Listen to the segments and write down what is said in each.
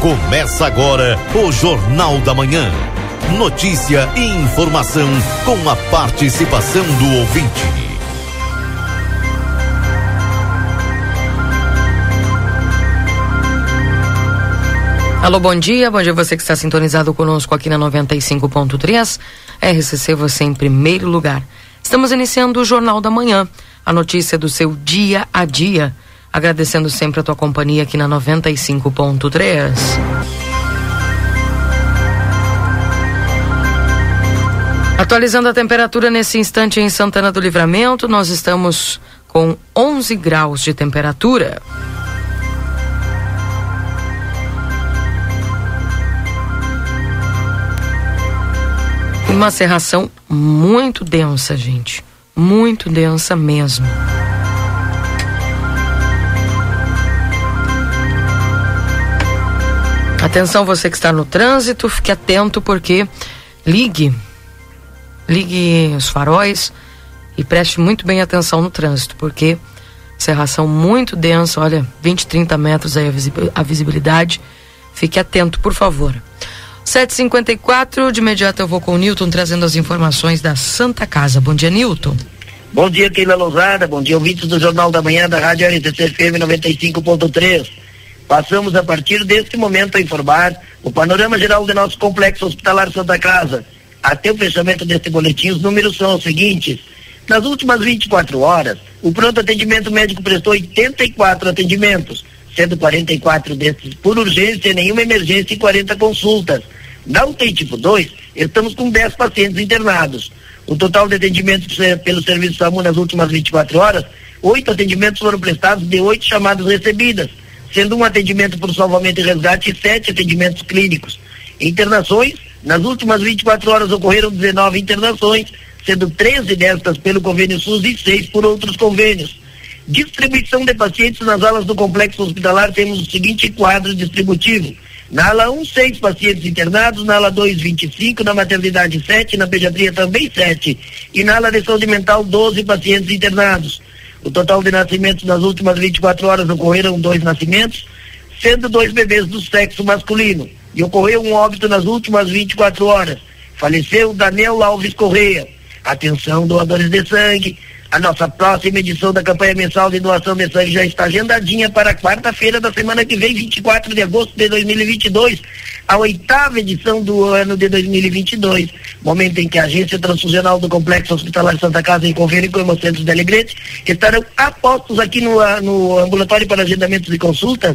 Começa agora o Jornal da Manhã. Notícia e informação com a participação do ouvinte. Alô, bom dia. Bom dia você que está sintonizado conosco aqui na 95.3. RCC, você em primeiro lugar. Estamos iniciando o Jornal da Manhã, a notícia do seu dia a dia. Agradecendo sempre a tua companhia aqui na 95.3. Atualizando a temperatura nesse instante em Santana do Livramento, nós estamos com 11 graus de temperatura. Uma serração muito densa, gente. Muito densa mesmo. Atenção você que está no trânsito, fique atento porque ligue, ligue os faróis e preste muito bem atenção no trânsito, porque serração muito densa, olha, 20, 30 metros aí a visibilidade. Fique atento, por favor. 754, de imediato eu vou com o Newton trazendo as informações da Santa Casa. Bom dia, Newton. Bom dia, Keila Lousada. Bom dia, ouvintes do Jornal da Manhã da Rádio RCC FM 95.3. Passamos a partir deste momento a informar o panorama geral do nosso complexo hospitalar Santa Casa. Até o fechamento deste boletim, os números são os seguintes. Nas últimas 24 horas, o pronto atendimento médico prestou 84 atendimentos, sendo 44 desses por urgência, nenhuma emergência e 40 consultas. Na UTI tipo 2, estamos com 10 pacientes internados. O total de atendimentos pelo serviço SAMU nas últimas 24 horas, oito atendimentos foram prestados de oito chamadas recebidas sendo um atendimento por salvamento e resgate e sete atendimentos clínicos. Internações, nas últimas 24 horas ocorreram 19 internações, sendo 13 destas pelo convênio SUS e seis por outros convênios. Distribuição de pacientes nas alas do complexo hospitalar, temos o seguinte quadro distributivo. Na ala 1, um, seis pacientes internados, na ala 2, 25, na maternidade 7, na pediatria também 7. E na ala de saúde mental, 12 pacientes internados. O total de nascimentos nas últimas 24 horas ocorreram dois nascimentos, sendo dois bebês do sexo masculino. E ocorreu um óbito nas últimas 24 horas. Faleceu Daniel Alves Correia. Atenção, doadores de sangue. A nossa próxima edição da campanha mensal de doação de sangue já está agendadinha para quarta-feira da semana que vem, 24 de agosto de 2022 a oitava edição do ano de 2022, momento em que a Agência Transfusional do Complexo Hospitalar Santa Casa, em convênio com o Hemocentro de Alegrete, estarão apostos aqui no, no ambulatório para agendamentos e consultas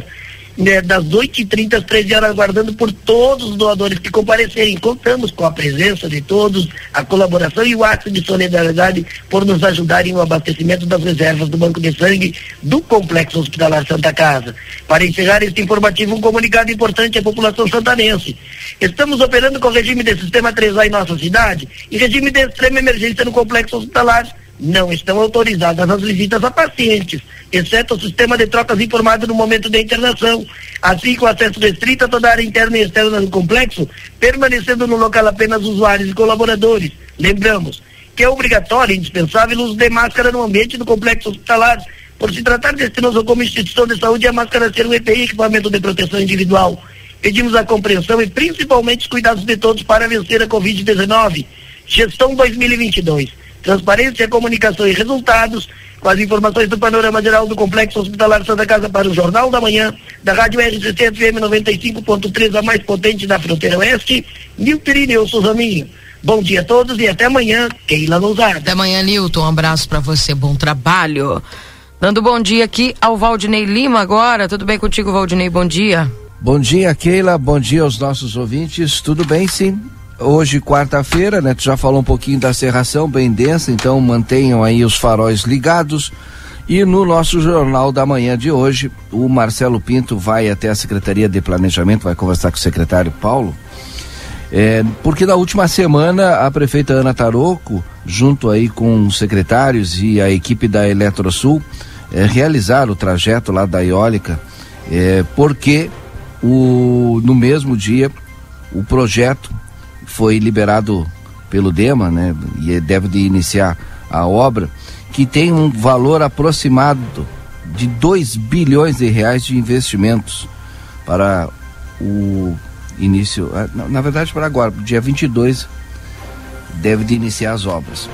né, das 8h30 às 13 horas, aguardando por todos os doadores que comparecerem. Contamos com a presença de todos, a colaboração e o ato de solidariedade por nos ajudarem no abastecimento das reservas do Banco de Sangue do Complexo Hospitalar Santa Casa. Para encerrar este informativo, um comunicado importante à população santanense. Estamos operando com regime de sistema 3A em nossa cidade e regime de extrema emergência no Complexo Hospitalar não estão autorizadas as visitas a pacientes, exceto o sistema de trocas informado no momento da internação, assim com acesso restrito a toda a área interna e externa do complexo, permanecendo no local apenas usuários e colaboradores. Lembramos que é obrigatório e indispensável o uso de máscara no ambiente do complexo hospitalar, por se tratar destinoso como instituição de saúde, a máscara ser um EPI, equipamento de proteção individual. Pedimos a compreensão e principalmente os cuidados de todos para vencer a Covid-19. Gestão 2022 transparência, comunicação e resultados, com as informações do panorama geral do Complexo Hospitalar Santa Casa para o Jornal da Manhã, da Rádio RCC FM 95.3, a mais potente da fronteira oeste, Nilton Irineu Souzaminho. Bom dia a todos e até amanhã, Keila Lousada. Até amanhã, Nilton. Um abraço para você, bom trabalho. Dando bom dia aqui ao Valdinei Lima agora. Tudo bem contigo, Valdinei? Bom dia. Bom dia, Keila. Bom dia aos nossos ouvintes. Tudo bem, sim? Hoje, quarta-feira, né? Tu já falou um pouquinho da serração bem densa, então mantenham aí os faróis ligados. E no nosso Jornal da Manhã de hoje, o Marcelo Pinto vai até a Secretaria de Planejamento, vai conversar com o secretário Paulo, é, porque na última semana a prefeita Ana Taroco, junto aí com os secretários e a equipe da Eletrosul, é, realizaram o trajeto lá da Eólica, é, porque o, no mesmo dia o projeto foi liberado pelo DEMA, né, e deve de iniciar a obra, que tem um valor aproximado de 2 bilhões de reais de investimentos para o início, ah, na verdade para agora, dia 22 deve de iniciar as obras.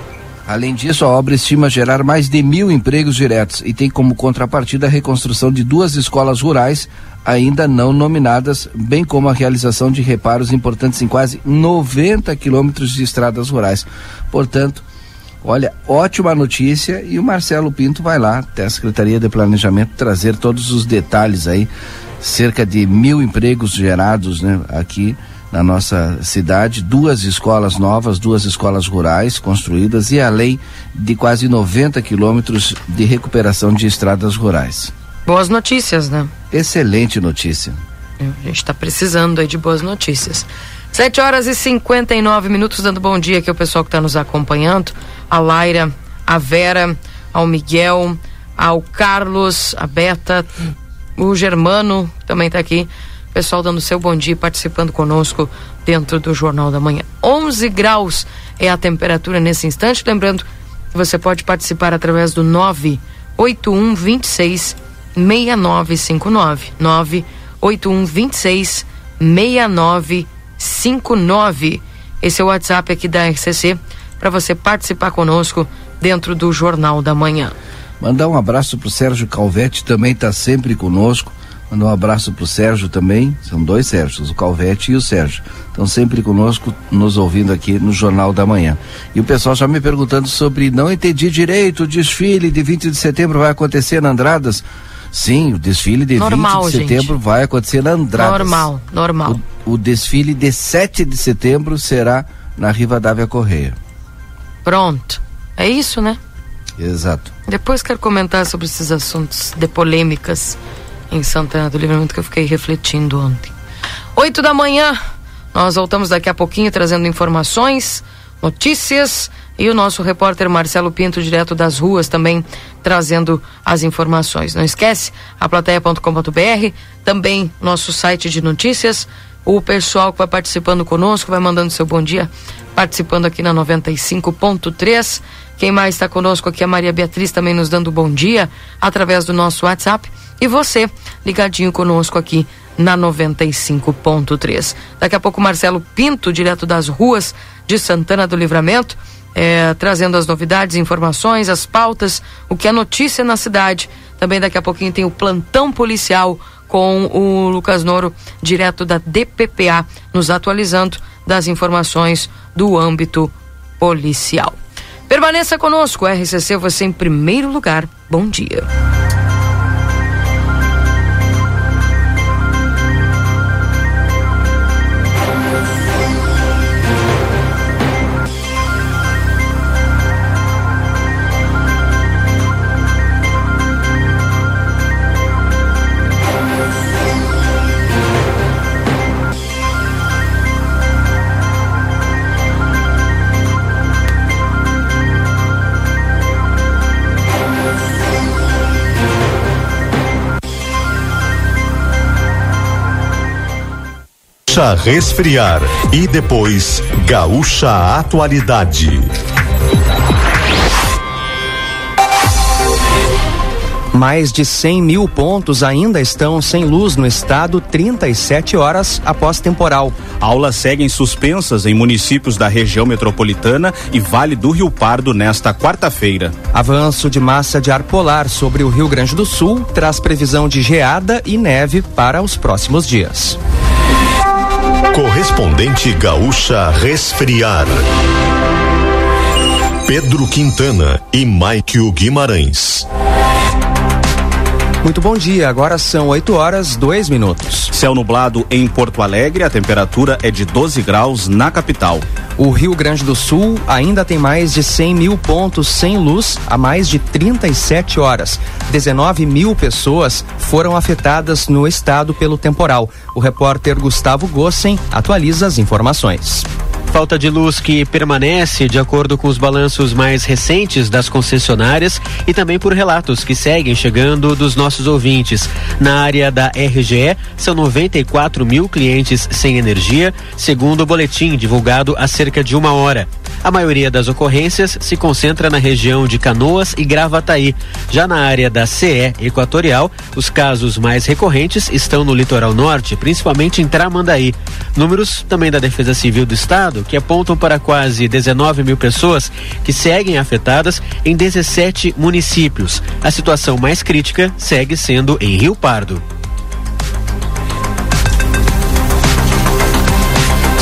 Além disso, a obra estima gerar mais de mil empregos diretos e tem como contrapartida a reconstrução de duas escolas rurais ainda não nominadas, bem como a realização de reparos importantes em quase 90 quilômetros de estradas rurais. Portanto, olha, ótima notícia e o Marcelo Pinto vai lá até a Secretaria de Planejamento trazer todos os detalhes aí, cerca de mil empregos gerados né, aqui na nossa cidade, duas escolas novas, duas escolas rurais construídas e além de quase 90 quilômetros de recuperação de estradas rurais. Boas notícias, né? Excelente notícia. É, a gente está precisando aí de boas notícias. 7 horas e 59 minutos, dando bom dia aqui ao pessoal que está nos acompanhando. A Laira, a Vera, ao Miguel, ao Carlos, a Beta, o Germano também está aqui pessoal dando seu bom dia participando conosco dentro do Jornal da Manhã. 11 graus é a temperatura nesse instante. Lembrando que você pode participar através do 981 26 6959. 981 26 6959. Esse é o WhatsApp aqui da RCC para você participar conosco dentro do Jornal da Manhã. Mandar um abraço para o Sérgio Calvete, também está sempre conosco. Mandar um abraço para o Sérgio também. São dois Sérgios, o Calvete e o Sérgio. Estão sempre conosco, nos ouvindo aqui no Jornal da Manhã. E o pessoal já me perguntando sobre. Não entendi direito, o desfile de 20 de setembro vai acontecer na Andradas. Sim, o desfile de normal, 20 de setembro gente. vai acontecer na Andradas. Normal, normal. O, o desfile de 7 de setembro será na Rivadavia Correia. Pronto. É isso, né? Exato. Depois quero comentar sobre esses assuntos de polêmicas em Santana do Livramento que eu fiquei refletindo ontem. Oito da manhã, nós voltamos daqui a pouquinho trazendo informações, notícias e o nosso repórter Marcelo Pinto, direto das ruas, também trazendo as informações. Não esquece, a plateia.com.br, também nosso site de notícias. O pessoal que vai participando conosco, vai mandando seu bom dia, participando aqui na 95.3. Quem mais está conosco aqui é a Maria Beatriz, também nos dando bom dia através do nosso WhatsApp. E você, ligadinho conosco aqui na 95.3. Daqui a pouco, Marcelo Pinto, direto das ruas de Santana do Livramento, é, trazendo as novidades, informações, as pautas, o que é notícia na cidade. Também daqui a pouquinho tem o plantão policial com o Lucas Noro, direto da DPPA, nos atualizando das informações do âmbito policial. Permaneça conosco, RCC, você em primeiro lugar. Bom dia. Resfriar e depois Gaúcha Atualidade. Mais de 100 mil pontos ainda estão sem luz no estado 37 horas após temporal. Aulas seguem suspensas em municípios da região metropolitana e Vale do Rio Pardo nesta quarta-feira. Avanço de massa de ar polar sobre o Rio Grande do Sul traz previsão de geada e neve para os próximos dias. Correspondente Gaúcha Resfriar. Pedro Quintana e Maikio Guimarães. Muito bom dia, agora são 8 horas, 2 minutos. Céu nublado em Porto Alegre, a temperatura é de 12 graus na capital. O Rio Grande do Sul ainda tem mais de 100 mil pontos sem luz há mais de 37 horas. 19 mil pessoas foram afetadas no estado pelo temporal. O repórter Gustavo Gossen atualiza as informações. Falta de luz que permanece de acordo com os balanços mais recentes das concessionárias e também por relatos que seguem chegando dos nossos ouvintes. Na área da RGE, são 94 mil clientes sem energia, segundo o boletim divulgado há cerca de uma hora. A maioria das ocorrências se concentra na região de Canoas e Gravataí. Já na área da CE Equatorial, os casos mais recorrentes estão no litoral norte, principalmente em Tramandaí. Números também da Defesa Civil do Estado, que apontam para quase 19 mil pessoas que seguem afetadas em 17 municípios. A situação mais crítica segue sendo em Rio Pardo.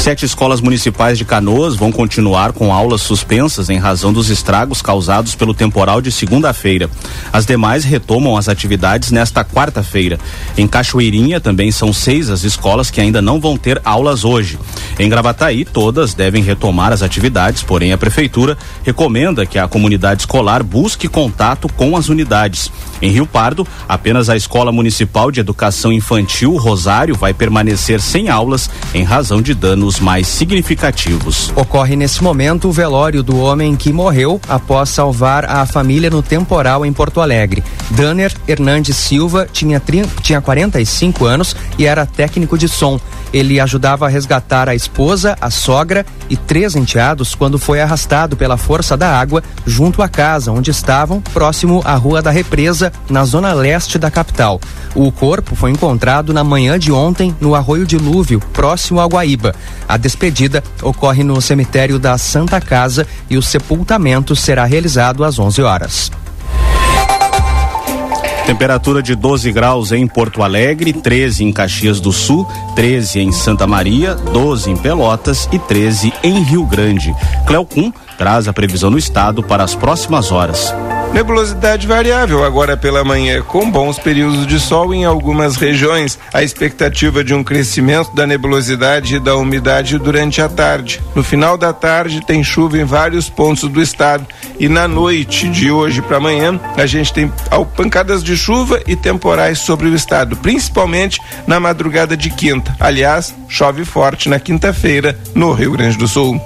Sete escolas municipais de Canoas vão continuar com aulas suspensas em razão dos estragos causados pelo temporal de segunda-feira. As demais retomam as atividades nesta quarta-feira. Em Cachoeirinha também são seis as escolas que ainda não vão ter aulas hoje. Em Gravataí, todas devem retomar as atividades, porém a prefeitura recomenda que a comunidade escolar busque contato com as unidades. Em Rio Pardo, apenas a Escola Municipal de Educação Infantil Rosário vai permanecer sem aulas em razão de danos mais significativos. Ocorre nesse momento o velório do homem que morreu após salvar a família no temporal em Porto Alegre. Danner Hernandes Silva tinha, tinha 45 anos e era técnico de som. Ele ajudava a resgatar a esposa, a sogra e três enteados quando foi arrastado pela força da água junto à casa onde estavam, próximo à Rua da Represa, na zona leste da capital. O corpo foi encontrado na manhã de ontem no Arroio Dilúvio, próximo a Guaíba. A despedida ocorre no cemitério da Santa Casa e o sepultamento será realizado às 11 horas. Temperatura de 12 graus em Porto Alegre, 13 em Caxias do Sul, 13 em Santa Maria, 12 em Pelotas e 13 em Rio Grande. Cleocum traz a previsão no estado para as próximas horas. Nebulosidade variável agora pela manhã, com bons períodos de sol em algumas regiões. A expectativa de um crescimento da nebulosidade e da umidade durante a tarde. No final da tarde tem chuva em vários pontos do estado e na noite de hoje para amanhã a gente tem pancadas de chuva e temporais sobre o estado, principalmente na madrugada de quinta. Aliás, chove forte na quinta-feira no Rio Grande do Sul.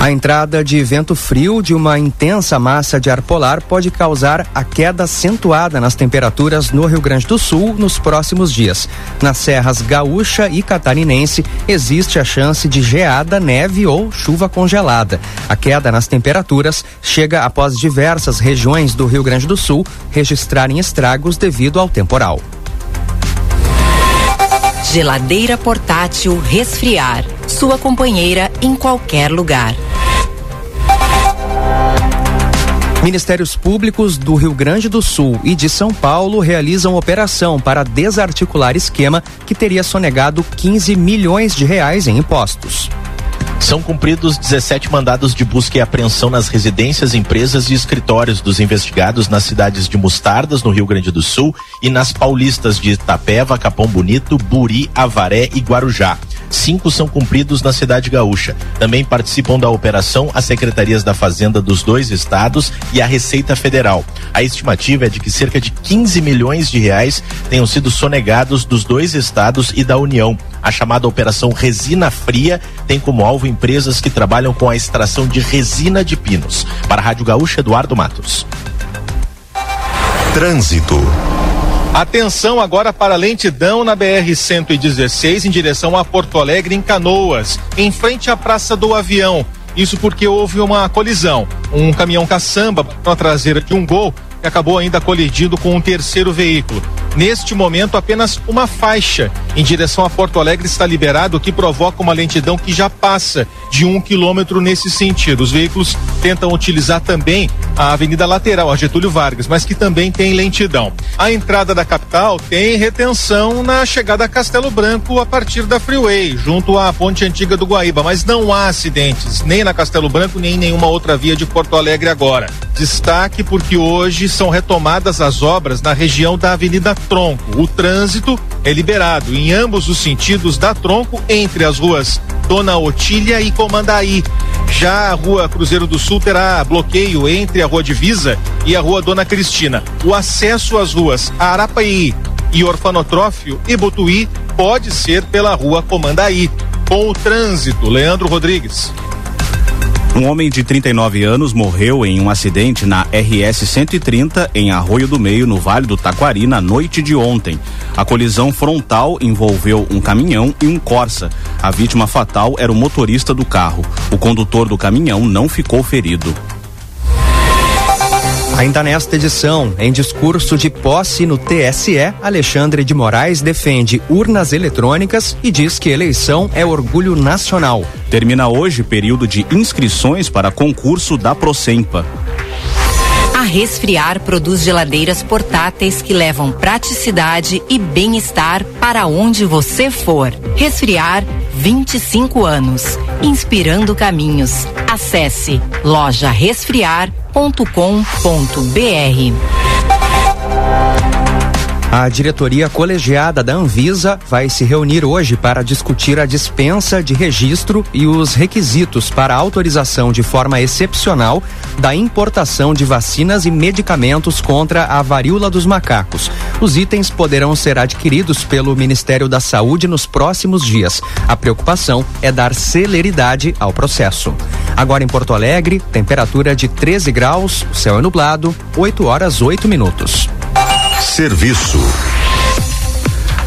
A entrada de vento frio de uma intensa massa de ar polar pode causar a queda acentuada nas temperaturas no Rio Grande do Sul nos próximos dias. Nas serras gaúcha e catarinense existe a chance de geada, neve ou chuva congelada. A queda nas temperaturas chega após diversas regiões do Rio Grande do Sul registrarem estragos devido ao temporal. Geladeira portátil resfriar. Sua companheira em qualquer lugar. Ministérios públicos do Rio Grande do Sul e de São Paulo realizam operação para desarticular esquema que teria sonegado 15 milhões de reais em impostos. São cumpridos 17 mandados de busca e apreensão nas residências, empresas e escritórios dos investigados nas cidades de Mostardas, no Rio Grande do Sul, e nas paulistas de Itapeva, Capão Bonito, Buri, Avaré e Guarujá cinco são cumpridos na cidade gaúcha. Também participam da operação as secretarias da Fazenda dos dois estados e a Receita Federal. A estimativa é de que cerca de 15 milhões de reais tenham sido sonegados dos dois estados e da União. A chamada Operação Resina Fria tem como alvo empresas que trabalham com a extração de resina de pinos. Para a Rádio Gaúcha, Eduardo Matos. Trânsito. Atenção agora para a lentidão na BR-116 em direção a Porto Alegre, em Canoas, em frente à Praça do Avião. Isso porque houve uma colisão. Um caminhão caçamba na traseira de um gol que acabou ainda colidindo com um terceiro veículo. Neste momento, apenas uma faixa em direção a Porto Alegre está liberado, o que provoca uma lentidão que já passa de um quilômetro nesse sentido. Os veículos tentam utilizar também a avenida lateral, a Getúlio Vargas, mas que também tem lentidão. A entrada da capital tem retenção na chegada a Castelo Branco a partir da Freeway, junto à ponte antiga do Guaíba, mas não há acidentes, nem na Castelo Branco, nem em nenhuma outra via de Porto Alegre agora. Destaque porque hoje são retomadas as obras na região da Avenida Tronco. O trânsito é liberado em ambos os sentidos da Tronco entre as ruas Dona Otília e Comandaí. Já a Rua Cruzeiro do Sul terá bloqueio entre a Rua Divisa e a Rua Dona Cristina. O acesso às ruas Arapaí e Orfanotrófio e Botuí pode ser pela Rua Comandaí. Com o trânsito, Leandro Rodrigues. Um homem de 39 anos morreu em um acidente na RS 130 em Arroio do Meio, no Vale do Taquari, na noite de ontem. A colisão frontal envolveu um caminhão e um Corsa. A vítima fatal era o motorista do carro. O condutor do caminhão não ficou ferido. Ainda nesta edição, em discurso de posse no TSE, Alexandre de Moraes defende urnas eletrônicas e diz que eleição é orgulho nacional. Termina hoje período de inscrições para concurso da Procempa. A Resfriar produz geladeiras portáteis que levam praticidade e bem-estar para onde você for. Resfriar 25 anos, inspirando caminhos. Acesse lojaresfriar.com.br. A diretoria colegiada da Anvisa vai se reunir hoje para discutir a dispensa de registro e os requisitos para autorização de forma excepcional da importação de vacinas e medicamentos contra a varíola dos macacos. Os itens poderão ser adquiridos pelo Ministério da Saúde nos próximos dias. A preocupação é dar celeridade ao processo. Agora em Porto Alegre, temperatura de 13 graus, céu é nublado, 8 horas 8 minutos. Serviço.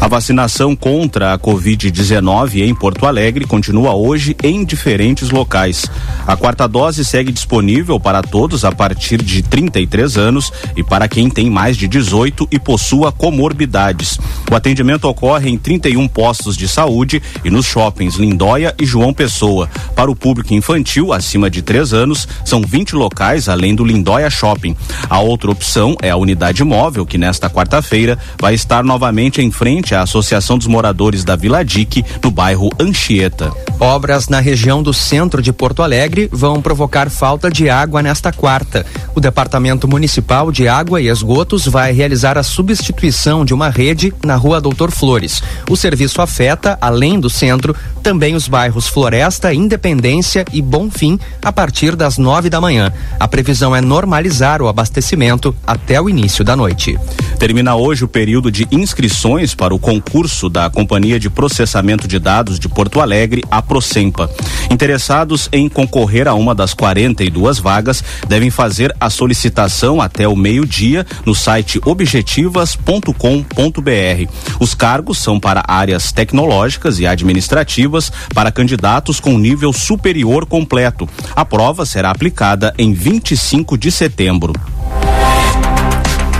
A vacinação contra a Covid-19 em Porto Alegre continua hoje em diferentes locais. A quarta dose segue disponível para todos a partir de 33 anos e para quem tem mais de 18 e possua comorbidades. O atendimento ocorre em 31 postos de saúde e nos shoppings Lindóia e João Pessoa. Para o público infantil acima de 3 anos, são 20 locais além do Lindóia Shopping. A outra opção é a unidade móvel, que nesta quarta-feira vai estar novamente em frente à Associação dos Moradores da Vila Dique, no bairro Anchieta. Obras na região do centro de Porto Alegre vão provocar falta de água nesta quarta. O Departamento Municipal de Água e Esgotos vai realizar a substituição de uma rede na rua Doutor Flores. O serviço afeta, além do centro, também os bairros Floresta, Independência e Bonfim a partir das nove da manhã. A previsão é normalizar o abastecimento até o início da noite. Termina hoje o período de inscrições para o concurso da Companhia de Processamento de Dados de Porto Alegre, a Procempa. Interessados em concorrer a uma das 42 vagas devem fazer a solicitação até o meio-dia no site objetivas.com.br. Os cargos são para áreas tecnológicas e administrativas para candidatos com nível superior completo. A prova será aplicada em 25 de setembro.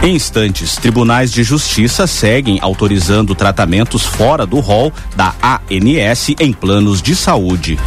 Em instantes, tribunais de justiça seguem autorizando tratamentos fora do rol da ANS em planos de saúde.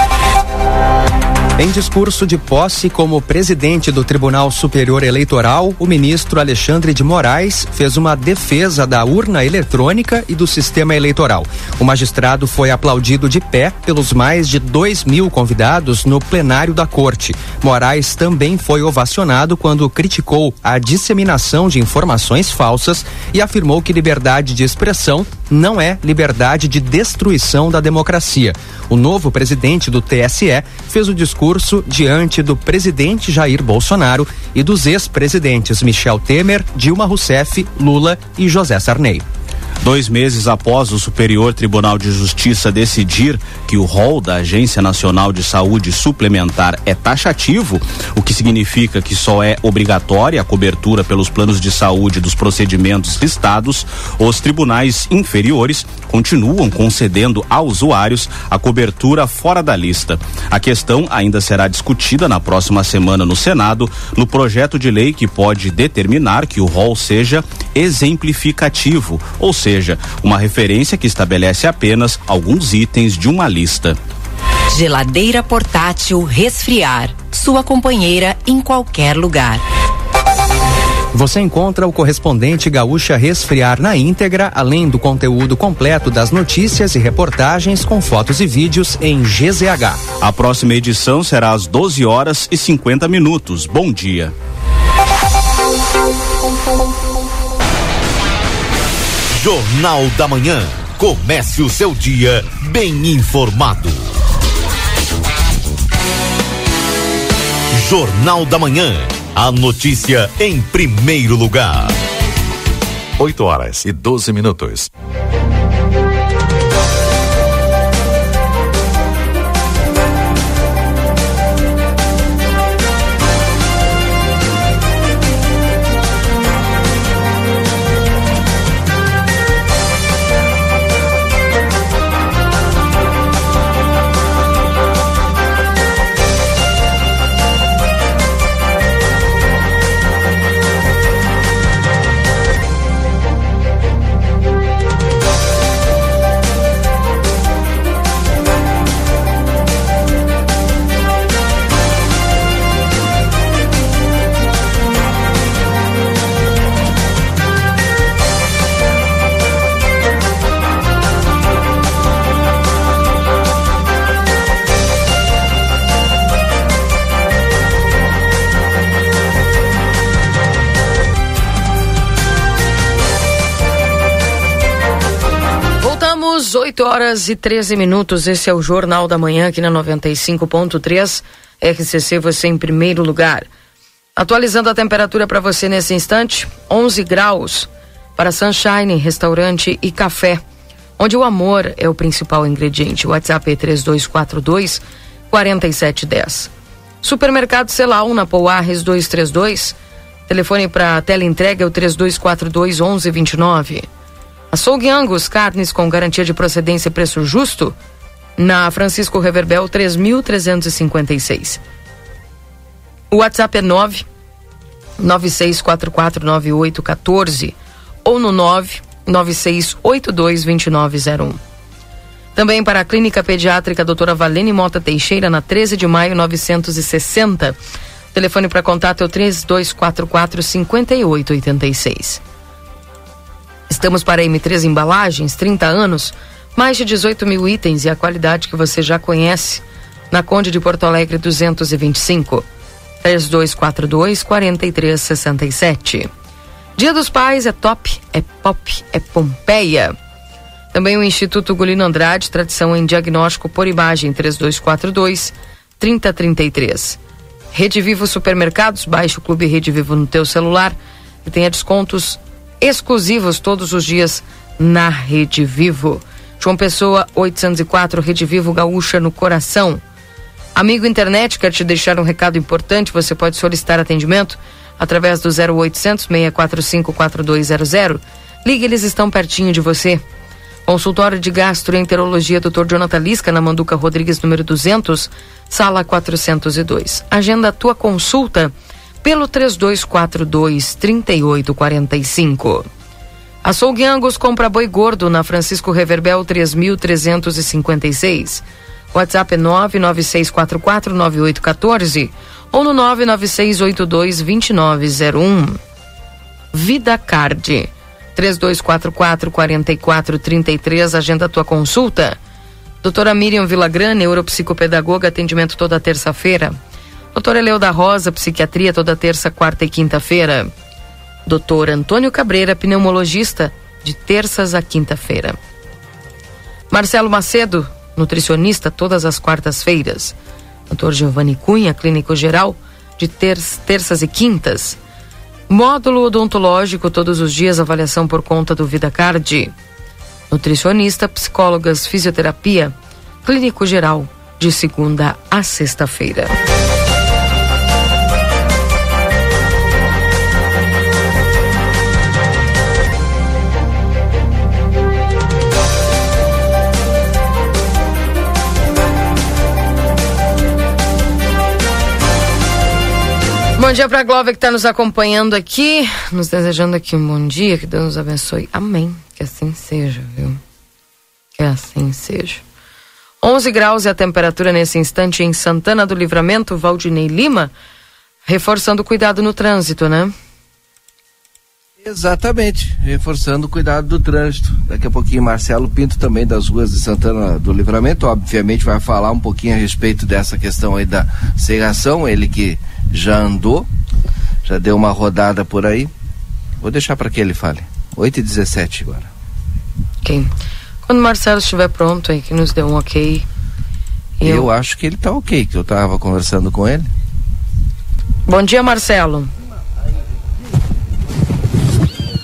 Em discurso de posse como presidente do Tribunal Superior Eleitoral, o ministro Alexandre de Moraes fez uma defesa da urna eletrônica e do sistema eleitoral. O magistrado foi aplaudido de pé pelos mais de dois mil convidados no plenário da corte. Moraes também foi ovacionado quando criticou a disseminação de informações falsas e afirmou que liberdade de expressão não é liberdade de destruição da democracia. O novo presidente do TSE fez o discurso diante do presidente Jair Bolsonaro e dos ex-presidentes Michel Temer, Dilma Rousseff, Lula e José Sarney. Dois meses após o Superior Tribunal de Justiça decidir que o rol da Agência Nacional de Saúde Suplementar é taxativo, o que significa que só é obrigatória a cobertura pelos planos de saúde dos procedimentos listados, os tribunais inferiores continuam concedendo a usuários a cobertura fora da lista. A questão ainda será discutida na próxima semana no Senado, no projeto de lei que pode determinar que o rol seja exemplificativo, ou seja, uma referência que estabelece apenas alguns itens de uma lista. Geladeira portátil resfriar. Sua companheira em qualquer lugar. Você encontra o correspondente Gaúcha Resfriar na íntegra, além do conteúdo completo das notícias e reportagens com fotos e vídeos em GZH. A próxima edição será às 12 horas e 50 minutos. Bom dia. Jornal da Manhã. Comece o seu dia bem informado. Jornal da Manhã. A notícia em primeiro lugar. 8 horas e 12 minutos. 8 horas e 13 minutos. Esse é o Jornal da Manhã aqui na 95.3. RCC, você em primeiro lugar. Atualizando a temperatura para você nesse instante: 11 graus para Sunshine, restaurante e café, onde o amor é o principal ingrediente. WhatsApp é 3242 4710. Supermercado Celal na Pouarres 232. Telefone para tela entrega é o 3242 1129. Açougue Angus, carnes com garantia de procedência e preço justo, na Francisco Reverbel 3356. O WhatsApp é 9 96449814 ou no 996822901. Também para a Clínica Pediátrica Doutora Valene Mota Teixeira, na 13 de maio 960. O telefone para contato é o 3244 5886. Estamos para M3 Embalagens, 30 anos, mais de 18 mil itens e a qualidade que você já conhece. Na Conde de Porto Alegre 225. 3242 4367. Dia dos Pais é top, é pop, é Pompeia. Também o Instituto Gulino Andrade, tradição em diagnóstico por imagem 3242 3033. Rede Vivo Supermercados, baixe o Clube Rede Vivo no teu celular e tenha descontos exclusivos todos os dias na Rede Vivo. João Pessoa 804, Rede Vivo Gaúcha no coração. Amigo internet, quer te deixar um recado importante, você pode solicitar atendimento através do 0800 645 4200. Ligue, eles estão pertinho de você. Consultório de Gastroenterologia Dr. Jonathan Lisca, na Manduca Rodrigues, número 200, sala 402. Agenda a tua consulta pelo 3242 3845. Açougue Angus compra boi gordo na Francisco Reverbel 3356. WhatsApp é 996449814 ou no 996822901. Vida Card 3244 4433, agenda tua consulta. Doutora Miriam Villagrana, neuropsicopedagoga, atendimento toda terça-feira. Doutora Eleuda Rosa, psiquiatria toda terça, quarta e quinta-feira. Doutor Antônio Cabreira, pneumologista, de terças a quinta-feira. Marcelo Macedo, nutricionista, todas as quartas-feiras. Doutor Giovanni Cunha, clínico geral, de ter terças e quintas. Módulo odontológico, todos os dias, avaliação por conta do VidaCard. Nutricionista, psicólogas, fisioterapia, clínico geral, de segunda a sexta-feira. Bom dia para a Glóvia que está nos acompanhando aqui, nos desejando aqui um bom dia, que Deus nos abençoe. Amém. Que assim seja, viu? Que assim seja. 11 graus e a temperatura nesse instante em Santana do Livramento, Valdinei Lima, reforçando o cuidado no trânsito, né? Exatamente, reforçando o cuidado do trânsito. Daqui a pouquinho Marcelo Pinto também das ruas de Santana do Livramento, obviamente vai falar um pouquinho a respeito dessa questão aí da serração, ele que já andou, já deu uma rodada por aí. Vou deixar para que ele fale. 8 e 17 agora. Ok. Quando o Marcelo estiver pronto aí, que nos dê um ok. Eu... eu acho que ele tá ok, que eu tava conversando com ele. Bom dia, Marcelo.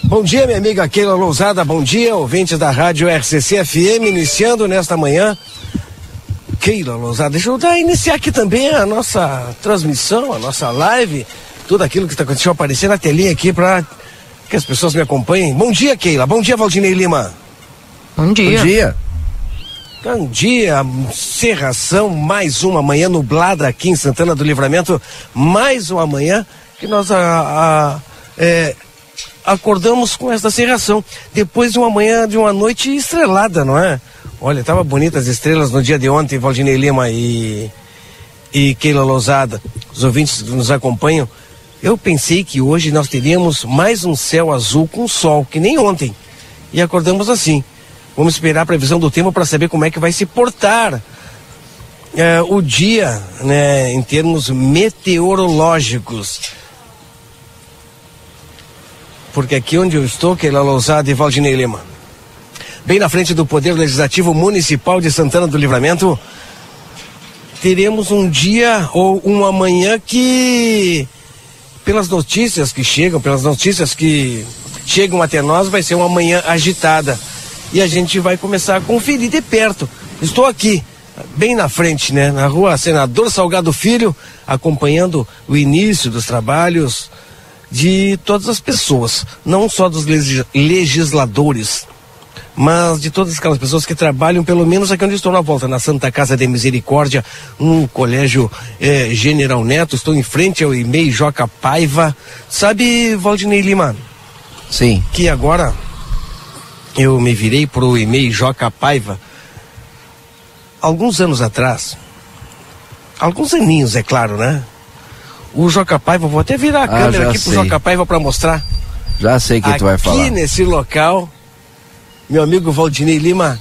Bom dia, minha amiga Keila Lousada. Bom dia, ouvintes da Rádio RCC FM, iniciando nesta manhã. Keila Lousada, deixa eu dar, iniciar aqui também a nossa transmissão, a nossa live, tudo aquilo que está acontecendo, aparecer na telinha aqui para que as pessoas me acompanhem. Bom dia, Keila. Bom dia, Valdinei Lima. Bom dia. Bom dia. Bom dia, serração, mais uma manhã nublada aqui em Santana do Livramento, mais uma manhã que nós a, a é, acordamos com esta serração, depois de uma manhã, de uma noite estrelada, não é? Olha, tava bonitas as estrelas no dia de ontem, Valdinei Lima e, e Keila Lousada, os ouvintes que nos acompanham. Eu pensei que hoje nós teríamos mais um céu azul com sol, que nem ontem. E acordamos assim. Vamos esperar a previsão do tempo para saber como é que vai se portar é, o dia, né, em termos meteorológicos porque aqui onde eu estou, é Lousada e Valdinei Lima, bem na frente do Poder Legislativo Municipal de Santana do Livramento, teremos um dia ou uma manhã que, pelas notícias que chegam, pelas notícias que chegam até nós, vai ser uma manhã agitada. E a gente vai começar a conferir de perto. Estou aqui, bem na frente, né, na rua Senador Salgado Filho, acompanhando o início dos trabalhos de todas as pessoas, não só dos legis- legisladores, mas de todas aquelas pessoas que trabalham, pelo menos aqui onde estou na volta, na Santa Casa de Misericórdia, no Colégio eh, General Neto, estou em frente ao IMEI Joca Paiva. Sabe, Valdinei Lima? Sim. Que agora eu me virei pro IMEI Joca Paiva. Alguns anos atrás, alguns aninhos, é claro, né? O Joca Paiva, vou até virar a Ah, câmera aqui pro sei. Joca Paiva para mostrar. Já sei o que Aqui tu vai falar. nesse local, meu amigo Valdinei Lima,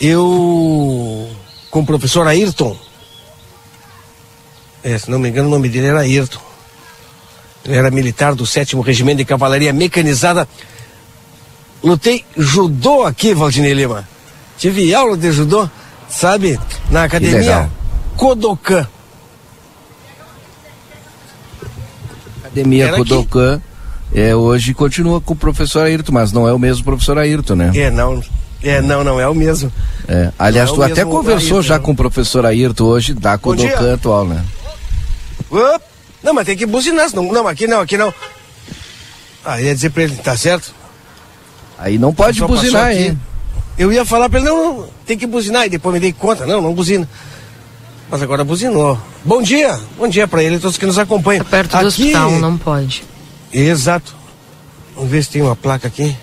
eu com o professor Ayrton, é, se não me engano o nome dele era Ayrton, ele era militar do 7 Regimento de Cavalaria Mecanizada, lutei judô aqui, Valdinei Lima, tive aula de judô, sabe, na academia. Kodokan. Academia. Kodokan é, hoje continua com o professor Ayrton, mas não é o mesmo professor Ayrton, né? É, não, é, não, não é o mesmo. É. Aliás, Não é tu até conversou Ayrton, já não. com o professor Ayrton hoje da. Kodokan atual, né? Op! Não, mas tem que buzinar, senão, não, aqui não, aqui não. Ah, ia dizer pra ele, tá certo? Aí não pode buzinar, hein? Eu ia falar pra ele, não, não, tem que buzinar, e depois me dei conta, não, não buzina. Mas agora buzinou. Bom dia, bom dia pra ele e todos que nos acompanham. Perto do aqui... hospital, não pode. Exato. Vamos ver se tem uma placa aqui.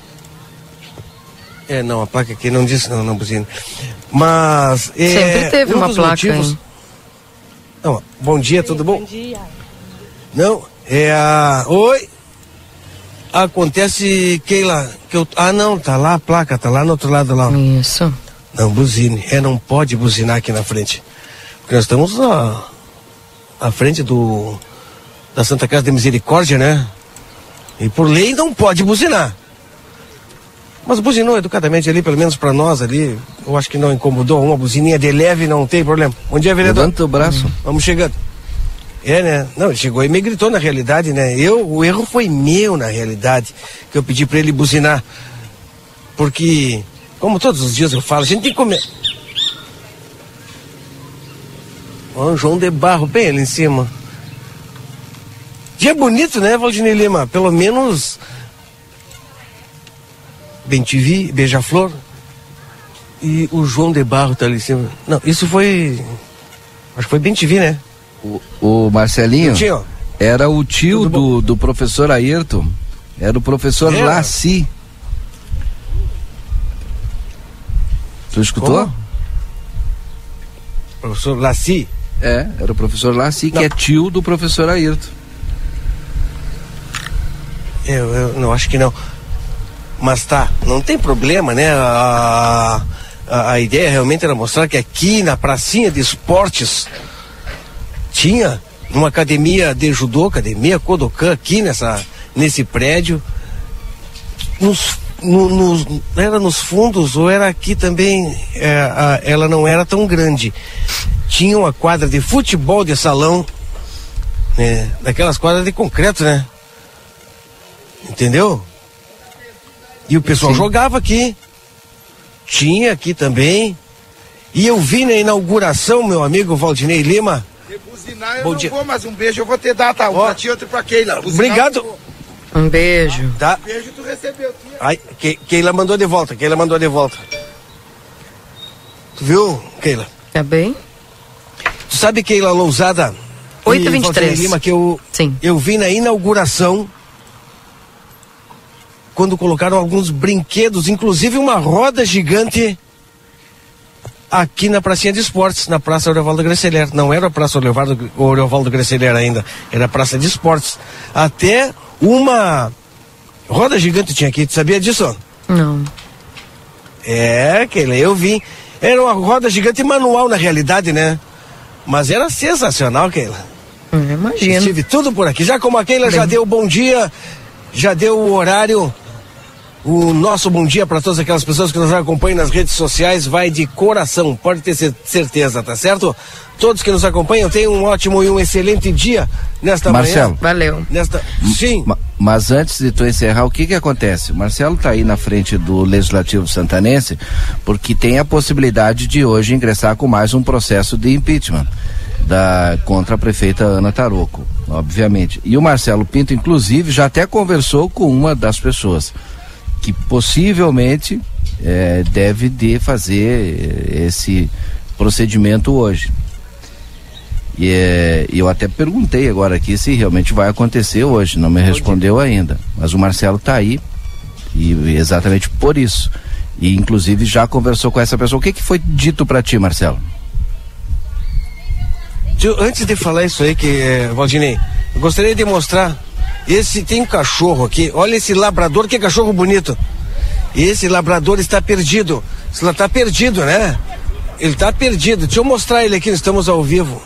É, não, a placa aqui não disse, não, não buzina. Mas. É, Sempre teve um uma placa, motivos-? Não, bom dia, tudo bom? Bom dia. Não, é a. Oi! Acontece, Keila, que eu. Ah, não, tá lá a placa, tá lá no outro lado lá. Isso. Não, buzine. É, não pode buzinar aqui na frente. Porque nós estamos na, à frente do. da Santa Casa de Misericórdia, né? E por lei não pode buzinar. Mas buzinou educadamente ali, pelo menos pra nós ali. Eu acho que não incomodou. Uma buzininha de leve não tem problema. Bom dia, vereador. Levanta o braço. Vamos chegando. É, né? Não, ele chegou e me gritou na realidade, né? Eu, o erro foi meu na realidade, que eu pedi pra ele buzinar. Porque, como todos os dias eu falo, a gente tem que comer. Ó, João de Barro, bem ali em cima. Dia bonito, né, Valdinei Lima? Pelo menos. Bem TV, Beija-Flor. E o João de Barro tá ali em cima. Não, isso foi. Acho que foi bem TV, né? O, o Marcelinho O tio? era o tio do, do professor Ayrton. Era o professor Era? Laci. Tu escutou? Como? Professor Laci. É, era o professor Laci, que é tio do professor Ayrton. Eu, eu não acho que não. Mas tá, não tem problema, né? A, a, a ideia realmente era mostrar que aqui na pracinha de esportes tinha uma academia de judô, academia Kodokan, aqui nessa, nesse prédio. Nos, no- nos- era nos fundos ou era aqui também, é, a- ela não era tão grande. Tinha uma quadra de futebol de salão, né? Daquelas quadras de concreto, né? Entendeu? E o pessoal jogava aqui. Tinha aqui também. E eu vi na inauguração, meu amigo Valdinei Lima. Buzinar eu Bom não dia. vou, mas um beijo eu vou te dar, tá? Um Ó. pra ti, outro pra Keila. Buzinar Obrigado. Um beijo. Tá? Um beijo tu recebeu. tia. Ai, Ke- Keila mandou de volta, Keila mandou de volta. Tu viu, Keila? Tá bem? Tu sabe, Keila Lousada? e 8h23. Valdinei Lima, que eu, Sim. eu vi na inauguração quando colocaram alguns brinquedos, inclusive uma roda gigante aqui na pracinha de esportes, na Praça Orevaldo Greceler. Não era a Praça Orevaldo, Orevaldo Greceler ainda, era a Praça de Esportes. Até uma roda gigante tinha aqui, tu sabia disso? Não. É, Keila, eu vi. Era uma roda gigante manual na realidade, né? Mas era sensacional, Keila. Eu imagino. Estive tudo por aqui. Já como a Keila já deu bom dia, já deu o horário O nosso bom dia para todas aquelas pessoas que nos acompanham nas redes sociais vai de coração, pode ter cer- certeza, tá certo? Todos que nos acompanham tenham um ótimo e um excelente dia nesta Marcelo. manhã. Valeu. Nesta... Sim. Ma- Mas antes de tu encerrar, o que que acontece? O Marcelo está aí na frente do Legislativo Santanense porque tem a possibilidade de hoje ingressar com mais um processo de impeachment da contra a prefeita Ana Taroco, obviamente. E o Marcelo Pinto, inclusive, já até conversou com uma das pessoas que possivelmente eh, deve de fazer eh, esse procedimento hoje. E eh, eu até perguntei agora aqui se realmente vai acontecer hoje, não me respondeu ainda. Mas o Marcelo está aí e exatamente por isso. E inclusive já conversou com essa pessoa. O que, que foi dito para ti, Marcelo? Antes de falar isso aí, que, eh, Valdinei, eu gostaria de mostrar. Esse tem um cachorro aqui. Olha esse labrador, que cachorro bonito. Esse labrador está perdido. Está perdido, né? Ele está perdido. Deixa eu mostrar ele aqui, estamos ao vivo.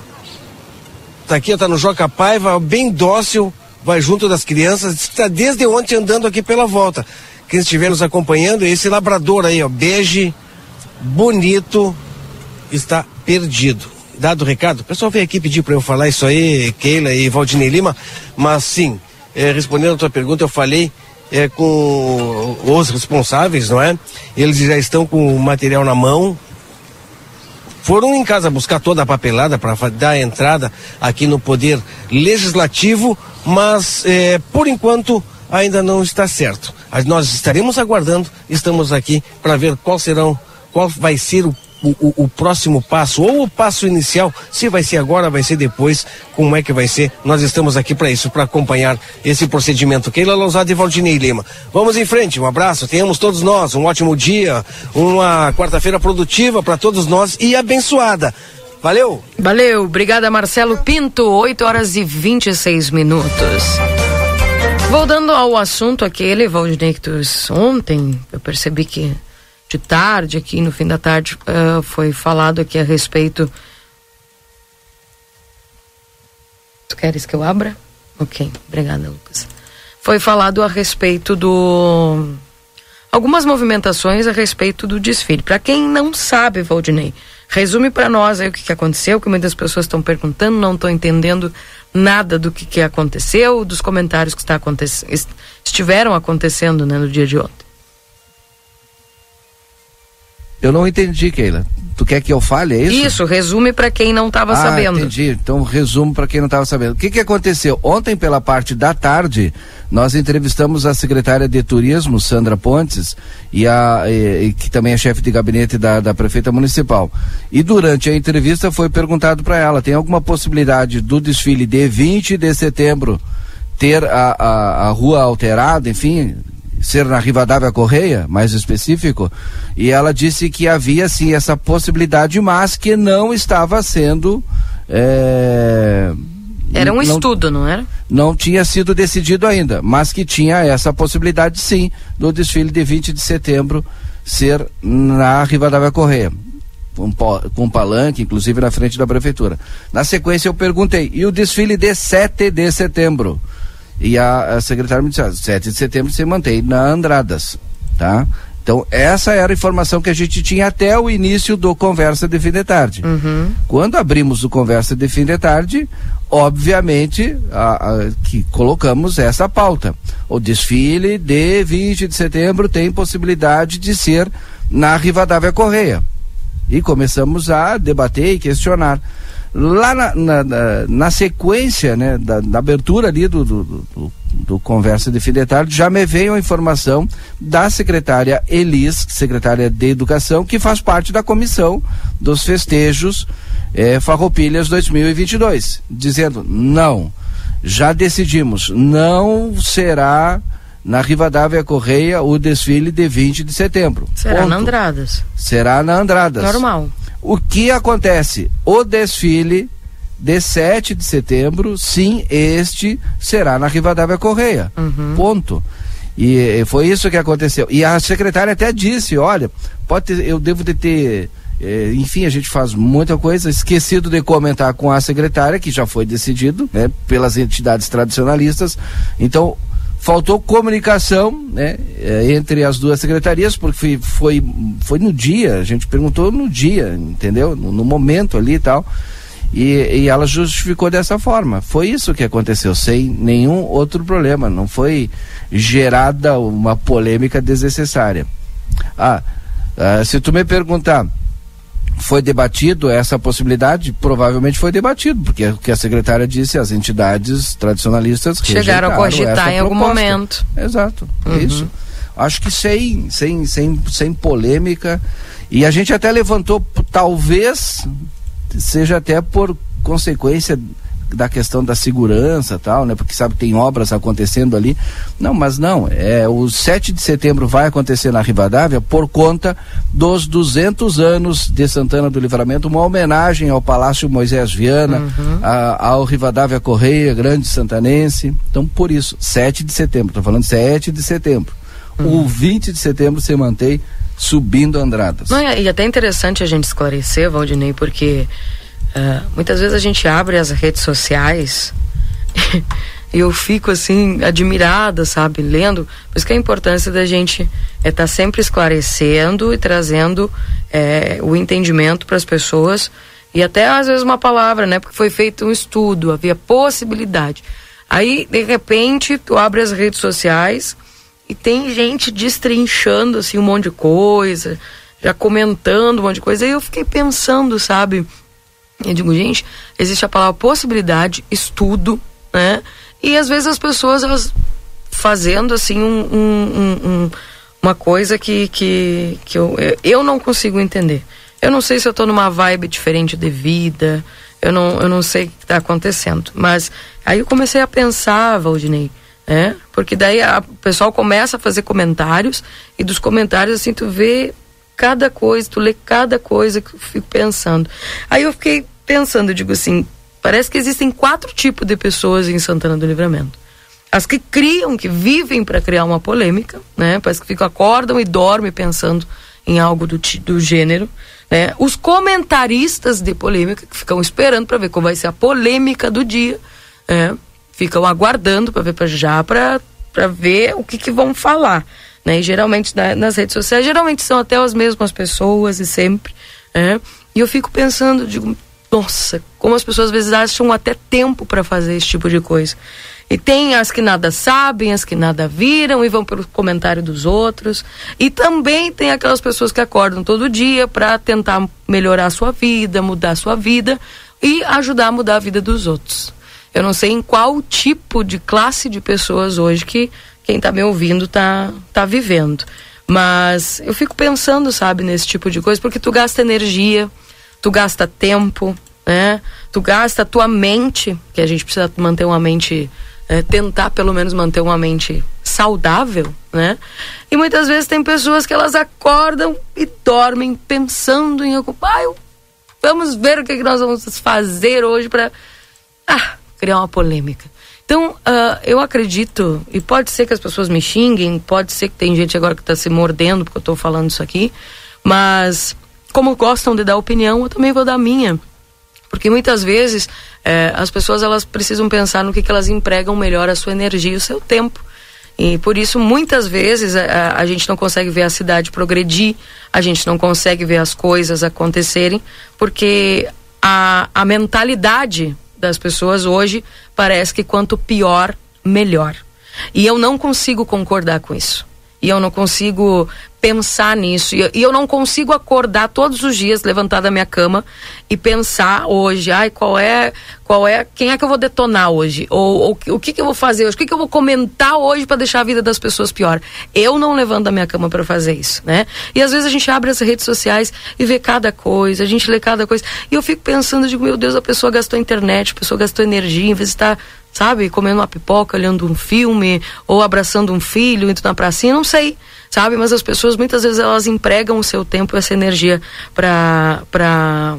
Tá aqui, tá no Joca Paiva, bem dócil, vai junto das crianças. Está desde ontem andando aqui pela volta. Quem estiver nos acompanhando, esse labrador aí, ó, bege, bonito, está perdido. Dado o recado, o pessoal veio aqui pedir para eu falar isso aí, Keila e Valdinei Lima, mas sim, eh, respondendo a tua pergunta, eu falei eh, com os responsáveis, não é? Eles já estão com o material na mão, foram em casa buscar toda a papelada para dar entrada aqui no Poder Legislativo, mas eh, por enquanto ainda não está certo. Nós estaremos aguardando, estamos aqui para ver qual serão, qual vai ser o, o, o próximo passo, ou o passo inicial, se vai ser agora, vai ser depois, como é que vai ser. Nós estamos aqui para isso, para acompanhar esse procedimento. Keila Lousada e Valdinei Lima. Vamos em frente, um abraço, tenhamos todos nós um ótimo dia, uma quarta-feira produtiva para todos nós e abençoada. Valeu! Valeu, obrigada Marcelo Pinto, 8 horas e 26 minutos. Voltando ao assunto aquele, Valdinei, que tu ontem, eu percebi que de tarde, aqui no fim da tarde, ah, foi falado aqui a respeito. Tu queres que eu abra? Ok, obrigada, Lucas. Foi falado a respeito do. Algumas movimentações a respeito do desfile. Para quem não sabe, Valdinei, resume para nós aí o que, que aconteceu, que muitas pessoas estão perguntando, não estão entendendo nada do que, que aconteceu, dos comentários que está acontecendo, estiveram acontecendo né, no dia de ontem. Eu não entendi, Keila. Tu quer que eu fale, é isso? Isso, resume para quem não estava ah, sabendo. entendi. Então, resumo para quem não estava sabendo. O que, que aconteceu? Ontem, pela parte da tarde, nós entrevistamos a secretária de Turismo, Sandra Pontes, e a, e- e que também é chefe de gabinete da, da prefeita municipal. E durante a entrevista foi perguntado para ela: tem alguma possibilidade do desfile de 20 de setembro ter a, a, a rua alterada, enfim, ser na Rivadavia Correia, mais específico, e ela disse que havia sim essa possibilidade, mas que não estava sendo. é, Era um não- estudo, não era? Não tinha sido decidido ainda, mas que tinha essa possibilidade sim do desfile de 20 de setembro ser na Rivadavia Correia. Com, com palanque, inclusive na frente da prefeitura. Na sequência eu perguntei, e o desfile de 7 de setembro? E a, a secretária me disse, ah, 7 de setembro se mantém na Andradas, tá? Então, essa era a informação que a gente tinha até o início do Conversa de Fim de Tarde. Quando abrimos o Conversa de Fim de Tarde, obviamente a- a- que colocamos essa pauta. O desfile de 20 de setembro tem possibilidade de ser na Rivadavia Correia. E começamos a debater e questionar. Lá na, na, na- sequência, né, da, da abertura ali do, do, do- do- Conversa de Fim de Tarde, já me veio a informação da secretária Elis, secretária de Educação, que faz parte da comissão dos festejos eh, Farroupilhas 2022, dizendo, não, já decidimos, não será na Rivadavia Correia o desfile de 20 de setembro. Será Ponto. na Andradas. Será na Andradas. Normal. O que acontece? O desfile de 7 de setembro, sim, este será na Rivadavia Correia. Ponto. E eh, foi isso que aconteceu. E a secretária até disse, olha, pode ter, eu devo de ter, eh, enfim, a gente faz muita coisa, esquecido de comentar com a secretária, que já foi decidido, né, pelas entidades tradicionalistas. Então, faltou comunicação né, eh, entre as duas secretarias, porque foi, foi, foi no dia, a gente perguntou no dia, entendeu? No, no momento ali e tal. E, e ela justificou dessa forma. Foi isso que aconteceu, sem nenhum outro problema. Não foi gerada uma polêmica desnecessária. Ah, ah, se tu me perguntar, foi debatido essa possibilidade? Provavelmente foi debatido, porque o que a secretária disse, as entidades tradicionalistas chegaram a cogitar em algum proposta. momento. Exato, é Uhum. isso. Acho que sem, sem, sem, sem polêmica. E a gente até levantou, talvez seja até por consequência da questão da segurança tal, né? Porque sabe que tem obras acontecendo ali. Não, mas não, é o 7 de setembro vai acontecer na Rivadavia por conta dos 200 anos de Santana do Livramento, uma homenagem ao Palácio Moisés Viana, a- ao Rivadavia Correia, grande santanense. Então, por isso, 7 de setembro, estou falando 7 de setembro. O 20 de setembro se mantém subindo Andradas. Não, e até interessante a gente esclarecer, Valdinei, porque ah, muitas vezes a gente abre as redes sociais e eu fico assim, admirada, sabe, lendo. Por isso que a importância da gente é estar sempre esclarecendo e trazendo eh, o entendimento para as pessoas e até às vezes uma palavra, né? Porque foi feito um estudo, havia possibilidade. Aí, de repente, tu abre as redes sociais e tem gente destrinchando assim um monte de coisa, já comentando um monte de coisa. Aí eu fiquei pensando, sabe? Eu digo, gente, existe a palavra possibilidade, estudo, né? E às vezes as pessoas elas fazendo assim um, um- um- um- uma coisa que, que, que eu, eu- não consigo entender. Eu não sei se eu tô numa vibe diferente de vida, eu não, eu não sei o que está acontecendo. Mas aí eu comecei a pensar, Valdinei, né? Porque daí o pessoal começa a fazer comentários e dos comentários assim tu vê cada coisa, tu lê cada coisa que eu fico pensando. Aí eu fiquei pensando, eu digo assim, parece que existem quatro tipos de pessoas em Santana do Livramento. As que criam, que vivem para criar uma polêmica, né? Parece que ficam, acordam e dormem pensando em algo do, do gênero. Né? Os comentaristas de polêmica, que ficam esperando para ver qual vai ser a polêmica do dia. né? Ficam aguardando para ver para já, para ver o que, que vão falar. Né? E geralmente na- nas redes sociais, geralmente são até as mesmas pessoas e sempre. né? E eu fico pensando, digo, nossa, como as pessoas às vezes acham até tempo para fazer esse tipo de coisa. E tem as que nada sabem, as que nada viram e vão pelo comentário dos outros. E também tem aquelas pessoas que acordam todo dia para tentar melhorar a sua vida, mudar a sua vida e ajudar a mudar a vida dos outros. Eu não sei em qual tipo de classe de pessoas hoje que quem está me ouvindo tá, tá vivendo. Mas eu fico pensando, sabe, nesse tipo de coisa, porque tu gasta energia, tu gasta tempo, né? Tu gasta a tua mente, que a gente precisa manter uma mente, eh, tentar pelo menos manter uma mente saudável, né? E muitas vezes tem pessoas que elas acordam e dormem pensando em algo. Ah, vamos ver o que, que nós vamos fazer hoje para ah, criar uma polêmica. Então, ah, eu acredito, e pode ser que as pessoas me xinguem, pode ser que tem gente agora que está se mordendo porque eu estou falando isso aqui, mas como gostam de dar opinião, eu também vou dar minha. Porque muitas vezes eh, as pessoas elas precisam pensar no que, que elas empregam melhor a sua energia e o seu tempo. E por isso, muitas vezes, a, a gente não consegue ver a cidade progredir, a gente não consegue ver as coisas acontecerem, porque a, a mentalidade das pessoas hoje parece que quanto pior, melhor. E eu não consigo concordar com isso. E eu não consigo pensar nisso. E eu, não consigo acordar todos os dias, levantar da minha cama e pensar hoje, ai, qual é, qual é, quem é que eu vou detonar hoje? Ou, ou o que que eu vou fazer hoje? O que que eu vou comentar hoje para deixar a vida das pessoas pior? Eu não levanto da minha cama para fazer isso, né? E às vezes a gente abre as redes sociais e vê cada coisa, a gente lê cada coisa. E eu fico pensando, digo, meu Deus, a pessoa gastou internet, a pessoa gastou energia, em vez de estar sabe, comendo uma pipoca, olhando um filme, ou abraçando um filho, indo na pracinha, não sei, sabe? Mas as pessoas muitas vezes elas empregam o seu tempo e essa energia para para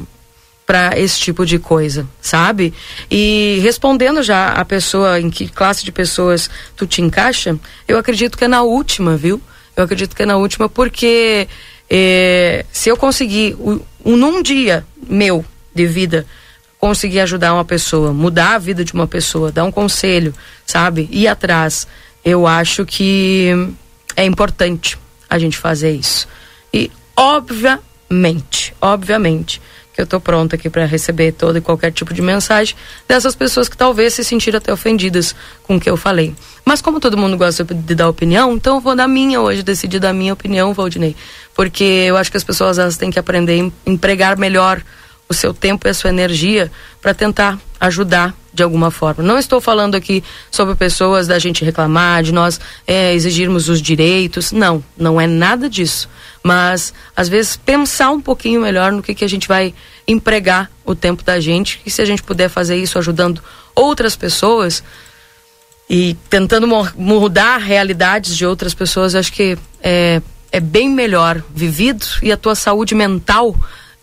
para esse tipo de coisa, sabe? E respondendo já a pessoa em que classe de pessoas tu te encaixa, eu acredito que é na última, viu? Eu acredito que é na última porque eh, se eu conseguir um, num dia meu de vida conseguir ajudar uma pessoa, mudar a vida de uma pessoa, dar um conselho, sabe? Ir atrás eu acho que é importante a gente fazer isso. E, obviamente, obviamente, que eu estou pronta aqui para receber todo e qualquer tipo de mensagem dessas pessoas que talvez se sentiram até ofendidas com o que eu falei. Mas como todo mundo gosta de dar opinião, então eu vou dar minha hoje, decidir dar minha opinião, Valdinei. Porque eu acho que as pessoas elas têm que aprender a empregar melhor o seu tempo e a sua energia para tentar ajudar de alguma forma. Não estou falando aqui sobre pessoas da gente reclamar, de nós é, exigirmos os direitos. Não, não é nada disso. Mas, às vezes, pensar um pouquinho melhor no que, que a gente vai empregar o tempo da gente. E se a gente puder fazer isso ajudando outras pessoas e tentando mudar realidades de outras pessoas, acho que é, é bem melhor vivido e a tua saúde mental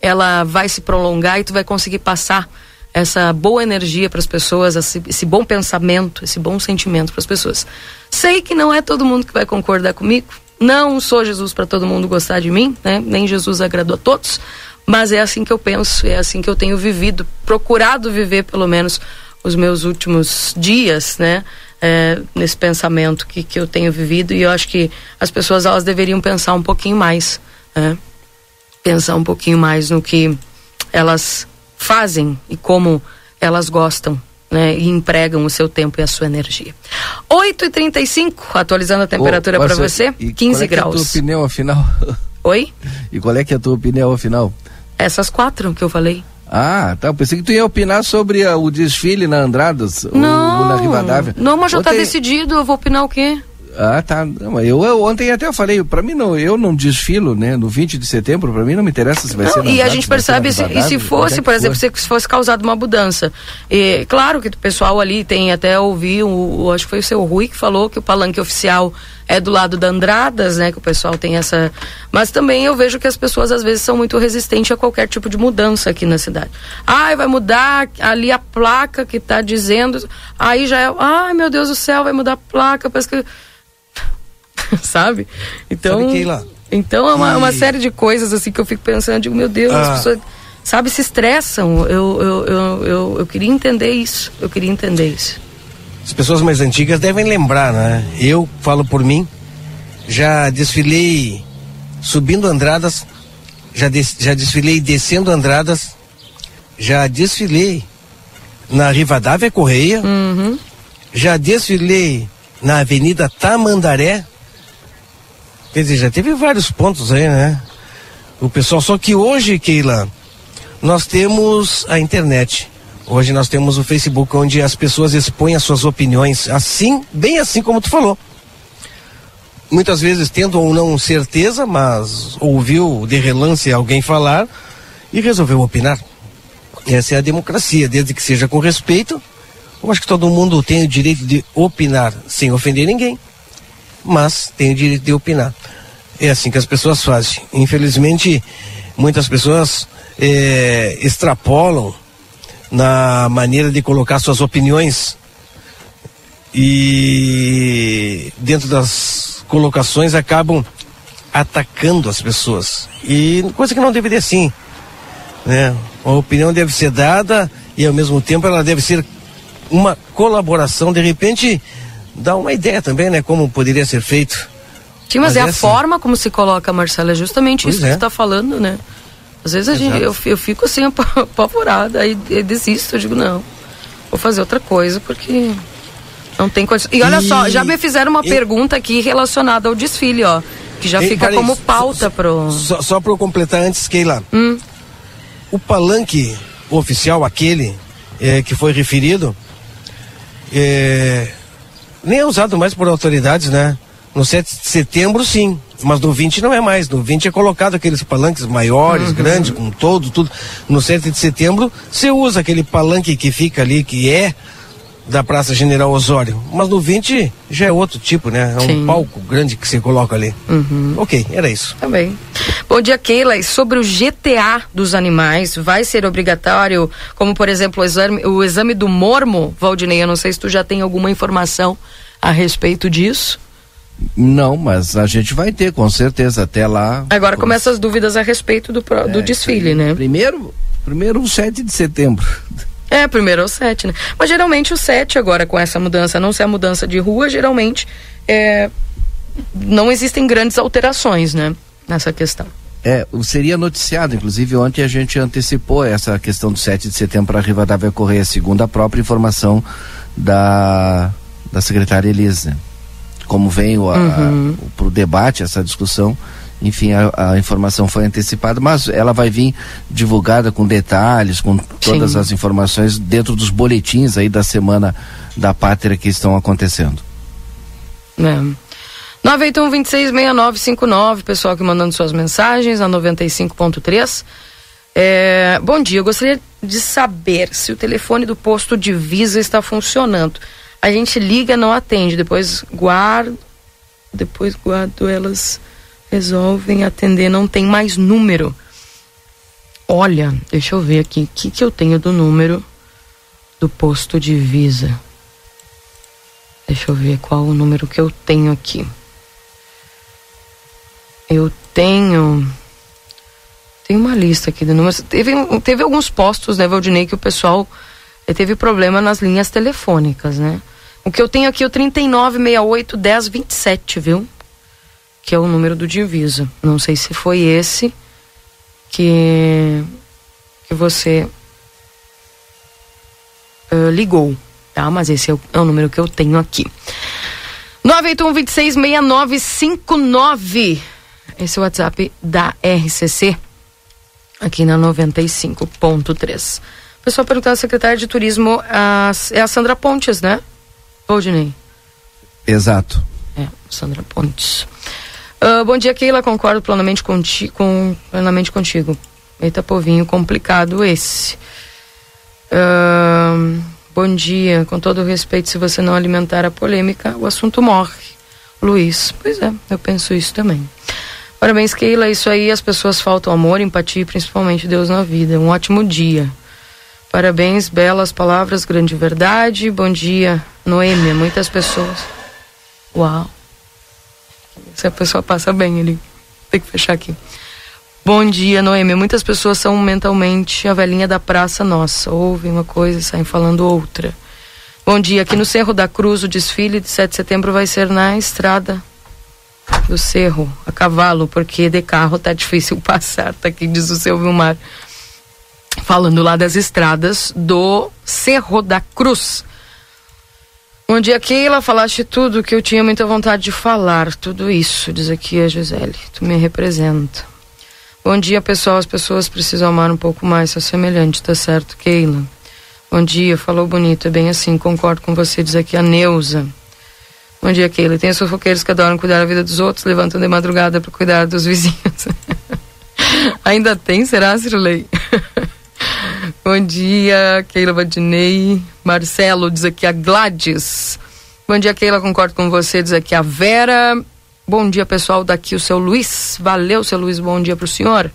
ela vai se prolongar e tu vai conseguir passar essa boa energia para as pessoas, esse, esse, bom pensamento, esse bom sentimento para as pessoas. Sei que não é todo mundo que vai concordar comigo. Não sou Jesus para todo mundo gostar de mim, né? Nem Jesus agradou a todos, mas é assim que eu penso, é assim que eu tenho vivido, procurado viver pelo menos os meus últimos dias, né? É, nesse pensamento que, que eu tenho vivido e eu acho que as pessoas elas deveriam pensar um pouquinho mais, né? Pensar um pouquinho mais no que elas fazem e como elas gostam né, e empregam o seu tempo e a sua energia. 8h35, atualizando a temperatura para você, 15 e graus. Qual é a tua opinião afinal? Oi? E qual é que é a tua opinião afinal? Essas quatro que eu falei. Ah, tá. Eu pensei que tu ia opinar sobre uh, o desfile na Andradas não, ou na Rivadavia. Não, mas já está decidido. Eu vou opinar o quê? Ah, tá. Não, eu, eu, ontem até falei, para mim não, eu não desfilo, né? No 20 de setembro, para mim não me interessa se vai não, ser. E a gente percebe se, e se fosse, por exemplo, se fosse causado uma mudança. E, claro que o pessoal ali tem até ouvi, o, acho que foi o seu Rui que falou que o palanque oficial é do lado da Andradas, né? Que o pessoal tem essa. Mas também eu vejo que as pessoas às vezes são muito resistentes a qualquer tipo de mudança aqui na cidade. Ai, vai mudar ali a placa que está dizendo. Aí já é. Ai, meu Deus do céu, vai mudar a placa. Parece que sabe? Então, sabe então é uma, uma, série de coisas assim que eu fico pensando, digo, meu Deus, ah. as pessoas, sabe, se estressam. Eu, eu, eu, eu, eu queria entender isso. Eu queria entender isso. As pessoas mais antigas devem lembrar, né? Eu falo por mim, já desfilei subindo Andradas, já, des, já desfilei descendo Andradas, já desfilei na Rivadavia Correia, uhum. já desfilei na Avenida Tamandaré, Quer dizer, já teve vários pontos aí, né? O pessoal, só que hoje, Keila, nós temos a internet. Hoje nós temos o Facebook, onde as pessoas expõem as suas opiniões, assim, bem assim como tu falou. Muitas vezes tendo ou não certeza, mas ouviu de relance alguém falar e resolveu opinar. Essa é a democracia, desde que seja com respeito. Eu acho que todo mundo tem o direito de opinar sem ofender ninguém mas tem o direito de opinar. É assim que as pessoas fazem. Infelizmente, muitas pessoas é, extrapolam na maneira de colocar suas opiniões e dentro das colocações acabam atacando as pessoas. E coisa que não deveria assim. Né? A opinião deve ser dada e ao mesmo tempo ela deve ser uma colaboração. De repente, dá uma ideia também, né? Como poderia ser feito. Sim, mas, mas é, a assim. forma como se coloca, Marcela, é justamente pois isso é. que você está falando, né? Às vezes a gente, eu, eu fico assim apavorada, aí desisto, eu digo, não, vou fazer outra coisa, porque não tem condição. E olha e... só, já me fizeram uma e... pergunta aqui relacionada ao desfile, ó. Que já e, fica como pauta pro. Só, só para eu completar antes, Keila. Hum. O palanque oficial, aquele é, que foi referido, é, nem é usado mais por autoridades, né? No 7 de setembro, sim. Mas no 20 não é mais. No 20 é colocado aqueles palanques maiores, uhum. grandes, com todo, tudo. No 7 de setembro, você usa aquele palanque que fica ali, que é da Praça General Osório. Mas no 20 já é outro tipo, né? É um Sim. palco grande que você coloca ali. Uhum. Ok, era isso. Tá bem. Bom dia, Keila. E sobre o GTA dos animais, vai ser obrigatório, como por exemplo o exame, o exame do mormo, Valdinei? Eu não sei se tu já tem alguma informação a respeito disso. Não, mas a gente vai ter, com certeza, até lá. Agora começam as dúvidas a respeito do, do é, desfile, né? Primeiro, primeiro o 7 de setembro. É, primeiro é o 7, né? Mas geralmente o 7 agora com essa mudança, não ser a mudança de rua, geralmente é, não existem grandes alterações, né? Nessa questão. É, seria noticiado, inclusive ontem a gente antecipou essa questão do 7 de setembro para a Rivadavia Correia, segundo a própria informação da, da secretária Elisa. Como vem o, Uhum. para o debate, essa discussão, enfim, a, a informação foi antecipada, mas ela vai vir divulgada com detalhes, com todas Sim. as informações dentro dos boletins aí da semana da pátria que estão acontecendo. É. 981-266959, pessoal que mandando suas mensagens na 95.3. É, bom dia, eu gostaria de saber se o telefone do posto de Visa está funcionando. A gente liga, não atende, depois guardo, depois guardo, elas resolvem atender, não tem mais número. Olha, deixa eu ver aqui, o que, que eu tenho do número do posto de Visa? Deixa eu ver qual o número que eu tenho aqui. Eu tenho. Tem uma lista aqui de números. Teve, teve alguns postos, né, Valdinei, que o pessoal eh, teve problema nas linhas telefônicas, né? O que eu tenho aqui é o 3968 1027, viu? Que é o número do Divisa. Não sei se foi esse que, que você eh, ligou, tá? Mas esse é o, é o número que eu tenho aqui. 981-266959. Esse é o WhatsApp da RCC, aqui na 95.3. O pessoal perguntando à secretária de turismo, a, é a Sandra Pontes, né? Valdinei. Exato. É, Sandra Pontes. Ah, bom dia, Keila. Concordo plenamente, conti com, plenamente contigo. Eita, povinho, complicado esse. Ah, bom dia. Com todo respeito, se você não alimentar a polêmica, o assunto morre. Luiz. Pois é, eu penso isso também. Parabéns, Keila. Isso aí, as pessoas faltam amor, empatia e principalmente Deus na vida. Um ótimo dia. Parabéns, belas palavras, grande verdade. Bom dia, Noêmia. Muitas pessoas. Uau. Se a pessoa passa bem ali. Tem que fechar aqui. Bom dia, Noêmia. Muitas pessoas são mentalmente a velhinha da praça nossa. Ouvem uma coisa e saem falando outra. Bom dia. Aqui no Cerro da Cruz, o desfile de 7 de setembro vai ser na estrada do Cerro, a cavalo, porque de carro tá difícil passar. Tá aqui, diz o seu Vilmar. Falando lá das estradas do Cerro da Cruz. Bom dia, Keila. Falaste tudo que eu tinha muita vontade de falar. Tudo isso, diz aqui a Gisele. Tu me representa. Bom dia, pessoal. As pessoas precisam amar um pouco mais seu semelhante, tá certo, Keila? Bom dia, falou bonito. É bem assim, concordo com você, diz aqui a Neuza. Bom dia, Keila. Tem os fofoqueiros que adoram cuidar da vida dos outros, levantam de madrugada para cuidar dos vizinhos. Ainda tem, será, Cirlei? Bom dia, Keila Vadinei. Marcelo diz aqui a Gladys. Bom dia, Keila, concordo com você, diz aqui a Vera. Bom dia, pessoal, daqui o seu Luiz. Valeu, seu Luiz, bom dia pro senhor.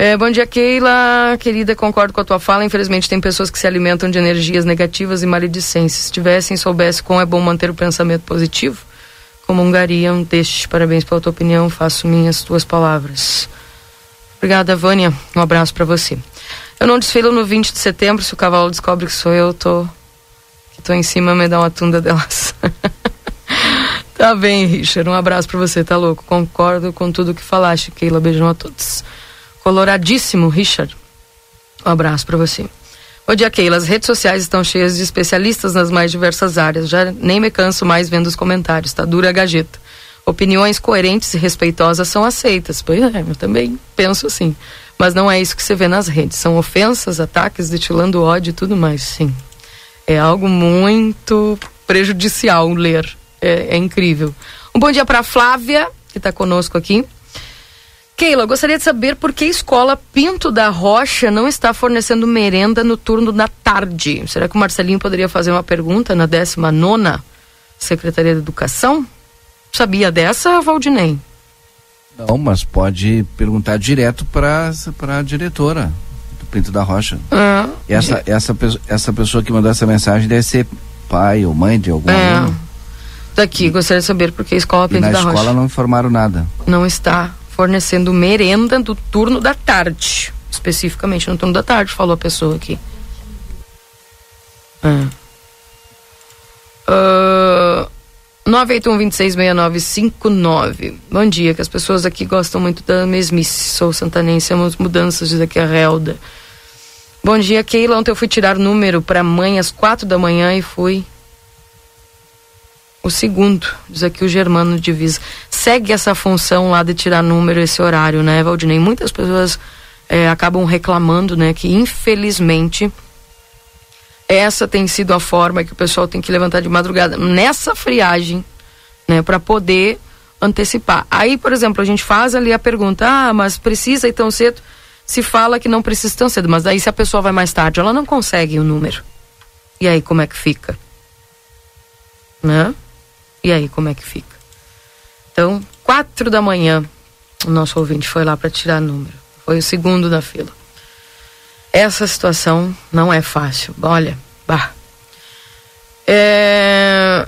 É, bom dia, Keila. Querida, concordo com a tua fala. Infelizmente, tem pessoas que se alimentam de energias negativas e maledicências. Se tivessem, soubesse como é bom manter o pensamento positivo, comungariam. Deixe parabéns pela tua opinião. Faço minhas tuas palavras. Obrigada, Vânia. Um abraço para você. Eu não desfilo no 20 de setembro. Se o cavalo descobre que sou eu, tô, que tô em cima, me dá uma tunda delas. tá bem, Richard. Um abraço para você, tá louco? Concordo com tudo que falaste, Keila. Beijão a todos. Coloradíssimo, Richard. Um abraço para você. Bom dia, Keila. As redes sociais estão cheias de especialistas nas mais diversas áreas. Já nem me canso mais vendo os comentários. Tá dura a gajeta. Opiniões coerentes e respeitosas são aceitas. Pois é, eu também penso assim. Mas não é isso que você vê nas redes. São ofensas, ataques, destilando ódio e tudo mais, sim. É algo muito prejudicial ler. É, é incrível. Um bom dia para Flávia, que está conosco aqui. Keila, gostaria de saber por que a escola Pinto da Rocha não está fornecendo merenda no turno da tarde. Será que o Marcelinho poderia fazer uma pergunta na 19 Secretaria de Educação? Sabia dessa, Valdinei? Não, mas pode perguntar direto para a diretora do Pinto da Rocha. Ah, Essa, essa, essa pessoa que mandou essa mensagem deve ser pai ou mãe de algum É. aluno. Daqui, gostaria de saber por que a escola Pinto na da escola Rocha não informaram nada. não está fornecendo merenda do turno da tarde. Especificamente no turno da tarde, falou a pessoa aqui. Ah, 981-266959. Bom dia, que as pessoas aqui gostam muito da mesmice. Sou santanense, amo mudanças, diz aqui a Helda. Bom dia, Keila. Ontem eu fui tirar número para mãe às quatro da manhã e fui o segundo, diz aqui o Germano Divisa. Segue essa função lá de tirar número esse horário, né, Valdinei? Muitas pessoas é, acabam reclamando, né, que infelizmente essa tem sido a forma que o pessoal tem que levantar de madrugada nessa friagem, né, para poder antecipar. Aí, por exemplo, a gente faz ali a pergunta: "Ah, mas precisa ir tão cedo?" Se fala que não precisa tão cedo, mas daí se a pessoa vai mais tarde, ela não consegue o número. E aí como é que fica? Né? E aí como é que fica? Então, quatro da manhã, o nosso ouvinte foi lá para tirar número. Foi o segundo da fila. Essa situação não é fácil. Olha, bah. É...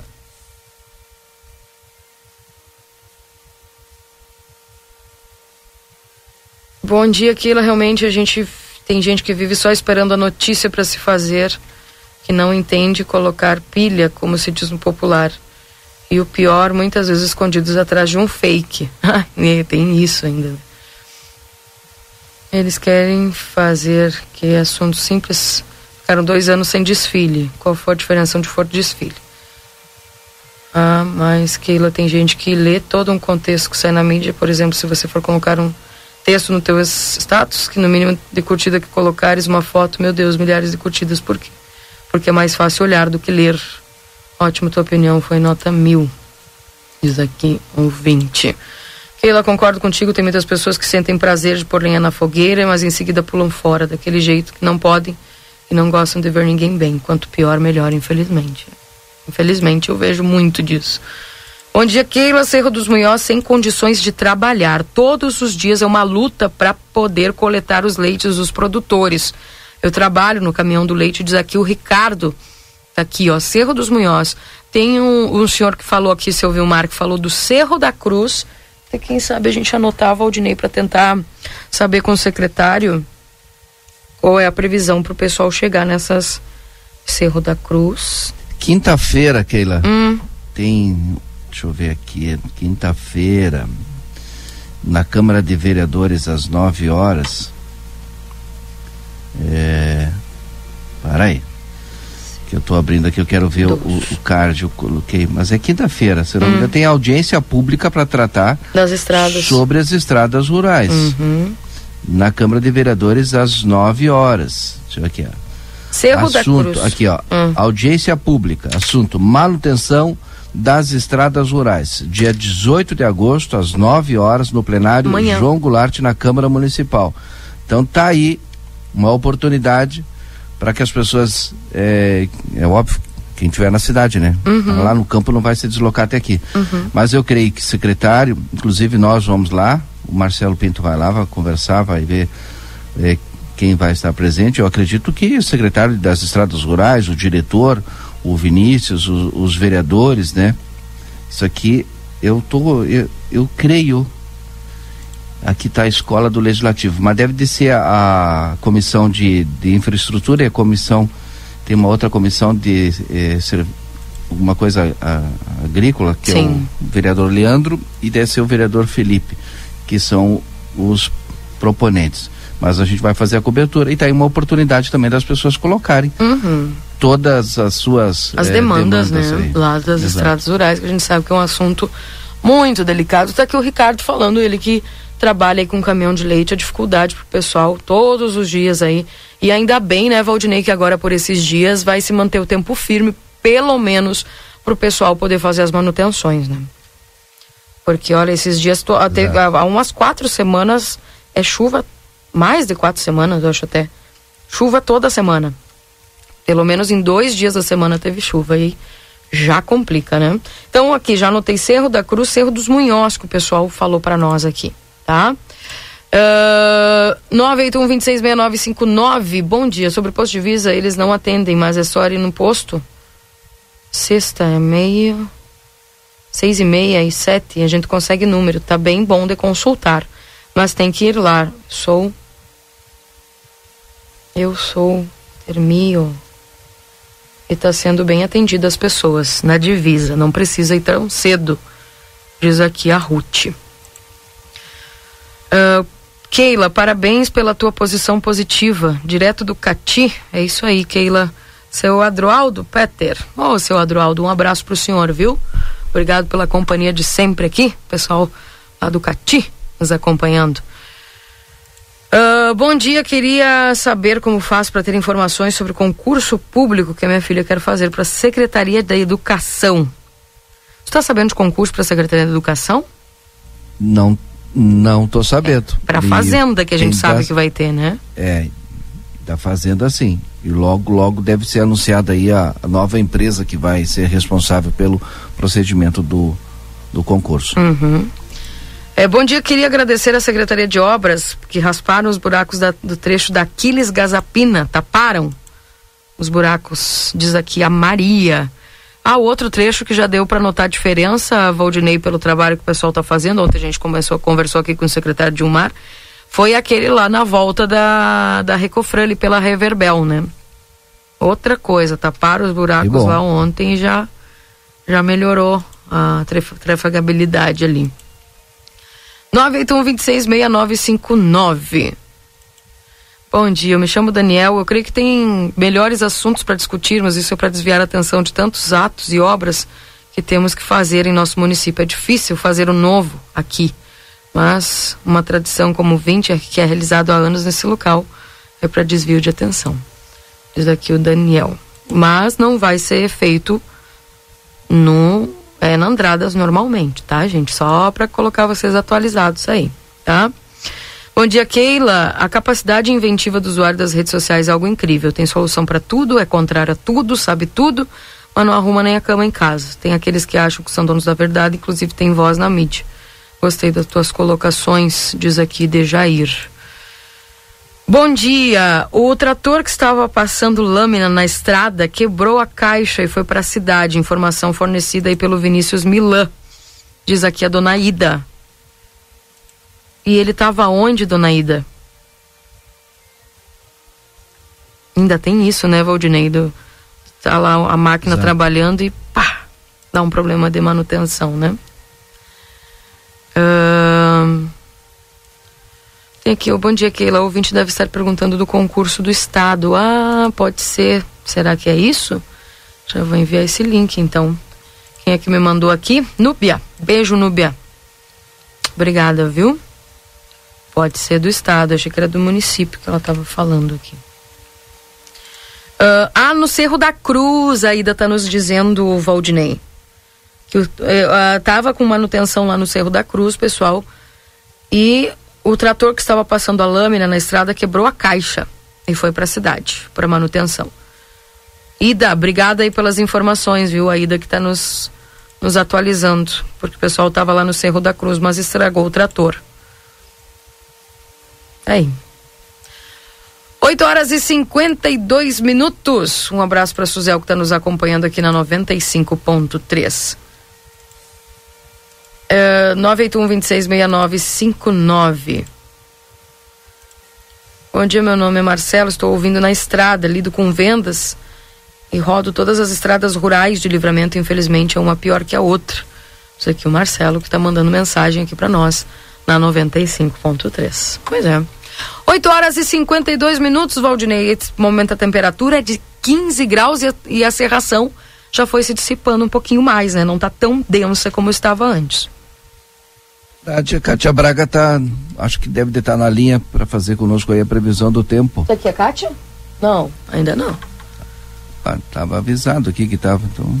Bom dia, Keila. Realmente a gente tem gente que vive só esperando a notícia para se fazer, que não entende colocar pilha, como se diz no popular. E o pior, muitas vezes escondidos atrás de um fake. tem isso ainda. Eles querem fazer que assunto simples. Ficaram dois anos sem desfile. Qual foi a diferença onde for desfile? Ah, mas Keila, tem gente que lê todo um contexto que sai na mídia. Por exemplo, se você for colocar um texto no teu status, que no mínimo de curtida que colocares uma foto, meu Deus, milhares de curtidas. Por quê? Porque é mais fácil olhar do que ler. Ótimo, tua opinião foi nota mil. Diz aqui um 20. Keila, concordo contigo, tem muitas pessoas que sentem prazer de pôr lenha na fogueira, mas em seguida pulam fora, daquele jeito que não podem e não gostam de ver ninguém bem. Quanto pior, melhor, infelizmente. Infelizmente, eu vejo muito disso. Bom dia, Keila Cerro dos Munhós, sem condições de trabalhar. Todos os dias é uma luta para poder coletar os leites dos produtores. Eu trabalho no caminhão do leite, diz aqui o Ricardo, tá aqui, ó, Cerro dos Munhós. Tem um, um senhor que falou aqui, se ouviu o Marco, falou do Cerro da Cruz. E quem sabe a gente anotava, Aldinei, para tentar saber com o secretário qual é a previsão para o pessoal chegar nessas Cerro da Cruz. Quinta-feira, Keila, Hum. tem, deixa eu ver aqui, quinta-feira, na Câmara de Vereadores às 9 horas. É. Para aí. Que eu estou abrindo aqui, eu quero ver o, o card, eu coloquei. Mas é quinta-feira, se não Hum. tem audiência pública para tratar Das estradas. sobre as estradas rurais. Uhum. Na Câmara de Vereadores às 9 horas. Deixa eu ver aqui, ó. Cerro da assunto, Cruz. aqui ó, Hum. audiência pública, assunto manutenção das estradas rurais, dia 18 de agosto às 9 horas no plenário Amanhã. João Goulart na Câmara Municipal. Então tá aí uma oportunidade para que as pessoas é, é óbvio quem estiver na cidade, né? Uhum. Lá no campo não vai se deslocar até aqui. Uhum. Mas eu creio que secretário, inclusive nós vamos lá, o Marcelo Pinto vai lá, vai conversar, vai ver eh, quem vai estar presente. Eu acredito que o secretário das estradas rurais, o diretor, o Vinícius, o- os vereadores, né? Isso aqui eu tô, eu, eu creio. Aqui está a escola do legislativo, mas deve descer a, a comissão de, de infraestrutura e a comissão tem uma outra comissão de eh, ser, alguma coisa a- agrícola, que é Sim. o vereador Leandro, e deve ser o vereador Felipe, que são os proponentes. Mas a gente vai fazer a cobertura e tá aí uma oportunidade também das pessoas colocarem Uhum. todas as suas As eh, demandas, né? aí. Lá das Exato. estradas rurais, que a gente sabe que é um assunto muito delicado. Tá aqui o Ricardo falando, ele que trabalha aí com caminhão de leite, a dificuldade pro pessoal todos os dias aí. E ainda bem, né, Valdinei, que agora por esses dias vai se manter o tempo firme, pelo menos pro pessoal poder fazer as manutenções, né? Porque, olha, esses dias, to- até, há há umas quatro semanas, é chuva, mais de quatro semanas, eu acho até. Chuva toda semana. Pelo menos em dois dias da semana teve chuva e já complica, né? Então aqui já anotei Cerro da Cruz, Cerro dos Munhós, que o pessoal falou para nós aqui, tá? Uh, 981-266959, bom dia. Sobre o posto de visa, eles não atendem, mas é só ir no posto. Sexta é meio. Seis e meia e sete, a gente consegue número. Tá bem bom de consultar. Mas tem que ir lá. Sou. Eu sou. Termio. e está sendo bem atendido as pessoas na divisa. Não precisa ir tão cedo, diz aqui a Ruth. Uh, Keila, parabéns pela tua posição positiva, direto do Cati. É isso aí, Keila. Seu Adroaldo Peter. Ô, oh, seu Adroaldo, um abraço pro senhor, viu? Obrigado pela companhia de sempre aqui, pessoal lá do Cati nos acompanhando. Uh, bom dia, queria saber como faço para ter informações sobre o concurso público que a minha filha quer fazer para a Secretaria da Educação. Você está sabendo de concurso para a Secretaria da Educação? Não, não tô sabendo. É, para a Fazenda que a gente sabe que vai ter, né? É, da Fazenda sim. E logo, logo deve ser anunciada aí a, a nova empresa que vai ser responsável pelo procedimento do, do concurso. Uhum. É, bom dia, queria agradecer à Secretaria de Obras que rasparam os buracos da, do trecho da Aquiles Gazapina, taparam os buracos, diz aqui a Maria. Ah, outro trecho que já deu para notar a diferença, Valdinei, pelo trabalho que o pessoal está fazendo. Ontem a gente começou, conversou aqui com o secretário Dilmar. Foi aquele lá na volta da, da Recofran, ali pela Reverbel, né? Outra coisa, taparam os buracos lá ontem e já, já melhorou a trafegabilidade ali. 981-266959. Bom dia, eu me chamo Daniel. Eu creio que tem melhores assuntos para discutirmos. Isso é para desviar a atenção de tantos atos e obras que temos que fazer em nosso município. É difícil fazer o novo aqui, mas uma tradição como 20 que é realizado há anos nesse local é para desvio de atenção. Diz aqui o Daniel. Mas não vai ser feito no é, na Andradas normalmente, tá, gente? Só para colocar vocês atualizados aí, tá? Bom dia, Keila. A capacidade inventiva do usuário das redes sociais é algo incrível. Tem solução para tudo, é contrário a tudo, sabe tudo, mas não arruma nem a cama em casa. Tem aqueles que acham que são donos da verdade, inclusive tem voz na mídia. Gostei das tuas colocações, diz aqui Dejair. Bom dia. O trator que estava passando lâmina na estrada quebrou a caixa e foi para a cidade. Informação fornecida aí pelo Vinícius Milan. Diz aqui a dona Ida. E ele estava onde, dona Ida? Ainda tem isso, né, Valdinei? Do, tá lá a máquina Exato. trabalhando e pá, dá um problema de manutenção, né? Uh... Tem aqui, o bom dia, Keila. O ouvinte deve estar perguntando do concurso do Estado. Ah, pode ser. Será que é isso? Já vou enviar esse link, então. Quem é que me mandou aqui? Núbia. Beijo, Núbia. Obrigada, viu? Pode ser do Estado. Achei que era do município que ela estava falando aqui. Uh, ah, no Cerro da Cruz, a Ida está nos dizendo, o Valdinei. Que uh, tava com manutenção lá no Cerro da Cruz, pessoal. E o trator que estava passando a lâmina na estrada quebrou a caixa e foi para a cidade, para manutenção. Ida, obrigada aí pelas informações, viu? A Ida que está nos, nos atualizando, porque o pessoal estava lá no Cerro da Cruz, mas estragou o trator. Aí. 8 horas e 52 minutos. Um abraço para Suzel que está nos acompanhando aqui na 95.3. Uh, 981-266959. Bom dia, meu nome é Marcelo, estou ouvindo na estrada, lido com vendas e rodo todas as estradas rurais de livramento, infelizmente é uma pior que a outra. Isso aqui é o Marcelo que está mandando mensagem aqui para nós na 95.3. Pois é. 8 horas e 52 minutos, Valdinei. Esse momento a temperatura é de 15 graus e a, e a serração já foi se dissipando um pouquinho mais, né? Não está tão densa como estava antes. A tia Kátia Braga tá, acho que deve estar na linha para fazer conosco aí a previsão do tempo. Isso aqui é Kátia? Não, ainda não. Ah, tava avisado aqui que tava, então.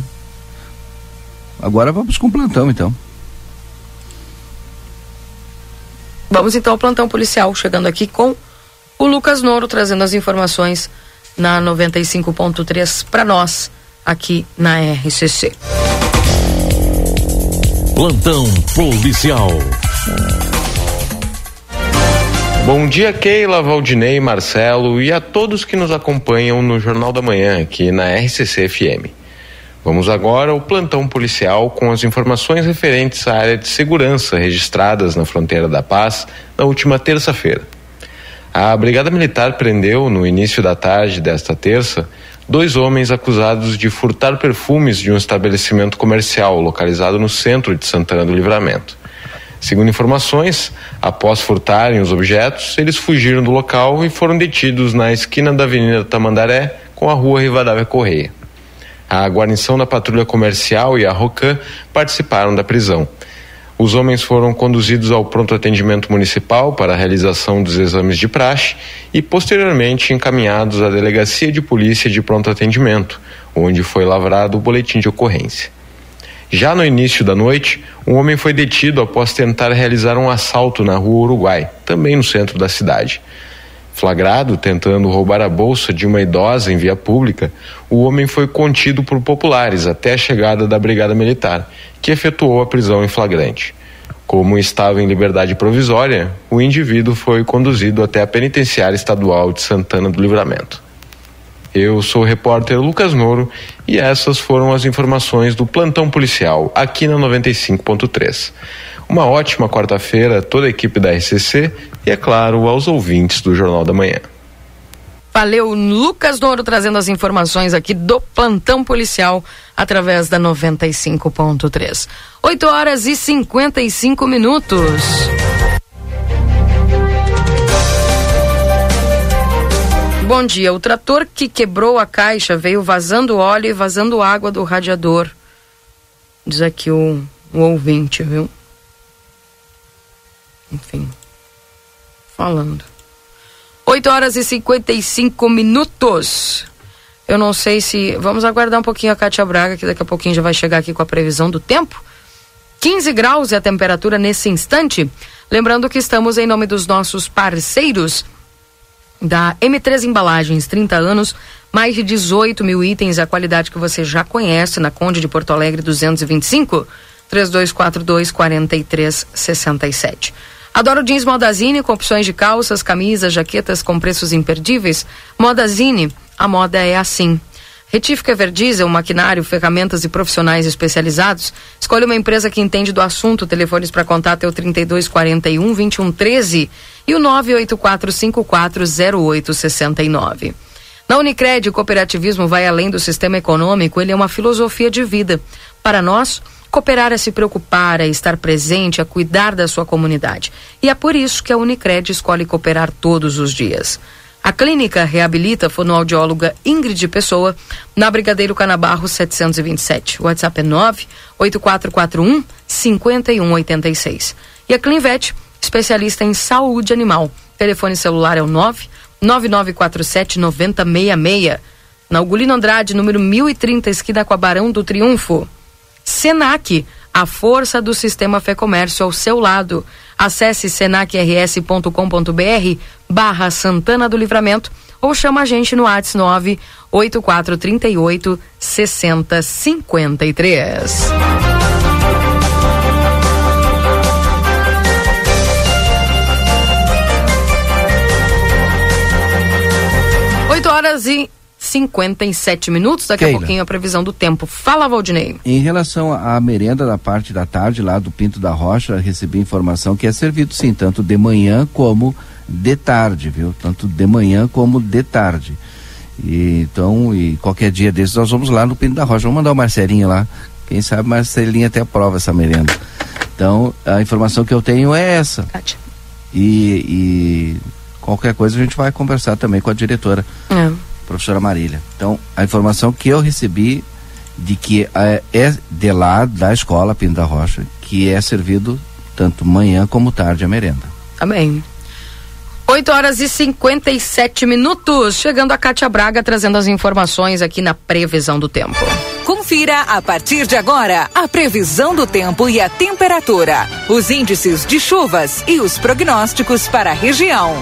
Agora vamos com o plantão, então. Vamos então ao plantão policial, chegando aqui com o Lucas Noro, trazendo as informações na 95.3 para nós, aqui na RCC. Plantão policial. Bom dia, Keila, Valdinei, Marcelo e a todos que nos acompanham no Jornal da Manhã aqui na RCC FM. Vamos agora ao plantão policial com as informações referentes à área de segurança registradas na fronteira da Paz na última terça-feira. A Brigada Militar prendeu, no início da tarde desta terça, dois homens acusados de furtar perfumes de um estabelecimento comercial localizado no centro de Santana do Livramento. Segundo informações, após furtarem os objetos, eles fugiram do local e foram detidos na esquina da Avenida Tamandaré com a rua Rivadavia Correia. A guarnição da patrulha comercial e a Rocan participaram da prisão. Os homens foram conduzidos ao pronto atendimento municipal para a realização dos exames de praxe e posteriormente encaminhados à delegacia de polícia de pronto atendimento, onde foi lavrado o boletim de ocorrência. Já no início da noite, um homem foi detido após tentar realizar um assalto na rua Uruguai, também no centro da cidade. Flagrado tentando roubar a bolsa de uma idosa em via pública, o homem foi contido por populares até a chegada da Brigada Militar, que efetuou a prisão em flagrante. Como estava em liberdade provisória, o indivíduo foi conduzido até a penitenciária estadual de Santana do Livramento. Eu sou o repórter Lucas Noro e essas foram as informações do plantão policial aqui na 95.3. Uma ótima quarta-feira a toda a equipe da RCC e, é claro, aos ouvintes do Jornal da Manhã. Valeu, Lucas Noro trazendo as informações aqui do plantão policial através da 95.3. 8 horas e 55 minutos. Bom dia. O trator que quebrou a caixa veio vazando óleo e vazando água do radiador. Diz aqui o, o ouvinte, viu? Enfim. Falando. 8 horas e 55 minutos. Eu não sei se. Vamos aguardar um pouquinho a Cátia Braga, que daqui a pouquinho já vai chegar aqui com a previsão do tempo. 15 graus é a temperatura nesse instante. Lembrando que estamos em nome dos nossos parceiros da M3 Embalagens, 30 anos, mais de 18 mil itens, a qualidade que você já conhece, na Conde de Porto Alegre 225, 3242 4367. Adoro jeans Modazine com opções de calças, camisas, jaquetas com preços imperdíveis. Modazine, a moda é assim. Retífica Everdiesel, maquinário, ferramentas e profissionais especializados. Escolha uma empresa que entende do assunto. Telefones para contato é o 3241 2113 e o 984540869. Na Unicred, o cooperativismo vai além do sistema econômico, ele é uma filosofia de vida. Para nós, cooperar é se preocupar, é estar presente, é cuidar da sua comunidade. E é por isso que a Unicred escolhe cooperar todos os dias. A clínica reabilita a fonoaudióloga Ingrid Pessoa, na Brigadeiro Canabarro 727. O WhatsApp é 98441 5186. E a Clinvet, especialista em saúde animal. Telefone celular é o 9 9947 9066. Na Ugolino Andrade, número 1030, esquina com a Barão do Triunfo. Senac, a força do sistema Fé Comércio ao seu lado. Acesse senacrs.com.br barra Santana do Livramento ou chama a gente no ATS 9 8438 6053. Oito horas e 57 minutos. Daqui Keila. a pouquinho a previsão do tempo. Fala, Valdinei. Em relação à merenda da parte da tarde lá do Pinto da Rocha, recebi informação que é servido sim, tanto de manhã como de tarde, viu? Tanto de manhã como de tarde. E, então, e qualquer dia desses nós vamos lá no Pinto da Rocha. Vamos mandar o Marcelinho lá. Quem sabe Marcelinho até aprova essa merenda. Então, a informação que eu tenho é essa. E, e qualquer coisa a gente vai conversar também com a diretora É. professora Marília. Então, a informação que eu recebi de que é, é de lá da escola Pinto da Rocha, que é servido tanto manhã como tarde a merenda. Bem. 8 horas e 57 minutos. Chegando a Cátia Braga trazendo as informações aqui na previsão do tempo. Confira a partir de agora a previsão do tempo e a temperatura, os índices de chuvas e os prognósticos para a região.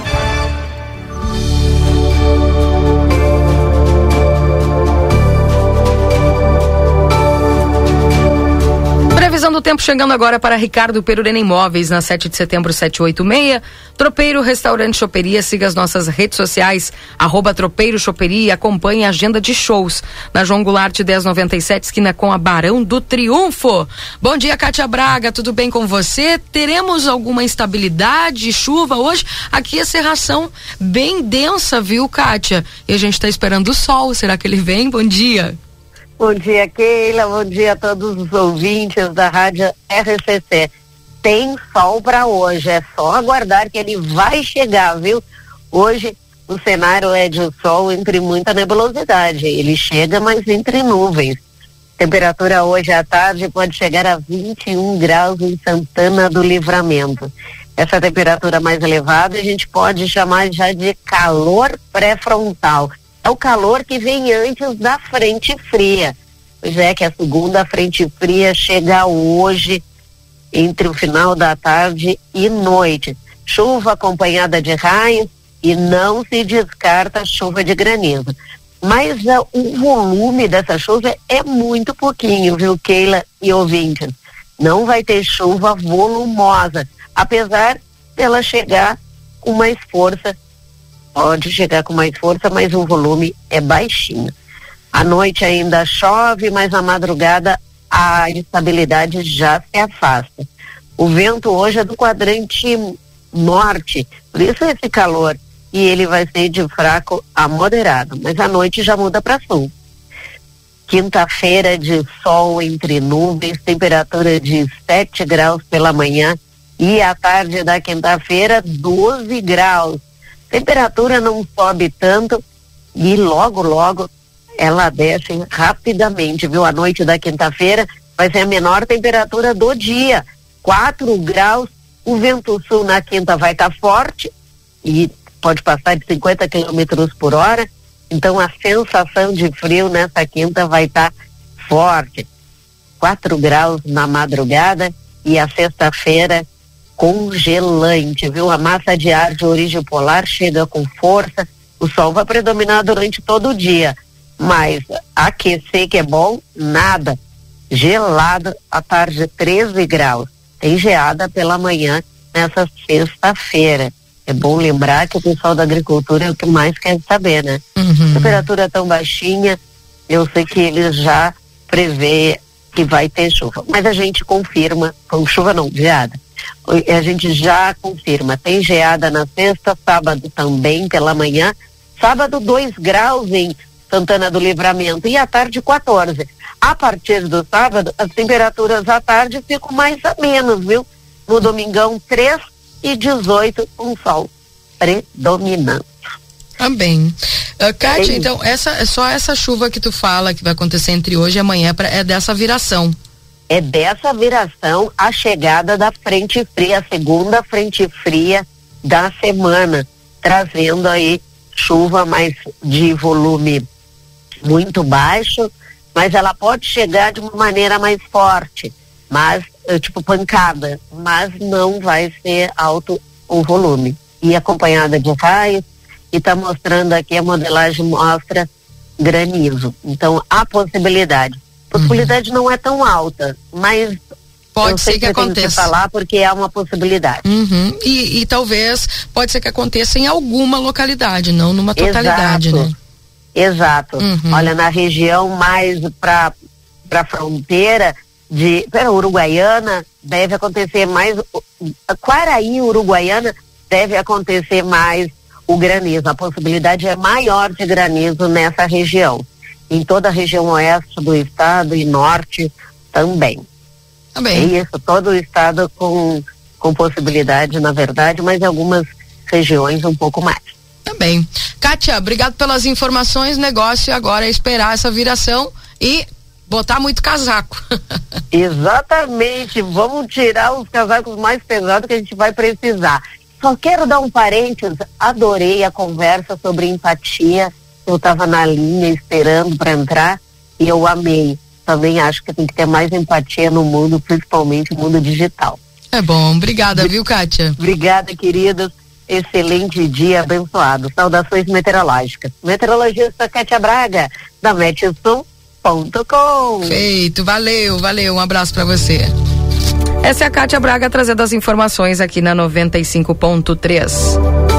Previsão do tempo chegando agora para Ricardo Perurena Imóveis, na 7 de setembro 786. Tropeiro Restaurante Choperia, siga as nossas redes sociais, arroba Tropeiro Choperia acompanhe a agenda de shows. Na João Goulart 1097, esquina com a Barão do Triunfo. Bom dia, Cátia Braga, tudo bem com você? Teremos alguma instabilidade, chuva hoje? Aqui a serração bem densa, viu, Kátia? E a gente está esperando o sol, será que ele vem? Bom dia. Bom dia, Keila. Bom dia a todos os ouvintes da Rádio RCC. Tem sol para hoje, é só aguardar que ele vai chegar, viu? Hoje o cenário é de sol entre muita nebulosidade. Ele chega, mas entre nuvens. Temperatura hoje à tarde pode chegar a 21 graus em Santana do Livramento. Essa temperatura mais elevada a gente pode chamar já de calor pré-frontal é o calor que vem antes da frente fria. Pois é, que a segunda frente fria chega hoje, entre o final da tarde e noite. Chuva acompanhada de raios e não se descarta chuva de granizo. Mas uh, o volume dessa chuva é muito pouquinho, viu, Keila e ouvintes? Não vai ter chuva volumosa, apesar dela chegar com mais força pode chegar com mais força, mas o volume é baixinho. À noite ainda chove, mas à madrugada a estabilidade já se afasta. O vento hoje é do quadrante norte, por isso esse calor. E ele vai ser de fraco a moderado, mas à noite já muda para sul. Quinta-feira de sol entre nuvens, temperatura de 7 graus pela manhã e à tarde da quinta-feira 12 graus temperatura não sobe tanto e logo, logo ela desce rapidamente, viu? A noite da quinta-feira vai ser a menor temperatura do dia, 4 graus. O vento sul na quinta vai estar tá forte e pode passar de 50 quilômetros por hora. Então a sensação de frio nessa quinta vai estar tá forte. 4 graus na madrugada e a sexta-feira congelante, viu? A massa de ar de origem polar chega com força, o sol vai predominar durante todo o dia, mas aquecer que é bom, nada. Gelado à tarde 13 graus. Tem geada pela manhã nessa sexta-feira. É bom lembrar que o pessoal da agricultura é o que mais quer saber, né? Uhum. Temperatura tão baixinha, eu sei que eles já prevê que vai ter chuva, mas a gente confirma, com chuva não, geada a gente já confirma. Tem geada na sexta, sábado também pela manhã. Sábado 2 graus em Santana do Livramento e à tarde 14. A partir do sábado, as temperaturas à tarde ficam mais a menos, viu? No domingão 3 e 18 com sol predominante. Também. Uh, Kátia, então, essa, é só essa chuva que tu fala que vai acontecer entre hoje e amanhã pra, é dessa viração é dessa viração a chegada da frente fria, a segunda frente fria da semana, trazendo aí chuva mais de volume muito baixo, mas ela pode chegar de uma maneira mais forte, mas eh, tipo pancada, mas não vai ser alto o volume. E acompanhada de raios, e está mostrando aqui a modelagem mostra granizo. Então há possibilidade possibilidade uhum. não é tão alta, mas pode ser que, que aconteça. falar porque é uma possibilidade. Uhum. E, e, talvez pode ser que aconteça em alguma localidade, não numa totalidade, Exato. né? Exato. Uhum. Olha, na região mais para para fronteira de pera, Uruguaiana deve acontecer mais Quaraí, Uruguaiana deve acontecer mais o granizo. A possibilidade é maior de granizo nessa região em toda a região oeste do estado e norte também. Também. É isso, todo o estado com, com possibilidade, na verdade, mas em algumas regiões um pouco mais. Também. Kátia, obrigado pelas informações. Negócio agora é esperar essa viração e botar muito casaco. Exatamente. Vamos tirar os casacos mais pesados que a gente vai precisar. Só quero dar um parênteses. Adorei a conversa sobre empatia eu estava na linha esperando para entrar e eu amei. Também acho que tem que ter mais empatia no mundo, principalmente no mundo digital. É bom, obrigada, viu, Kátia? Obrigada, queridos. Excelente dia abençoado. Saudações meteorológicas. Meteorologista Kátia Braga, da Metsul rc7.com. Feito, valeu, valeu, um abraço para você. Essa é a Kátia Braga trazendo as informações aqui na 95.3.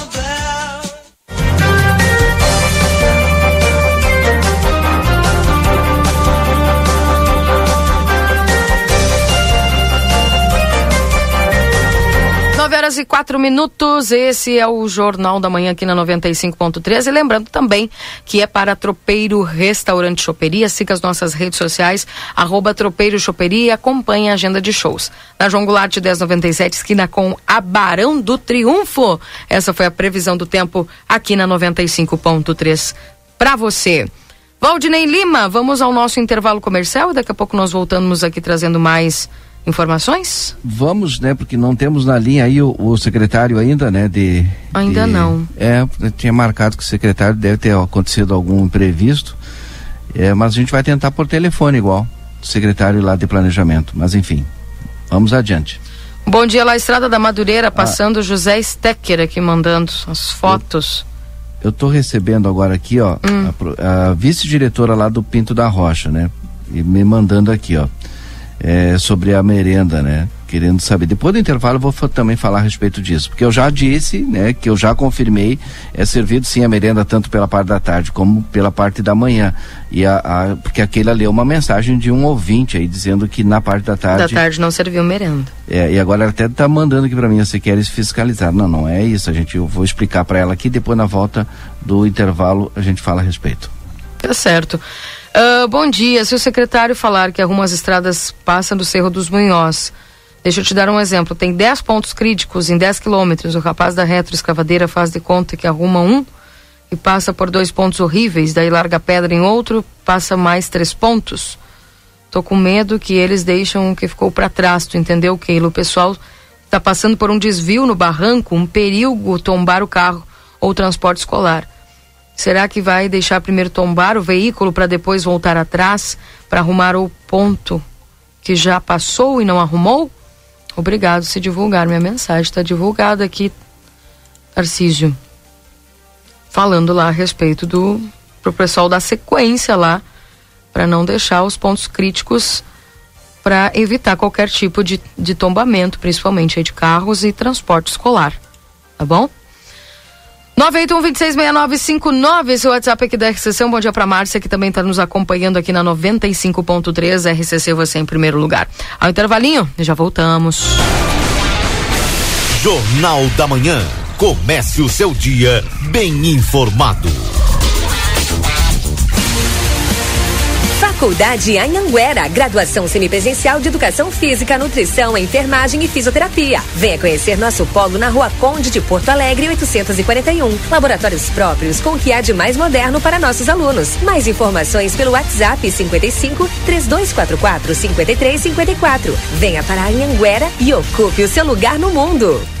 Horas e quatro minutos, esse é o Jornal da Manhã aqui na 95.3 e lembrando também que é para Tropeiro Restaurante Choperia, siga as nossas redes sociais, arroba Tropeiro Choperia. E acompanhe a agenda de shows. Na João Goulart 1097, esquina com a Barão do Triunfo, essa foi a previsão do tempo aqui na 95.3 para você. Valdinei Lima, vamos ao nosso intervalo comercial e daqui a pouco nós voltamos aqui trazendo mais informações? Vamos, né? Porque não temos na linha aí o, o secretário ainda, né? De, Ainda de- não. É, eu tinha marcado que o secretário deve ter acontecido algum imprevisto. É, mas a gente vai tentar por telefone igual, o secretário lá de planejamento. Mas enfim, vamos adiante. Bom dia lá, Estrada da Ah. Madureira, passando José Stecker aqui mandando as fotos. Eu estou recebendo agora aqui, ó, Hum. a a, vice-diretora lá do Pinto da Rocha, né? E me mandando aqui, ó, é, sobre a merenda, né? Querendo saber. Depois do intervalo eu vou também falar a respeito disso, porque eu já disse, né, que eu já confirmei, é servido sim a merenda tanto pela parte da tarde como pela parte da manhã. E a, a- porque aquele leu uma mensagem de um ouvinte aí dizendo que na parte da Da tarde tarde não serviu merenda. é, e agora ela até tá mandando aqui para mim, você quer fiscalizar. Não, não é isso. A gente, eu vou explicar para ela aqui, depois na volta do intervalo a gente fala a respeito. Tá certo. Ah, bom dia. Se o secretário falar que arruma as estradas, passa do Cerro dos Munhós. Deixa eu te dar um exemplo. Tem 10 pontos críticos em 10 quilômetros. O rapaz da retroescavadeira faz de conta que arruma um e passa por dois pontos horríveis. Daí larga a pedra em outro, passa mais três pontos. Tô com medo que eles deixam o que ficou para trás. Tu entendeu, Keilo? O pessoal tá passando por um desvio no barranco, um perigo tombar o carro ou o transporte escolar. Será que vai deixar primeiro tombar o veículo para depois voltar atrás para arrumar o ponto que já passou e não arrumou? Obrigado se divulgar minha mensagem. Está divulgada aqui, Tarcísio. Falando lá a respeito do pro pessoal da sequência lá, para não deixar os pontos críticos para evitar qualquer tipo de, de tombamento, principalmente de carros e transporte escolar. Tá bom? 981-266959, esse é o WhatsApp aqui da RCC. Um bom dia para Márcia, que também está nos acompanhando aqui na 95.3. RCC, você em primeiro lugar. Ao intervalinho, já voltamos. Jornal da Manhã. Comece o seu dia bem informado. Faculdade Anhanguera, graduação semipresencial de Educação Física, Nutrição, Enfermagem e Fisioterapia. Venha conhecer nosso polo na Rua Conde de Porto Alegre, 841. Laboratórios próprios com o que há de mais moderno para nossos alunos. Mais informações pelo WhatsApp 55 3244 5354. Venha para Anhanguera e ocupe o seu lugar no mundo.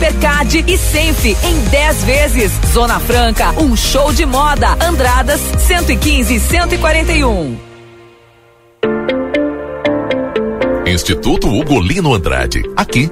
Hipercard e Senf em 10 vezes. Zona Franca, um show de moda. Andradas 115 e 141. Instituto Ugolino Andrade. Aqui,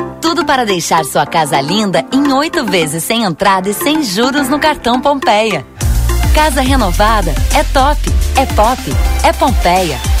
Tudo para deixar sua casa linda em oito vezes sem entrada e sem juros no cartão Pompeia. Casa renovada é top, é pop, é Pompeia.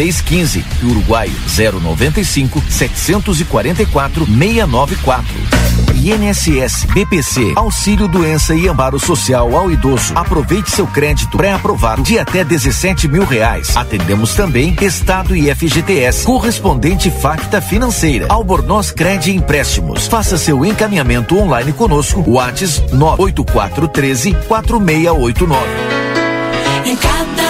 615 e Uruguai 095 744 694. INSS, BPC, Auxílio Doença e Amparo Social ao Idoso. Aproveite seu crédito pré-aprovado de até 17 mil reais. Atendemos também Estado e FGTS, correspondente Facta Financeira, Albornoz Cred Empréstimos. Faça seu encaminhamento online conosco. Whats 98413 4689. Em cada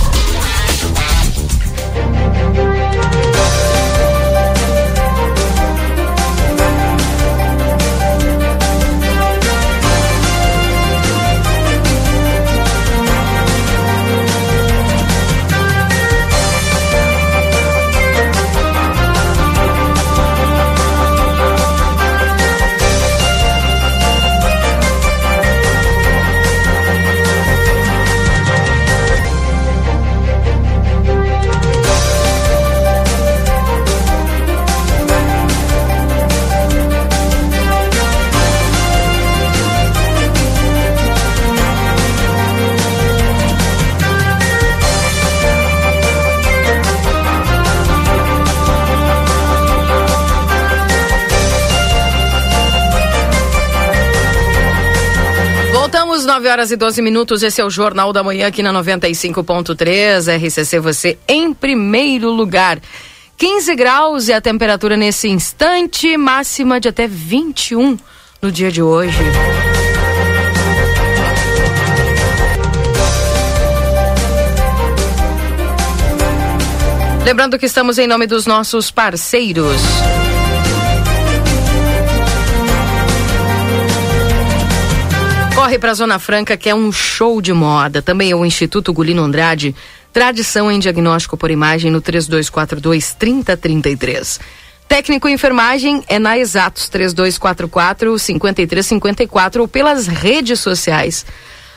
9 horas e 12 minutos. Esse é o Jornal da Manhã aqui na 95.3. RCC você em primeiro lugar. 15 graus e a temperatura nesse instante, máxima de até 21 no dia de hoje. Lembrando que estamos em nome dos nossos parceiros. Corre para a Zona Franca, que é um show de moda. Também é o Instituto Gulino Andrade, tradição em diagnóstico por imagem no 3242 3033. Técnico em enfermagem é na Exatos 3244 5354 ou pelas redes sociais.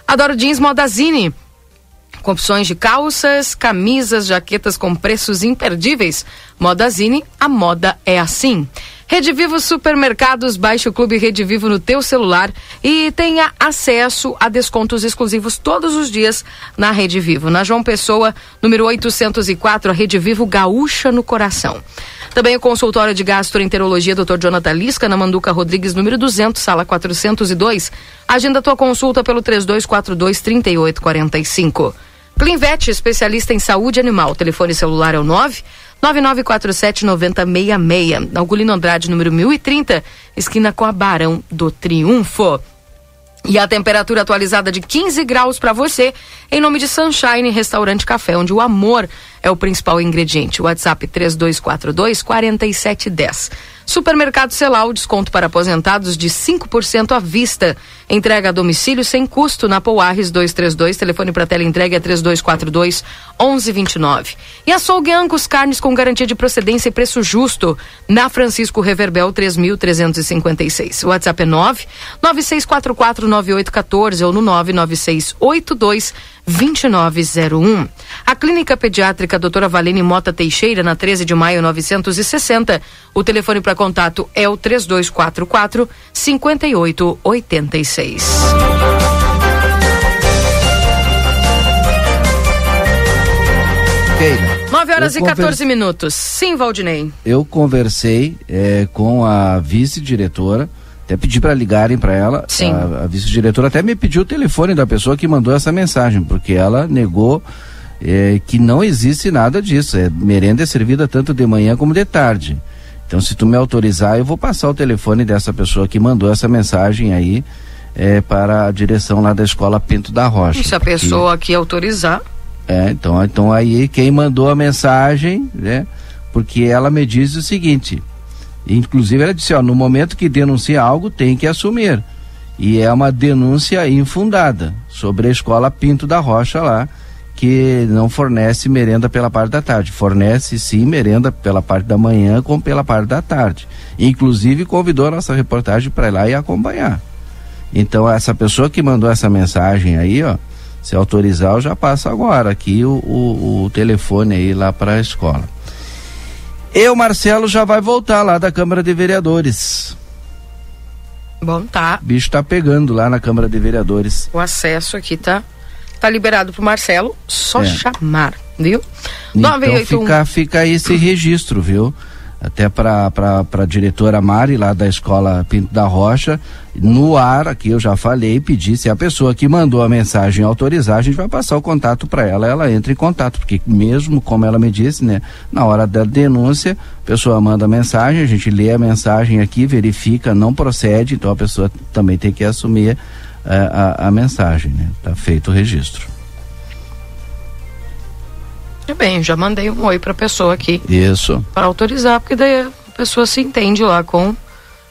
Adoro Jeans Modazine. Com opções de calças, camisas, jaquetas com preços imperdíveis. Modazine, a moda é assim. Rede Vivo Supermercados, baixe o Clube Rede Vivo no teu celular e tenha acesso a descontos exclusivos todos os dias na Rede Vivo. Na João Pessoa, número 804, a Rede Vivo Gaúcha no Coração. Também o consultório de gastroenterologia Dr. Jonathan Lisca, na Manduca Rodrigues, número 200, sala 402. Agenda tua consulta pelo 3242 3845. Clinvet, especialista em saúde animal. Telefone celular é o 9 9947 9066. Algolino Andrade, número 1030, esquina com a Barão do Triunfo. E a temperatura atualizada de 15 graus para você, em nome de Sunshine Restaurante Café, onde o amor é o principal ingrediente. WhatsApp 3242 4710. Supermercado Celal, desconto para aposentados de 5% à vista. Entrega a domicílio sem custo na Pouarres 232, telefone para tela entrega é 3242 1129. E açougue Angus carnes com garantia de procedência e preço justo na Francisco Reverbel 3356. O WhatsApp é 9 9644 9814 ou no 99682 2901. A Clínica Pediátrica Doutora Valene Mota Teixeira, na 13 de maio 960. O telefone para contato é o 3244 5886. Keila. 9 horas eu e conver- 14 minutos. Sim, Valdinei. Eu conversei eh, com a vice-diretora, até pedi para ligarem para ela. Sim. A, a vice-diretora até me pediu o telefone da pessoa que mandou essa mensagem, porque ela negou eh, que não existe nada disso. É, merenda é servida tanto de manhã como de tarde. Então, se tu me autorizar, eu vou passar o telefone dessa pessoa que mandou essa mensagem aí eh, para a direção lá da escola Pinto da Rocha. Se a pessoa aqui autorizar. é, então, então aí quem mandou a mensagem, né? Porque ela me diz o seguinte, inclusive ela disse, ó, no momento que denuncia algo, tem que assumir. E é uma denúncia infundada sobre a escola Pinto da Rocha lá, que não fornece merenda pela parte da tarde. Fornece sim merenda pela parte da manhã como pela parte da tarde. Inclusive convidou a nossa reportagem para ir lá e acompanhar. Então essa pessoa que mandou essa mensagem aí, ó, se autorizar, eu já passo agora aqui o, o, o telefone aí lá para a escola. E o Marcelo já vai voltar lá da Câmara de Vereadores. Bom, tá. O bicho tá pegando lá na Câmara de Vereadores. O acesso aqui tá tá liberado pro Marcelo, só É. chamar, viu? Então 981 fica, fica esse registro, viu? Até para a diretora Mari, lá da escola Pinto da Rocha, no ar, aqui eu já falei, pedi se a pessoa que mandou a mensagem autorizar, a gente vai passar o contato para ela, ela entra em contato, porque mesmo como ela me disse, né, na hora da denúncia, a pessoa manda a mensagem, a gente lê a mensagem aqui, verifica, não procede, então a pessoa também tem que assumir eh, a, a mensagem, né? Tá feito o registro. Bem, já mandei um oi pra pessoa aqui Isso. para autorizar, porque daí a pessoa se entende lá com,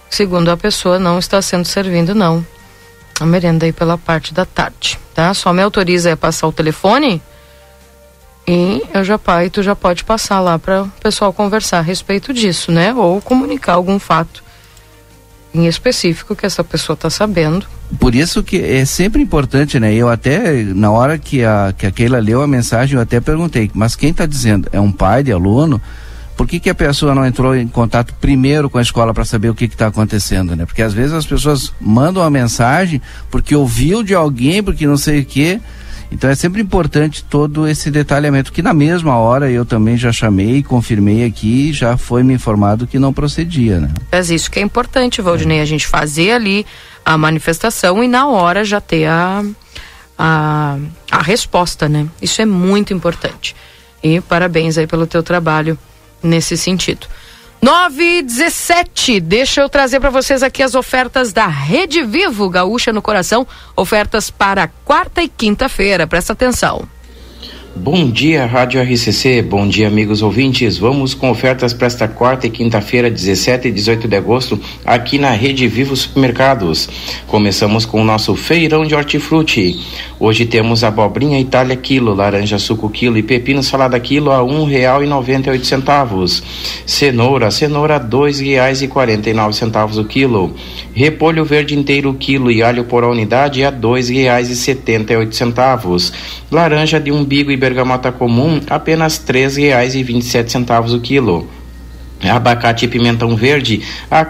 segundo a pessoa, não está sendo servindo, não. A merenda aí pela parte da tarde, tá? Só me autoriza a passar o telefone e eu já pai, tu já pode passar lá para o pessoal conversar a respeito disso, né? Ou comunicar algum fato em específico que essa pessoa está sabendo. Por isso que é sempre importante, né? Eu até, na hora que a, que a Keila leu a mensagem, eu até perguntei, mas quem está dizendo? É um pai de aluno? Por que, que a pessoa não entrou em contato primeiro com a escola para saber o que está acontecendo, né? Porque às vezes as pessoas mandam a mensagem porque ouviu de alguém, porque não sei o quê. Então é sempre importante todo esse detalhamento, que na mesma hora eu também já chamei, confirmei aqui, e já foi me informado que não procedia, né? Mas isso que é importante, Valdinei, a gente fazer ali a manifestação e na hora já ter a, a, a resposta, né? Isso é muito importante. E parabéns aí pelo teu trabalho nesse sentido. 9 e 17, deixa eu trazer para vocês aqui as ofertas da Rede Vivo Gaúcha no Coração, ofertas para quarta e quinta-feira, presta atenção. Bom dia, Rádio RCC. Bom dia, amigos ouvintes. Vamos com ofertas para esta quarta e quinta-feira, 17 e 18 de agosto, aqui na Rede Vivo Supermercados. Começamos com o nosso feirão de hortifruti. Hoje temos abobrinha Itália quilo, laranja suco quilo e pepino salada quilo a um real e noventa e oito centavos. Cenoura, cenoura dois reais e quarenta e nove centavos o quilo. Repolho verde inteiro quilo e alho por unidade a dois reais e setenta e oito centavos. Laranja de umbigo e bergamota comum apenas sete centavos o quilo. Abacate e pimentão verde a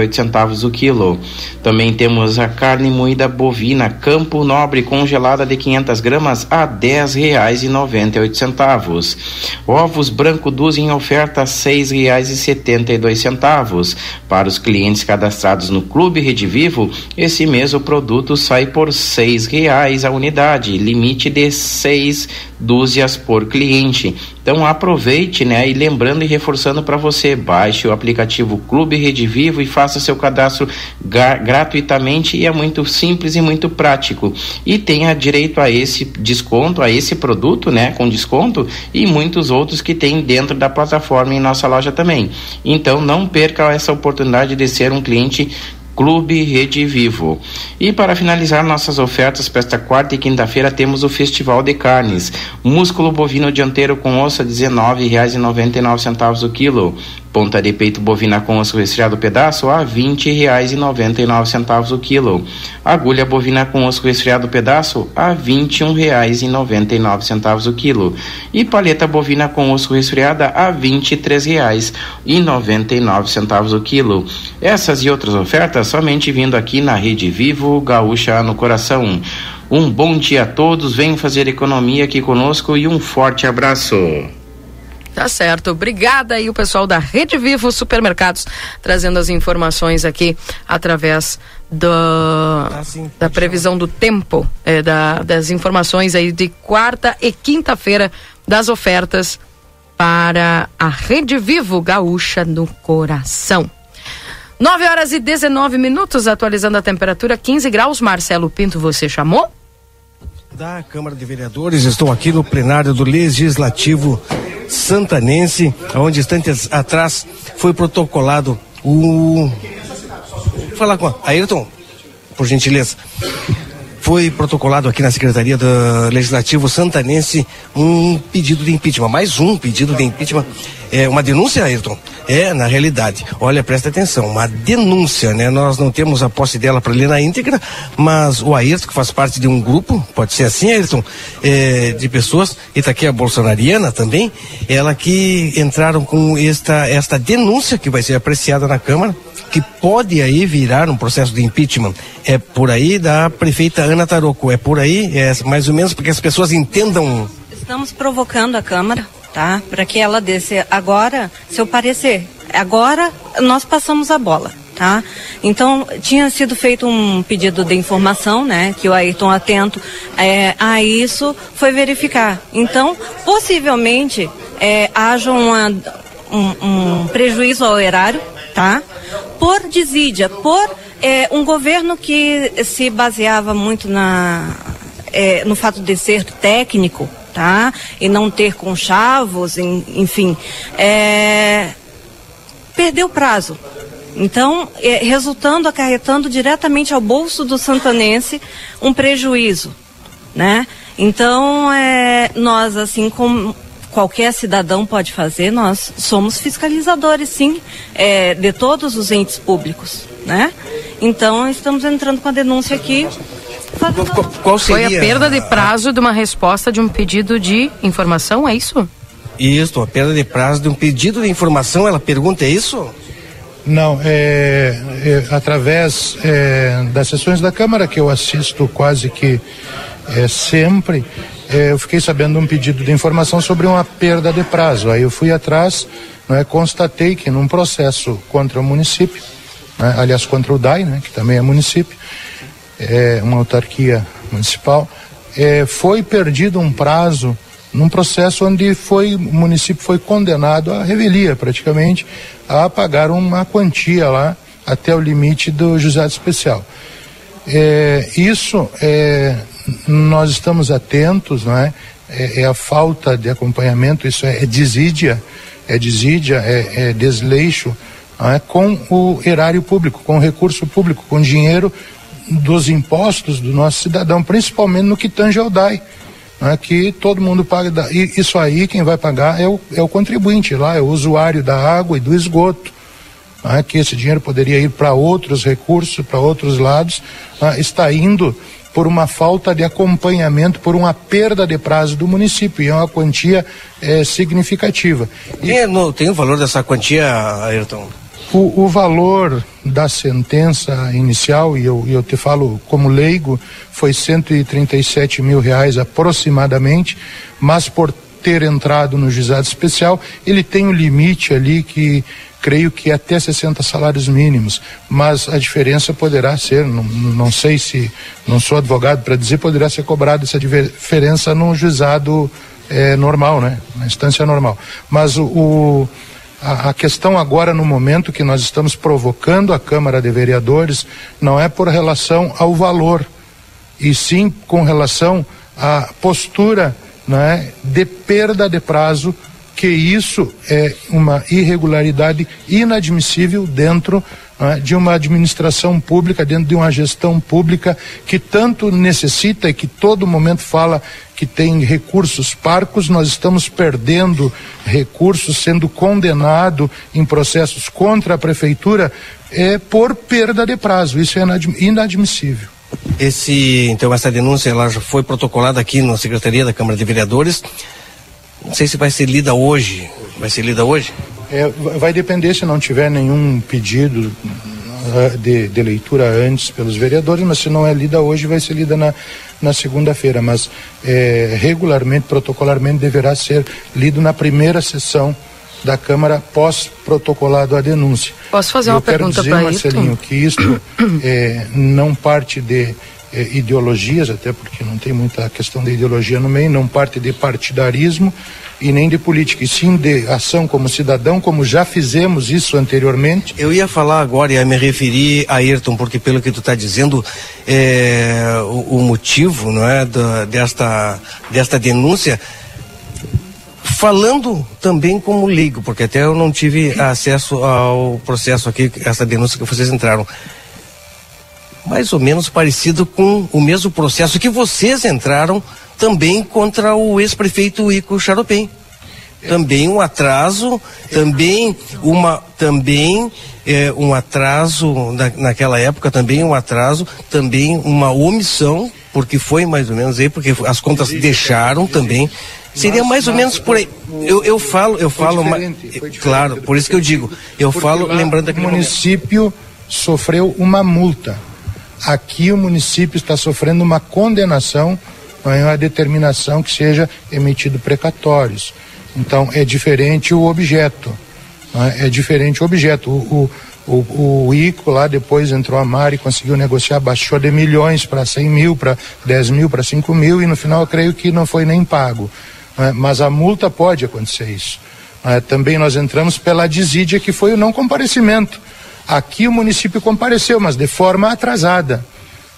oito centavos o quilo. Também temos a carne moída bovina Campo Nobre congelada de 500 gramas a oito centavos. Ovos branco dúzia em oferta e dois centavos. Para os clientes cadastrados no Clube Rede Vivo, esse mês o produto sai por seis reais a unidade, limite de seis dúzias por cliente. Então aproveite, né? E lembrando e reforçando para você, baixe o aplicativo Clube Rede Vivo e faça seu cadastro gratuitamente e é muito simples e muito prático. E tenha direito a esse desconto, a esse produto, né, com desconto e muitos outros que tem dentro da plataforma em nossa loja também. Então não perca essa oportunidade de ser um cliente Clube Rede Vivo. E para finalizar nossas ofertas para esta quarta e quinta-feira temos o Festival de Carnes. Músculo bovino dianteiro com osso R$ 19,99 o quilo. Ponta de peito bovina com osso resfriado pedaço a nove centavos o quilo. Agulha bovina com osso resfriado pedaço a nove centavos o quilo. E paleta bovina com osso resfriada a nove centavos o quilo. Essas e outras ofertas somente vindo aqui na Rede Vivo Gaúcha no Coração. Um bom dia a todos, venham fazer economia aqui conosco e um forte abraço. Tá certo. Obrigada aí o pessoal da Rede Vivo Supermercados trazendo as informações aqui através do, ah, da previsão do tempo, é, da, das informações aí de quarta e quinta-feira das ofertas para a Rede Vivo Gaúcha no Coração. 9 horas e 19 minutos, atualizando a temperatura, 15 graus. Marcelo Pinto, você chamou? Da Câmara de Vereadores, estou aqui no plenário do Legislativo santanense, onde instantes atrás foi protocolado o. Vou falar com a Ayrton, por gentileza. Foi protocolado aqui na Secretaria do Legislativo Santanense um pedido de impeachment, mais um pedido de impeachment. É uma denúncia, Ayrton? É, na realidade. Olha, presta atenção, uma denúncia, né? Nós não temos a posse dela para ler na íntegra, mas o Ayrton, que faz parte de um grupo, pode ser assim, Ayrton, é, de pessoas, e tá aqui a bolsonariana também, ela que entraram com esta, esta denúncia que vai ser apreciada na Câmara, que pode aí virar um processo de impeachment. É por aí da prefeita Ana Taroco, é por aí, é mais ou menos porque as pessoas entendam. Estamos provocando a Câmara, tá? Para que ela desse agora seu parecer. Agora nós passamos a bola. Tá? Então, tinha sido feito um pedido de informação, né? Que o Ayrton atento é, a isso foi verificar. Então, possivelmente, é, haja uma, um, um prejuízo ao erário, tá? Por desídia, por é, um governo que se baseava muito na, é, no fato de ser técnico, tá? E não ter conchavos, enfim, é, perdeu prazo. Então, é, resultando, acarretando diretamente ao bolso do santanense um prejuízo, né? Então, é, nós, assim como qualquer cidadão pode fazer, nós somos fiscalizadores, sim, é, de todos os entes públicos, né? Então, estamos entrando com a denúncia aqui. Qual, qual seria? Foi a perda de prazo de uma resposta de um pedido de informação, é isso? Isso, a perda de prazo de um pedido de informação, ela pergunta, é isso? Não, é, é através é, das sessões da Câmara que eu assisto quase que é, sempre, é, eu fiquei sabendo um pedido de informação sobre uma perda de prazo. Aí eu fui atrás, é, constatei que num processo contra o município, né, aliás contra o DAI, né, que também é município, é uma autarquia municipal, é, foi perdido um prazo num processo onde foi, o município foi condenado à revelia, praticamente, a pagar uma quantia lá até o limite do juizado especial. É, isso é, nós estamos atentos, não é? é, é a falta de acompanhamento, isso é, é desídia, é desídia, é, é desleixo é, com o erário público, com o recurso público, com dinheiro dos impostos do nosso cidadão, principalmente no que tange ao DAI, não é, que todo mundo paga. E isso aí quem vai pagar é o, é o contribuinte lá, é o usuário da água e do esgoto. Não é, que esse dinheiro poderia ir para outros recursos, para outros lados, não é, está indo por uma falta de acompanhamento, por uma perda de prazo do município, e é uma quantia é, significativa. Tem, no, tem o valor dessa quantia, Ayrton? O, o, valor da sentença inicial, e eu, eu te falo como leigo, foi 137 mil reais aproximadamente, mas por ter entrado no juizado especial, ele tem um limite ali que creio que até 60 salários mínimos, mas a diferença poderá ser, não, não sei se, não sou advogado para dizer, poderá ser cobrada essa diferença num juizado é, normal, né? Na instância normal. Mas o, o a, a questão agora, no momento que nós estamos provocando a Câmara de Vereadores, não é por relação ao valor, e sim com relação à postura né, de perda de prazo que isso é uma irregularidade inadmissível dentro de uma administração pública, dentro de uma gestão pública que tanto necessita e que todo momento fala que tem recursos parcos, nós estamos perdendo recursos, sendo condenado em processos contra a prefeitura é, por perda de prazo. Isso é inadmissível. Esse, então, essa denúncia ela já foi protocolada aqui na Secretaria da Câmara de Vereadores. Não sei se vai ser lida hoje. Vai ser lida hoje? É, vai depender se não tiver nenhum pedido ah, de, de, leitura antes pelos vereadores, mas se não é lida hoje, vai ser lida na, na segunda-feira. Mas é, regularmente, protocolarmente, deverá ser lido na primeira sessão da Câmara pós-protocolado a denúncia. Posso fazer uma pergunta para isso? Marcelinho, que isto é, não parte de é, ideologias, até porque não tem muita questão de ideologia no meio, não parte de partidarismo e nem de política, e sim de ação como cidadão, como já fizemos isso anteriormente. Eu ia falar agora, ia me referir a Ayrton, porque pelo que tu está dizendo, é, o, o, motivo não é, da, desta, desta denúncia falando também como leigo, porque até eu não tive acesso ao processo aqui, essa denúncia que vocês entraram mais ou menos parecido com o mesmo processo que vocês entraram também contra o ex-prefeito Ico Charopem. Também um atraso, também uma, também é, um atraso na, naquela época, também um atraso, também uma omissão, porque foi mais ou menos aí, porque as contas deixaram também. Seria mais ou menos por aí. Eu, eu falo, eu falo, claro, por isso que eu digo, eu falo lembrando que o município sofreu uma multa Aqui o município está sofrendo uma condenação, é uma determinação que seja emitido precatórios. Então é diferente o objeto. É? é? diferente o objeto. O, o, o, o ICO lá depois entrou a Mari, conseguiu negociar, baixou de milhões para 100 mil, para 10 mil, para 5 mil e no final eu creio que não foi nem pago. É? Mas a multa pode acontecer isso. É? Também nós entramos pela desídia que foi o não comparecimento. Aqui o município compareceu, mas de forma atrasada.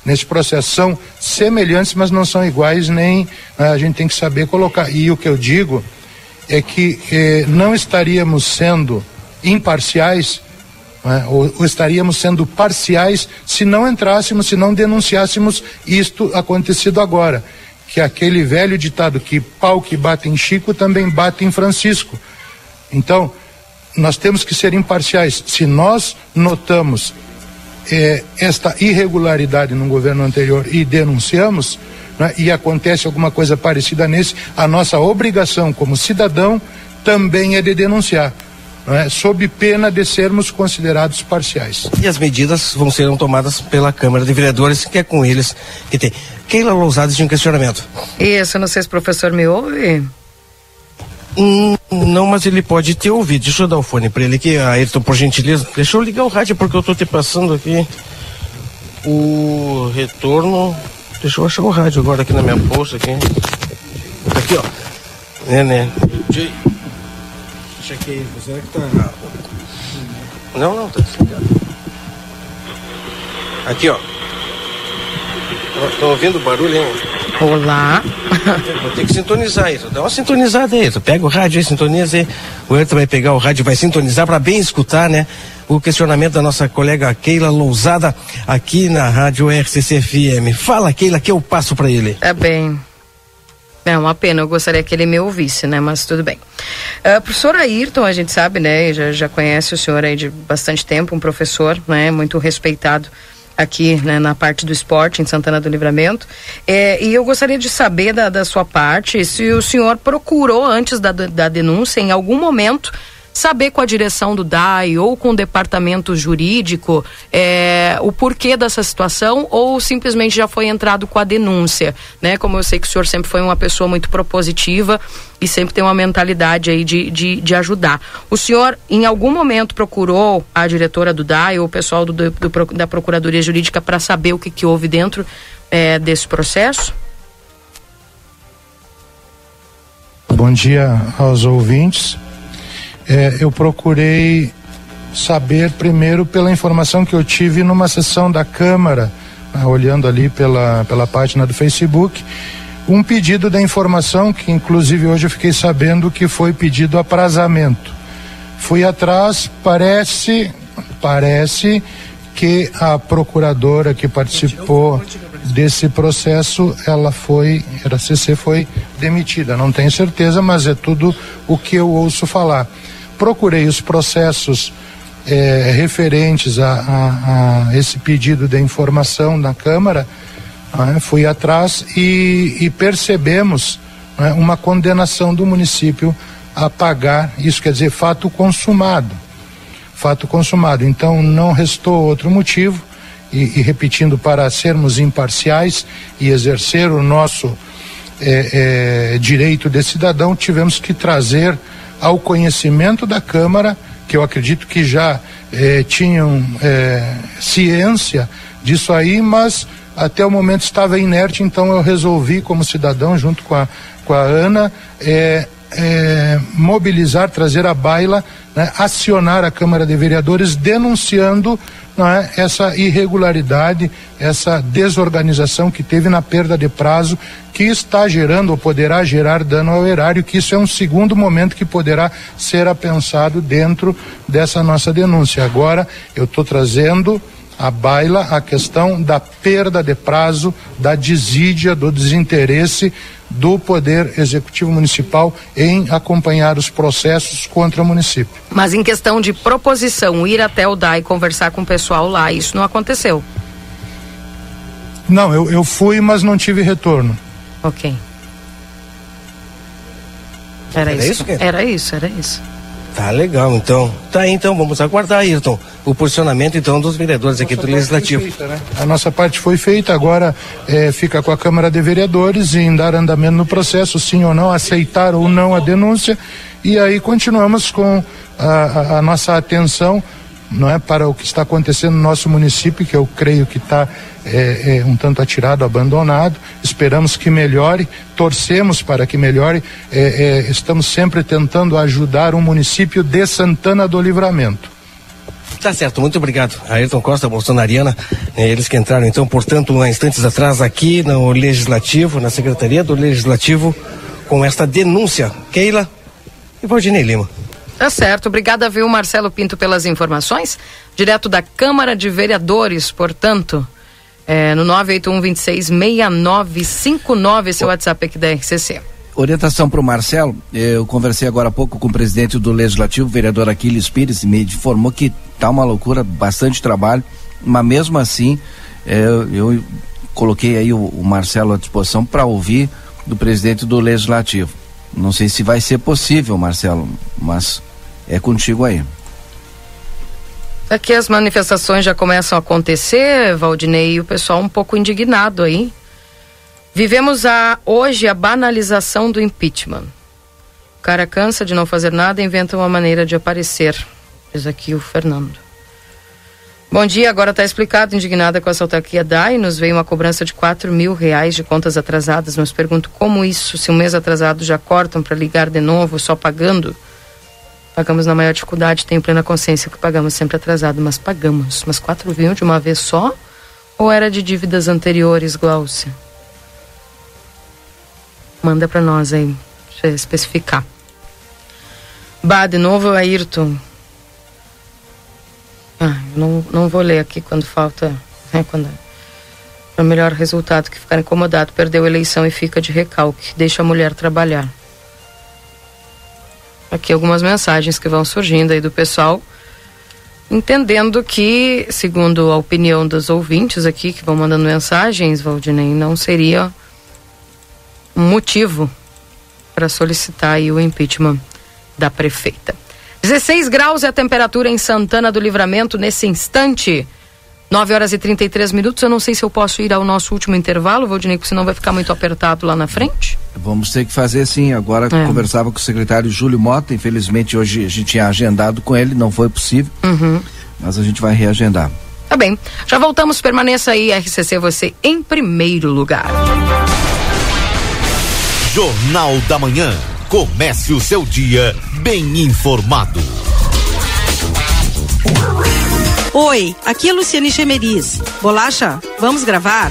Nesse processo são semelhantes, mas não são iguais, nem né, a gente tem que saber colocar. E o que eu digo é que eh, não estaríamos sendo imparciais né, ou, ou, estaríamos sendo parciais se não entrássemos, se não denunciássemos isto acontecido agora. Que aquele velho ditado que pau que bate em Chico também bate em Francisco. Então, nós temos que ser imparciais. Se nós notamos é, esta irregularidade no governo anterior e denunciamos, né, e acontece alguma coisa parecida nesse, a nossa obrigação como cidadão também é de denunciar. É, sob pena de sermos considerados parciais. E as medidas vão ser tomadas pela Câmara de Vereadores, que é com eles que tem. Keila Lousades de um questionamento. Isso, não sei se o professor me ouve. Hum, não, mas ele pode ter ouvido. Deixa eu dar o fone para ele aqui, Ayrton, por gentileza. Deixa eu ligar o rádio porque eu tô te passando aqui o retorno. Deixa eu achar o rádio agora aqui na minha bolsa aqui. Tá aqui, ó. É, né? Deixa aqui, será que tá. Não, não, tá desligado. Aqui, ó. Estão ouvindo o barulho, hein? Olá. Vou ter que sintonizar isso. Dá uma sintonizada aí. Tu pega o rádio aí, sintoniza aí. O Ayrton vai pegar o rádio e vai sintonizar para bem escutar, né? O questionamento da nossa colega Keila Lousada aqui na rádio RCC FM. Fala, Keila, que eu passo para ele. É bem. É uma pena, eu gostaria que ele me ouvisse, né? Mas tudo bem. Uh, professor Ayrton, a gente sabe, né? Já, já conhece o senhor aí de bastante tempo, um professor, né? Muito respeitado aqui né, na parte do esporte em Santana do Livramento. É, e eu gostaria de saber da, da sua parte se o senhor procurou antes da, da denúncia, em algum momento, saber com a direção do DAI ou com o departamento jurídico é, o porquê dessa situação ou simplesmente já foi entrado com a denúncia, né? Como eu sei que o senhor sempre foi uma pessoa muito propositiva e sempre tem uma mentalidade aí de, de, de ajudar. O senhor, em algum momento, procurou a diretora do DAI ou o pessoal do, do, do da Procuradoria Jurídica para saber o que, que houve dentro é, desse processo? Bom dia aos ouvintes é, eu procurei saber primeiro pela informação que eu tive numa sessão da Câmara, ah, olhando ali pela, pela página do Facebook, um pedido da informação que inclusive hoje eu fiquei sabendo que foi pedido aprazamento. Fui atrás, parece, parece que a procuradora que participou desse processo, ela foi, a CC foi demitida. Não tenho certeza, mas é tudo o que eu ouço falar procurei os processos é, referentes a, a, a, esse pedido de informação na Câmara, né, fui atrás e, e percebemos né, uma condenação do município a pagar, isso quer dizer fato consumado. Fato consumado. Então não restou outro motivo, e, e repetindo, para sermos imparciais e exercer o nosso é, é, direito de cidadão, tivemos que trazer ao conhecimento da Câmara, que eu acredito que já eh, tinham eh, ciência disso aí, mas até o momento estava inerte, então eu resolvi, como cidadão, junto com a, com a Ana, eh, eh mobilizar, trazer a baila, né, acionar a Câmara de Vereadores denunciando é, essa irregularidade, essa desorganização que teve na perda de prazo, que está gerando ou poderá gerar dano ao erário, que isso é um segundo momento que poderá ser apensado dentro dessa nossa denúncia. Agora, eu estou trazendo a baila a questão da perda de prazo, da desídia, do desinteresse do Poder Executivo Municipal em acompanhar os processos contra o município. Mas em questão de proposição, ir até o DAI conversar com o pessoal lá, isso não aconteceu? Não, eu, eu fui, mas não tive retorno. Ok. Era, era isso? isso era isso, era isso. Tá legal, então. Tá aí, então, vamos aguardar, Ayrton, o posicionamento, então, dos vereadores aqui do Legislativo. Feita, né? A nossa parte foi feita, agora é, fica com a Câmara de Vereadores em dar andamento no processo, sim ou não, aceitar ou não a denúncia, e aí continuamos com a, a, a nossa atenção não é para o que está acontecendo no nosso município, que eu creio que está é, é, um tanto atirado, abandonado. Esperamos que melhore, torcemos para que melhore. É, é estamos sempre tentando ajudar o município de Santana do Livramento. Tá certo, muito obrigado. Ayrton Costa, Bolsonariana, né, eles que entraram então, portanto, há instantes atrás aqui no Legislativo, na Secretaria do Legislativo, com esta denúncia. Keila e Valdinei Lima. Tá certo. Obrigada, viu, Marcelo Pinto, pelas informações. Direto da Câmara de Vereadores, portanto, é, no 981266959, esse é o WhatsApp aqui da RCC. Orientação para o Marcelo, eu conversei agora há pouco com o presidente do Legislativo, o vereador Aquiles Pires, e me informou que tá uma loucura, bastante trabalho, mas mesmo assim, é, eu coloquei aí o, o Marcelo à disposição para ouvir do presidente do Legislativo. Não sei se vai ser possível, Marcelo, mas é contigo aí. Aqui as manifestações já começam a acontecer, Valdinei, e o pessoal um pouco indignado aí. Vivemos a, hoje a banalização do impeachment. O cara cansa de não fazer nada e inventa uma maneira de aparecer, diz aqui o Fernando. Bom dia, agora está explicado, indignada com essa autarquia DAI, nos veio uma cobrança de 4 mil reais de contas atrasadas. Nos pergunto como isso, se um mês atrasado já cortam para ligar de novo, só pagando? Pagamos na maior dificuldade, tenho plena consciência que pagamos sempre atrasado, mas pagamos. Mas 4 mil de uma vez só? Ou era de dívidas anteriores, Glaucia? Manda para nós aí, especificar. Bah, de novo, Ayrton. Ah, não, não vou ler aqui quando falta. Né, quando é o melhor resultado que ficar incomodado, perdeu a eleição e fica de recalque. Deixa a mulher trabalhar. Aqui algumas mensagens que vão surgindo aí do pessoal, entendendo que, segundo a opinião dos ouvintes aqui que vão mandando mensagens, Valdinei, não seria um motivo para solicitar o impeachment da prefeita. 16 graus é a temperatura em Santana do Livramento nesse instante. 9 horas e 33 minutos. Eu não sei se eu posso ir ao nosso último intervalo, Valdinei, porque senão vai ficar muito apertado lá na frente. Vamos ter que fazer sim. Agora É. conversava com o secretário Júlio Mota. Infelizmente hoje a gente tinha agendado com ele, não foi possível. Uhum. Mas a gente vai reagendar. Tá bem. Já voltamos. Permaneça aí, RCC, você em primeiro lugar. Jornal da Manhã. Comece o seu dia bem informado. Oi, aqui é Luciane Chemeris. Bolacha, vamos gravar?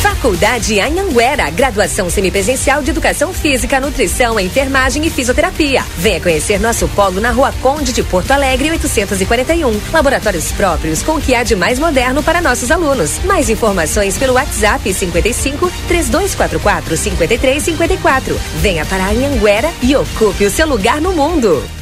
Faculdade Anhanguera, graduação semipresencial de Educação Física, Nutrição, Enfermagem e Fisioterapia. Venha conhecer nosso polo na Rua Conde de Porto Alegre, 841. Laboratórios próprios com o que há de mais moderno para nossos alunos. Mais informações pelo WhatsApp 55 3244 5354. Venha para Anhanguera e ocupe o seu lugar no mundo.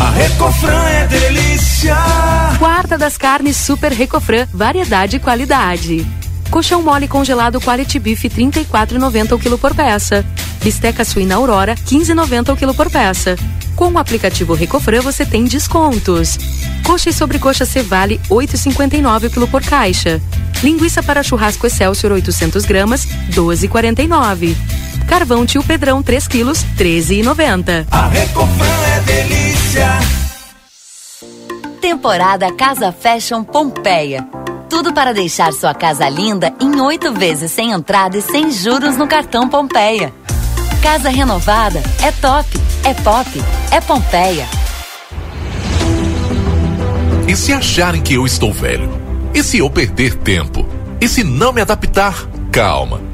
A Recofran é delícia. Quarta das carnes Super Recofran, variedade e qualidade. Colchão mole congelado Quality Beef 34,90 o quilo por peça. Bisteca suína Aurora 15,90 o quilo por peça. Com o aplicativo Recofran você tem descontos. Coxa e sobrecoxa Cevale 8,59 o quilo por caixa. Linguiça para churrasco Excelsior 800 gramas 12,49. Carvão Tio Pedrão 3 quilos 13,90. A Recofran é delícia. Temporada Casa Fashion Pompeia. Tudo para deixar sua casa linda em oito vezes sem entrada e sem juros no cartão Pompeia. Casa renovada é top, é pop, é Pompeia. E se acharem que eu estou velho? E se eu perder tempo? E se não me adaptar? Calma,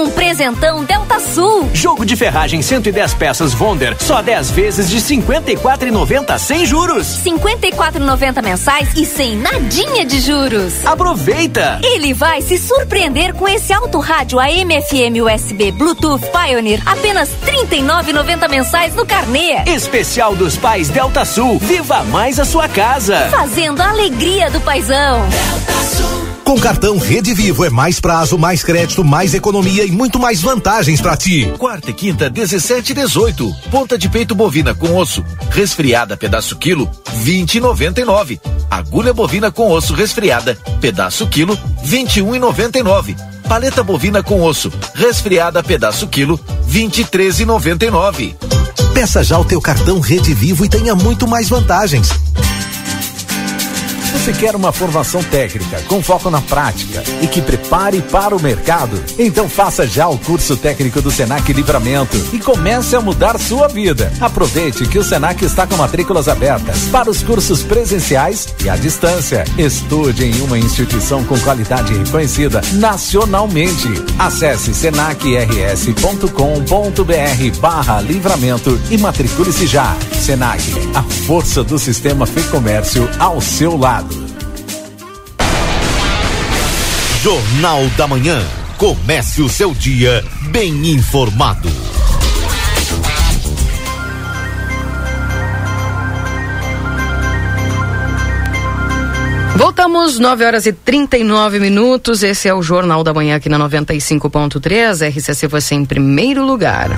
um presentão Delta Sul. Jogo de ferragem 110 peças Wonder, só 10 vezes de 54,90 sem juros. 54,90 mensais e sem nadinha de juros. Aproveita! Ele vai se surpreender com esse alto rádio AM FM USB Bluetooth Pioneer, apenas 39,90 mensais no carnê. Especial dos pais Delta Sul. Viva mais a sua casa. Fazendo a alegria do paizão. Com cartão Rede Vivo é mais prazo, mais crédito, mais economia e muito mais vantagens para ti. Quarta e quinta, 17 e 18. Ponta de peito bovina com osso, resfriada pedaço quilo, 20 e 99. Agulha bovina com osso resfriada, pedaço quilo, 21 e 99. Paleta bovina com osso, resfriada pedaço quilo, 23 e 99. Peça já o teu cartão Rede Vivo e tenha muito mais vantagens. Você quer uma formação técnica com foco na prática e que prepare para o mercado? Então faça já o curso técnico do Senac Livramento e comece a mudar sua vida. Aproveite que o Senac está com matrículas abertas para os cursos presenciais e à distância. Estude em uma instituição com qualidade reconhecida nacionalmente. Acesse senacrs.com.br barra livramento e matricule-se já. Senac, a força do sistema Fê Comércio ao seu lado. Jornal da Manhã. Comece o seu dia bem informado. Voltamos, 9 horas e 39 minutos. Esse é o Jornal da Manhã aqui na 95.3. RCC você em primeiro lugar.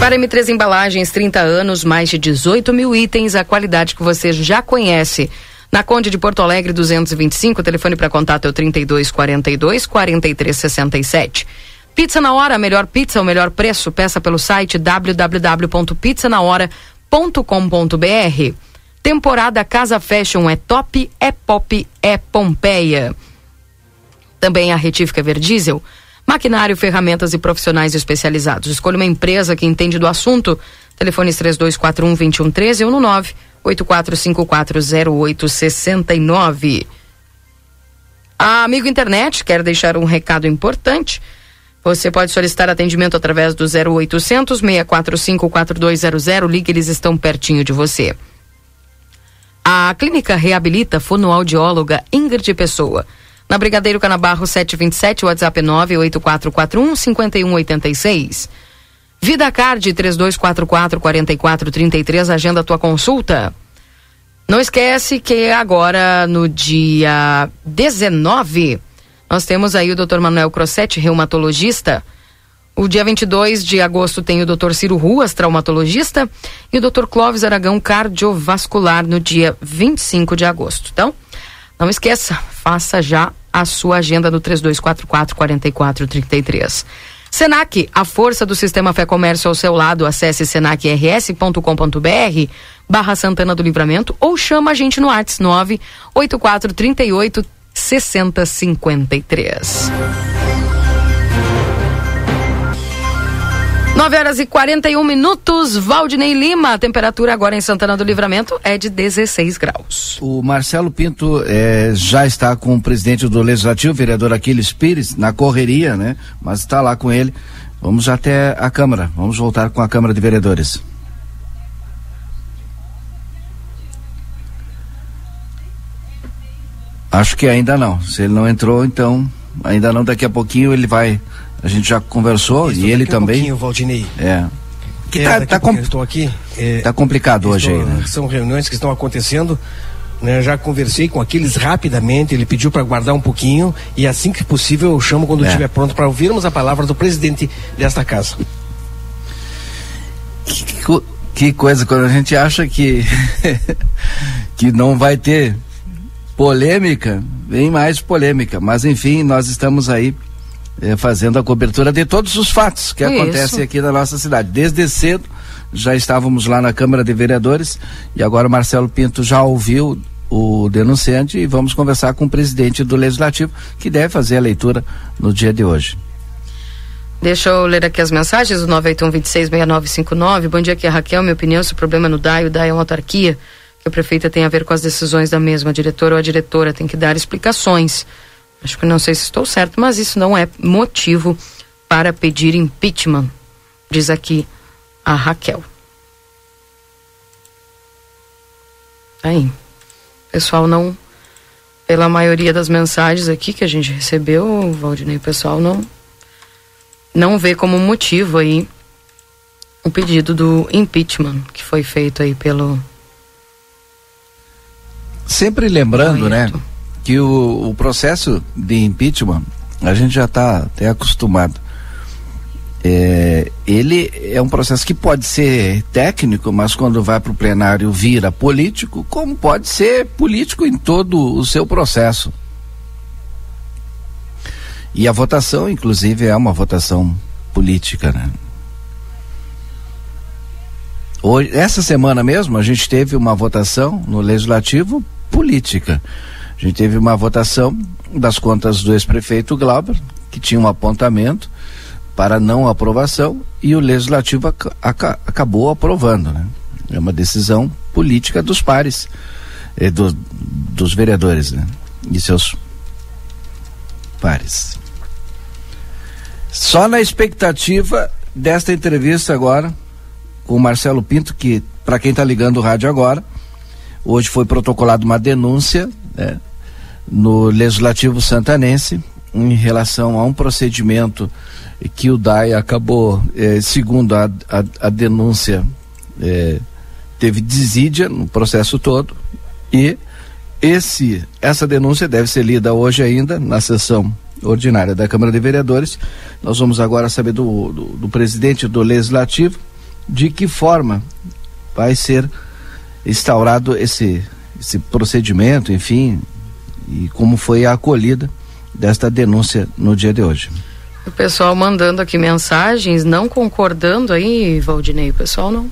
Para M3 Embalagens, 30 anos, mais de 18 mil itens, a qualidade que você já conhece. Na Conde de Porto Alegre 225, o telefone para contato é o 3242 4367. Pizza na hora, a melhor pizza, o melhor preço. Peça pelo site www.pizzanahora.com.br. Temporada Casa Fashion é top, é pop, é Pompeia. Também a retífica Verdiesel. Maquinário, ferramentas e profissionais especializados. Escolha uma empresa que entende do assunto. Telefones 3241 2113 ou no 9 84540869. A Amigo Internet quer deixar um recado importante. Você pode solicitar atendimento através do 0800 645 4200. Ligue, eles estão pertinho de você. A clínica reabilita fonoaudióloga Ingrid Pessoa. Na Brigadeiro Canabarro 727, WhatsApp 98441 5186. Vida Card 3244 4433, agenda tua consulta. Não esquece que agora no dia 19 nós temos aí o Dr. Manuel Crossetti, reumatologista. O dia 22 de agosto tem o Dr. Ciro Ruas, traumatologista, e o Dr. Clóvis Aragão, cardiovascular, no dia 25 de agosto. Então, não esqueça, faça já a sua agenda no 3244 4433. Senac, a força do sistema Fé Comércio ao seu lado. Acesse senacrs.com.br barra Santana do Livramento ou chama a gente no WhatsApp 984 38 6053. 9 horas e 41 minutos, Valdinei Lima. A temperatura agora em Santana do Livramento é de 16 graus. O Marcelo Pinto eh, já está com o presidente do Legislativo, vereador Aquiles Pires, na correria, né? Mas está lá com ele. Vamos até a Câmara. Vamos voltar com a Câmara de Vereadores. Acho que ainda não. Se ele não entrou, então ainda não. Daqui a pouquinho ele vai. A gente já conversou Isso, e ele também. pouquinho, Valdinei. É. Que É, tá, tá, com- estou aqui. é, tá complicado hoje aí, né? São reuniões que estão acontecendo. né, já conversei com aqueles rapidamente. Ele pediu para guardar um pouquinho e assim que possível eu chamo quando É. estiver pronto para ouvirmos a palavra do presidente desta casa. que, que- Que coisa, quando a gente acha que, que não vai ter polêmica, vem mais polêmica. Mas enfim, nós estamos aí eh, fazendo a cobertura de todos os fatos que Isso. acontecem aqui na nossa cidade. Desde cedo já estávamos lá na Câmara de Vereadores e agora o Marcelo Pinto já ouviu o denunciante e vamos conversar com o presidente do Legislativo que deve fazer a leitura no dia de hoje. Deixa eu ler aqui as mensagens, o 981-266959. Bom dia, aqui é a Raquel. Minha opinião, se o problema é no DAI, o DAI é uma autarquia, que a prefeita tem a ver com as decisões da mesma. A diretora ou a diretora tem que dar explicações. Acho que não sei se estou certo, mas isso não é motivo para pedir impeachment, diz aqui a Raquel. Aí. O pessoal não. Pela maioria das mensagens aqui que a gente recebeu, Valdinei, o pessoal não não vê como motivo aí o pedido do impeachment que foi feito aí pelo Sempre lembrando, né, que o, o processo de impeachment, a gente já está até acostumado. É, ele é um processo que pode ser técnico, mas quando vai para o plenário vira político, como pode ser político em todo o seu processo. E a votação, inclusive, é uma votação política, né? Hoje, essa semana mesmo, a gente teve uma votação no Legislativo política. A gente teve uma votação das contas do ex-prefeito Glauber, que tinha um apontamento para não aprovação, e o Legislativo ac aca acabou aprovando, né? É uma decisão política dos pares, eh, do, dos vereadores, né? E seus pares. Só na expectativa desta entrevista agora com o Marcelo Pinto, que para quem está ligando o rádio agora, hoje foi protocolada uma denúncia né, no Legislativo Santanense em relação a um procedimento que o DAI acabou, eh, segundo a, a, a denúncia, eh, teve desídia no processo todo e esse, essa denúncia deve ser lida hoje ainda na sessão ordinária da Câmara de Vereadores. Nós vamos agora saber do, do, do, presidente do Legislativo de que forma vai ser instaurado esse, esse procedimento, enfim, e como foi a acolhida desta denúncia no dia de hoje. O pessoal mandando aqui mensagens, não concordando aí, Valdinei, o pessoal não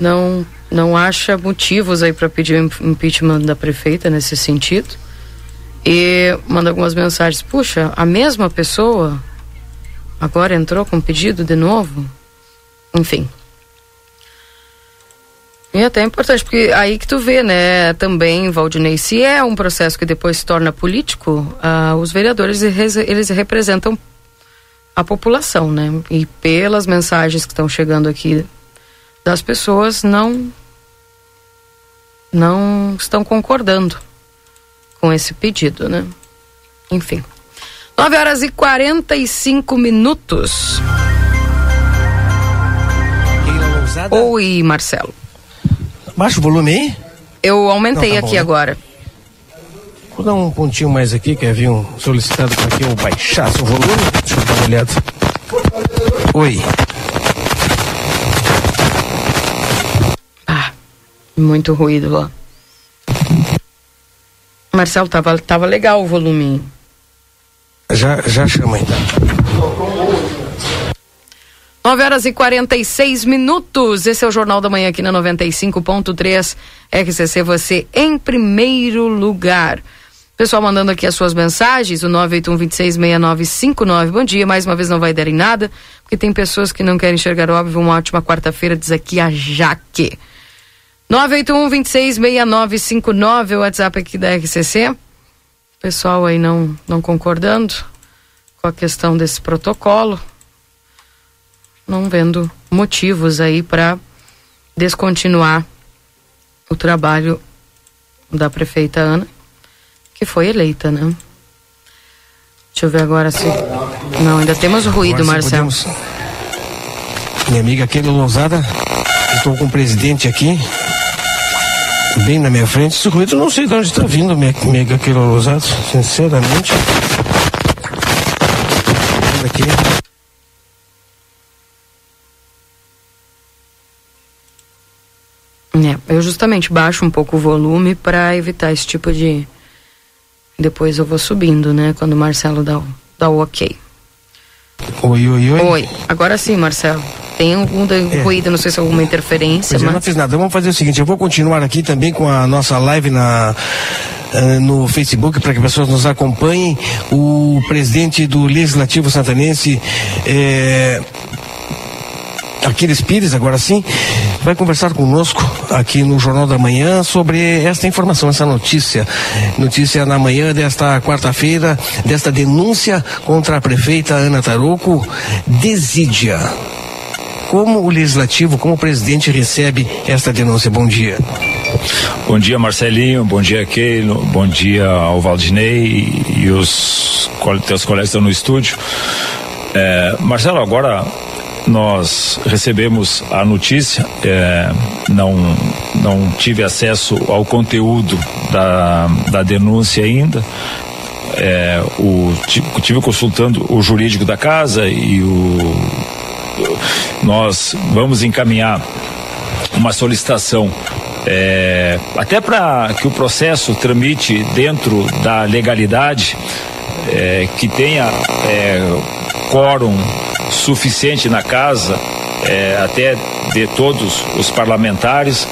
não não acha motivos aí para pedir impeachment da prefeita nesse sentido. E manda algumas mensagens. Puxa, a mesma pessoa agora entrou com pedido de novo? Enfim. E até é importante, porque aí que tu vê, né, também, Valdinei, se é um processo que depois se torna político, uh, os vereadores, eles representam a população, né? E pelas mensagens que estão chegando aqui das pessoas, não não estão concordando com esse pedido, né? Enfim. 9 horas e 45 minutos. Oi, Marcelo. Baixa o volume aí? Eu aumentei Não, tá bom, aqui né? agora. Vou dar um pontinho mais aqui, que havia um solicitado para que eu baixasse o volume. Deixa eu dar uma olhada. Oi. Muito ruído lá. Marcelo, tava, tava legal o volume. Já, já chama então. 9 horas e 46 minutos. Esse é o Jornal da Manhã aqui na 95.3 RCC. Você em primeiro lugar. Pessoal mandando aqui as suas mensagens, o 981-266959. Bom dia, mais uma vez não vai dar em nada, porque tem pessoas que não querem enxergar óbvio. Uma ótima quarta-feira, diz aqui a Jaque. 981-266959, o WhatsApp aqui da RCC. Pessoal aí não, não concordando com a questão desse protocolo. Não vendo motivos aí para descontinuar o trabalho da prefeita Ana, que foi eleita, né? Deixa eu ver agora se. Não, ainda temos ruído, Agora, Marcelo. podemos- Minha amiga Keila Lousada, estou com o presidente aqui, bem na minha frente. Esse ruído não sei de onde está vindo, minha amiga Keila Lousada, sinceramente. Olha aqui. É, eu justamente baixo um pouco o volume para evitar esse tipo de. Depois eu vou subindo, né? Quando o Marcelo dá, o- dá o ok. Oi, oi, oi. Oi, agora sim, Marcelo. Tem algum da- ruído, não sei se é alguma interferência, Pois é, não mas. fiz nada. Vamos fazer o seguinte, eu vou continuar aqui também com a nossa live na eh, no Facebook para que as pessoas nos acompanhem. O presidente do Legislativo Santanense, eh, Aquiles Pires, agora sim, vai conversar conosco aqui no Jornal da Manhã sobre esta informação, essa notícia. Notícia na manhã desta quarta-feira, desta denúncia contra a prefeita Ana Tarouco, desídia. Como o legislativo, como o presidente recebe esta denúncia? Bom dia. Bom dia, Marcelinho. Bom dia, Keilo. Bom dia ao Valdinei e os teus colegas estão no estúdio. É, Marcelo, agora nós recebemos a notícia, é, não, não tive acesso ao conteúdo da, da denúncia ainda. É, o, ti- tive consultando o jurídico da casa e o, nós vamos encaminhar uma solicitação é, até para que o processo tramite dentro da legalidade, é, que tenha é, quórum suficiente na casa, é, até de todos os parlamentares.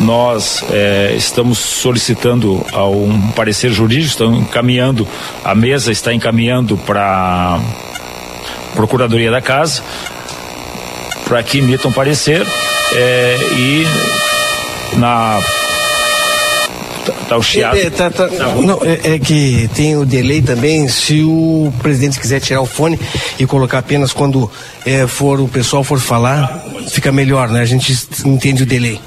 Nós é, estamos solicitando um parecer jurídico, estamos encaminhando, a mesa está encaminhando para a Procuradoria da Casa para que emitam parecer é, e na tá, tá o chiado É, tá- tá- não, é, é que tem o delay também. Se o presidente quiser tirar o fone e colocar apenas quando é, for o pessoal for falar, fica melhor, né? A gente entende o delay.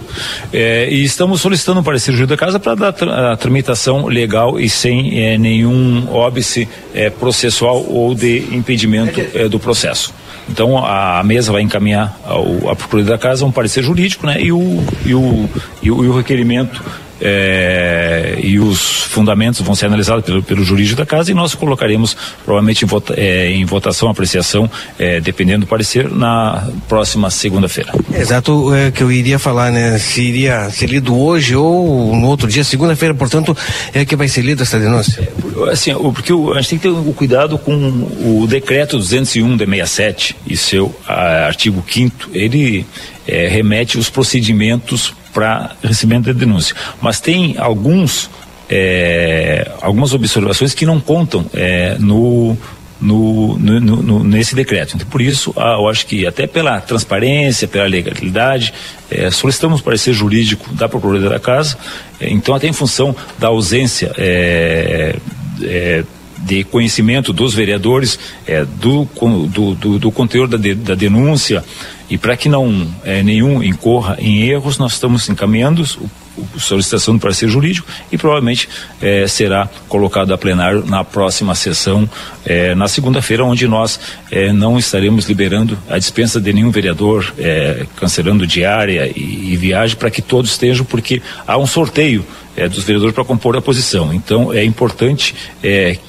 É, e estamos solicitando um parecer jurídico da casa para dar a tramitação legal e sem é, nenhum óbice é, processual ou de impedimento é, do processo. Então a mesa vai encaminhar ao, à Procuradoria da Casa um parecer jurídico né, e, o, e, o, e, o, e o requerimento é, e os fundamentos vão ser analisados pelo, pelo jurídico da casa e nós colocaremos provavelmente em, vota, é, em votação, apreciação, é, dependendo do parecer, na próxima segunda-feira. Exato, é que eu iria falar, né? Se iria ser lido hoje ou no outro dia, segunda-feira, portanto, é que vai ser lida essa denúncia. Assim, porque o- a gente tem que ter o cuidado com o decreto 201 de 67 e seu ah, artigo 5 ele eh, remete os procedimentos para recebimento da denúncia. Mas tem alguns eh, algumas observações que não contam eh, no no, no- no- nesse decreto. Então, por isso, eu acho que até pela transparência, pela legalidade, eh, solicitamos parecer jurídico da Procuradoria da Casa. Eh, então, até em função da ausência eh, de conhecimento dos vereadores do, do, do, do conteúdo da, de- da denúncia e para que não eh, nenhum incorra em erros, nós estamos encaminhando o, o solicitação do parecer jurídico e provavelmente eh, será colocado a plenário na próxima sessão, eh, na segunda-feira, onde nós eh, não estaremos liberando a dispensa de nenhum vereador, eh, cancelando diária e, e viagem para que todos estejam, porque há um sorteio eh, dos vereadores para compor a posição. Então é importante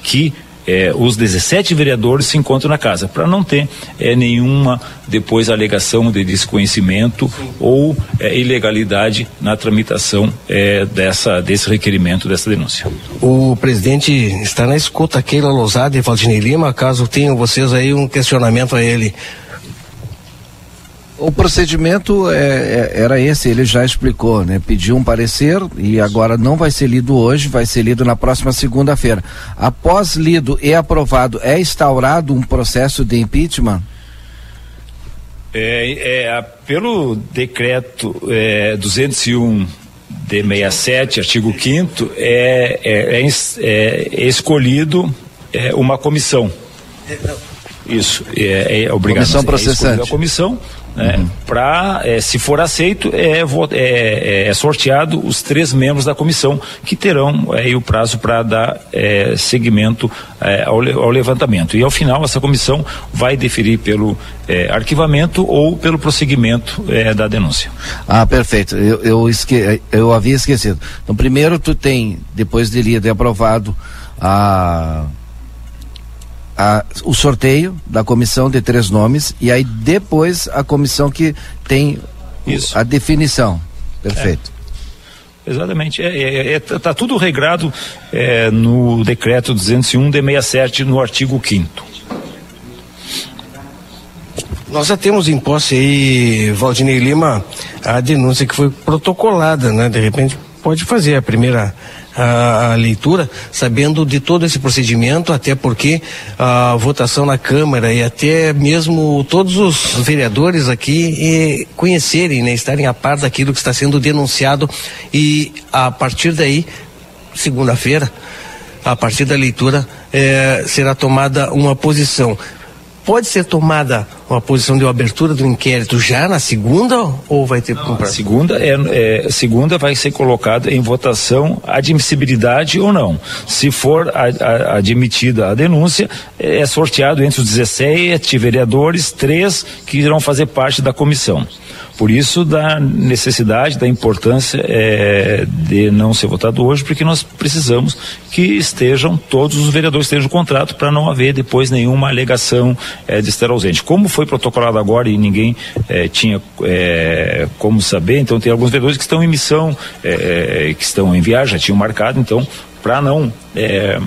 que eh, os 17 vereadores se encontram na casa, para não ter eh, nenhuma depois alegação de desconhecimento ou eh, ilegalidade na tramitação eh, dessa, desse requerimento, dessa denúncia. O presidente está na escuta, Keila Lousada e Valdinei Lima, caso tenham vocês aí um questionamento a ele. O procedimento é, é- era esse, ele já explicou, né? Pediu um parecer e agora não vai ser lido hoje, vai ser lido na próxima segunda-feira. Após lido e aprovado, é instaurado um processo de impeachment? É, é, a- pelo decreto é, 201 de 67, artigo 5 é, é, é é- escolhido é, uma comissão. Isso, é, é obrigado. Comissão É processante. escolhida a comissão, né, para, se for aceito, é, vo- é- é sorteado os três membros da comissão, que terão é, aí o prazo para dar é, seguimento é, ao, ao levantamento. E ao final, essa comissão vai deferir pelo é, arquivamento ou pelo prosseguimento é, da denúncia. Ah, perfeito. Eu, eu, esque... eu havia esquecido. Então, primeiro tu tem, depois de lido e aprovado, a... a- o sorteio da comissão de três nomes e aí depois a comissão que tem o- a definição. Perfeito. É. Exatamente. É, é, é, tá tudo regrado é, no decreto 201 de 67, no artigo 5 nós já temos em posse aí, Valdinei Lima, a denúncia que foi protocolada, né? De repente pode fazer a primeira a, a, leitura, sabendo de todo esse procedimento, até porque a votação na Câmara e até mesmo todos os vereadores aqui conhecerem, né, estarem a par daquilo que está sendo denunciado. E a partir daí, segunda-feira, a partir da leitura, eh, será tomada uma posição pode ser tomada uma posição de abertura do inquérito já na segunda ou vai ter que Segunda é, é, segunda vai ser colocado em votação admissibilidade ou não. Se for a, a, admitida a denúncia, é sorteado entre os 17 vereadores, três que irão fazer parte da comissão. Por isso, da necessidade, da importância é, de não ser votado hoje, porque nós precisamos que estejam, todos os vereadores estejam no contrato para não haver depois nenhuma alegação é, de estar ausente. Como foi protocolado agora e ninguém é, tinha é, como saber, então tem alguns vereadores que estão em missão, é, é, que estão em viagem, já tinham marcado, então para não é,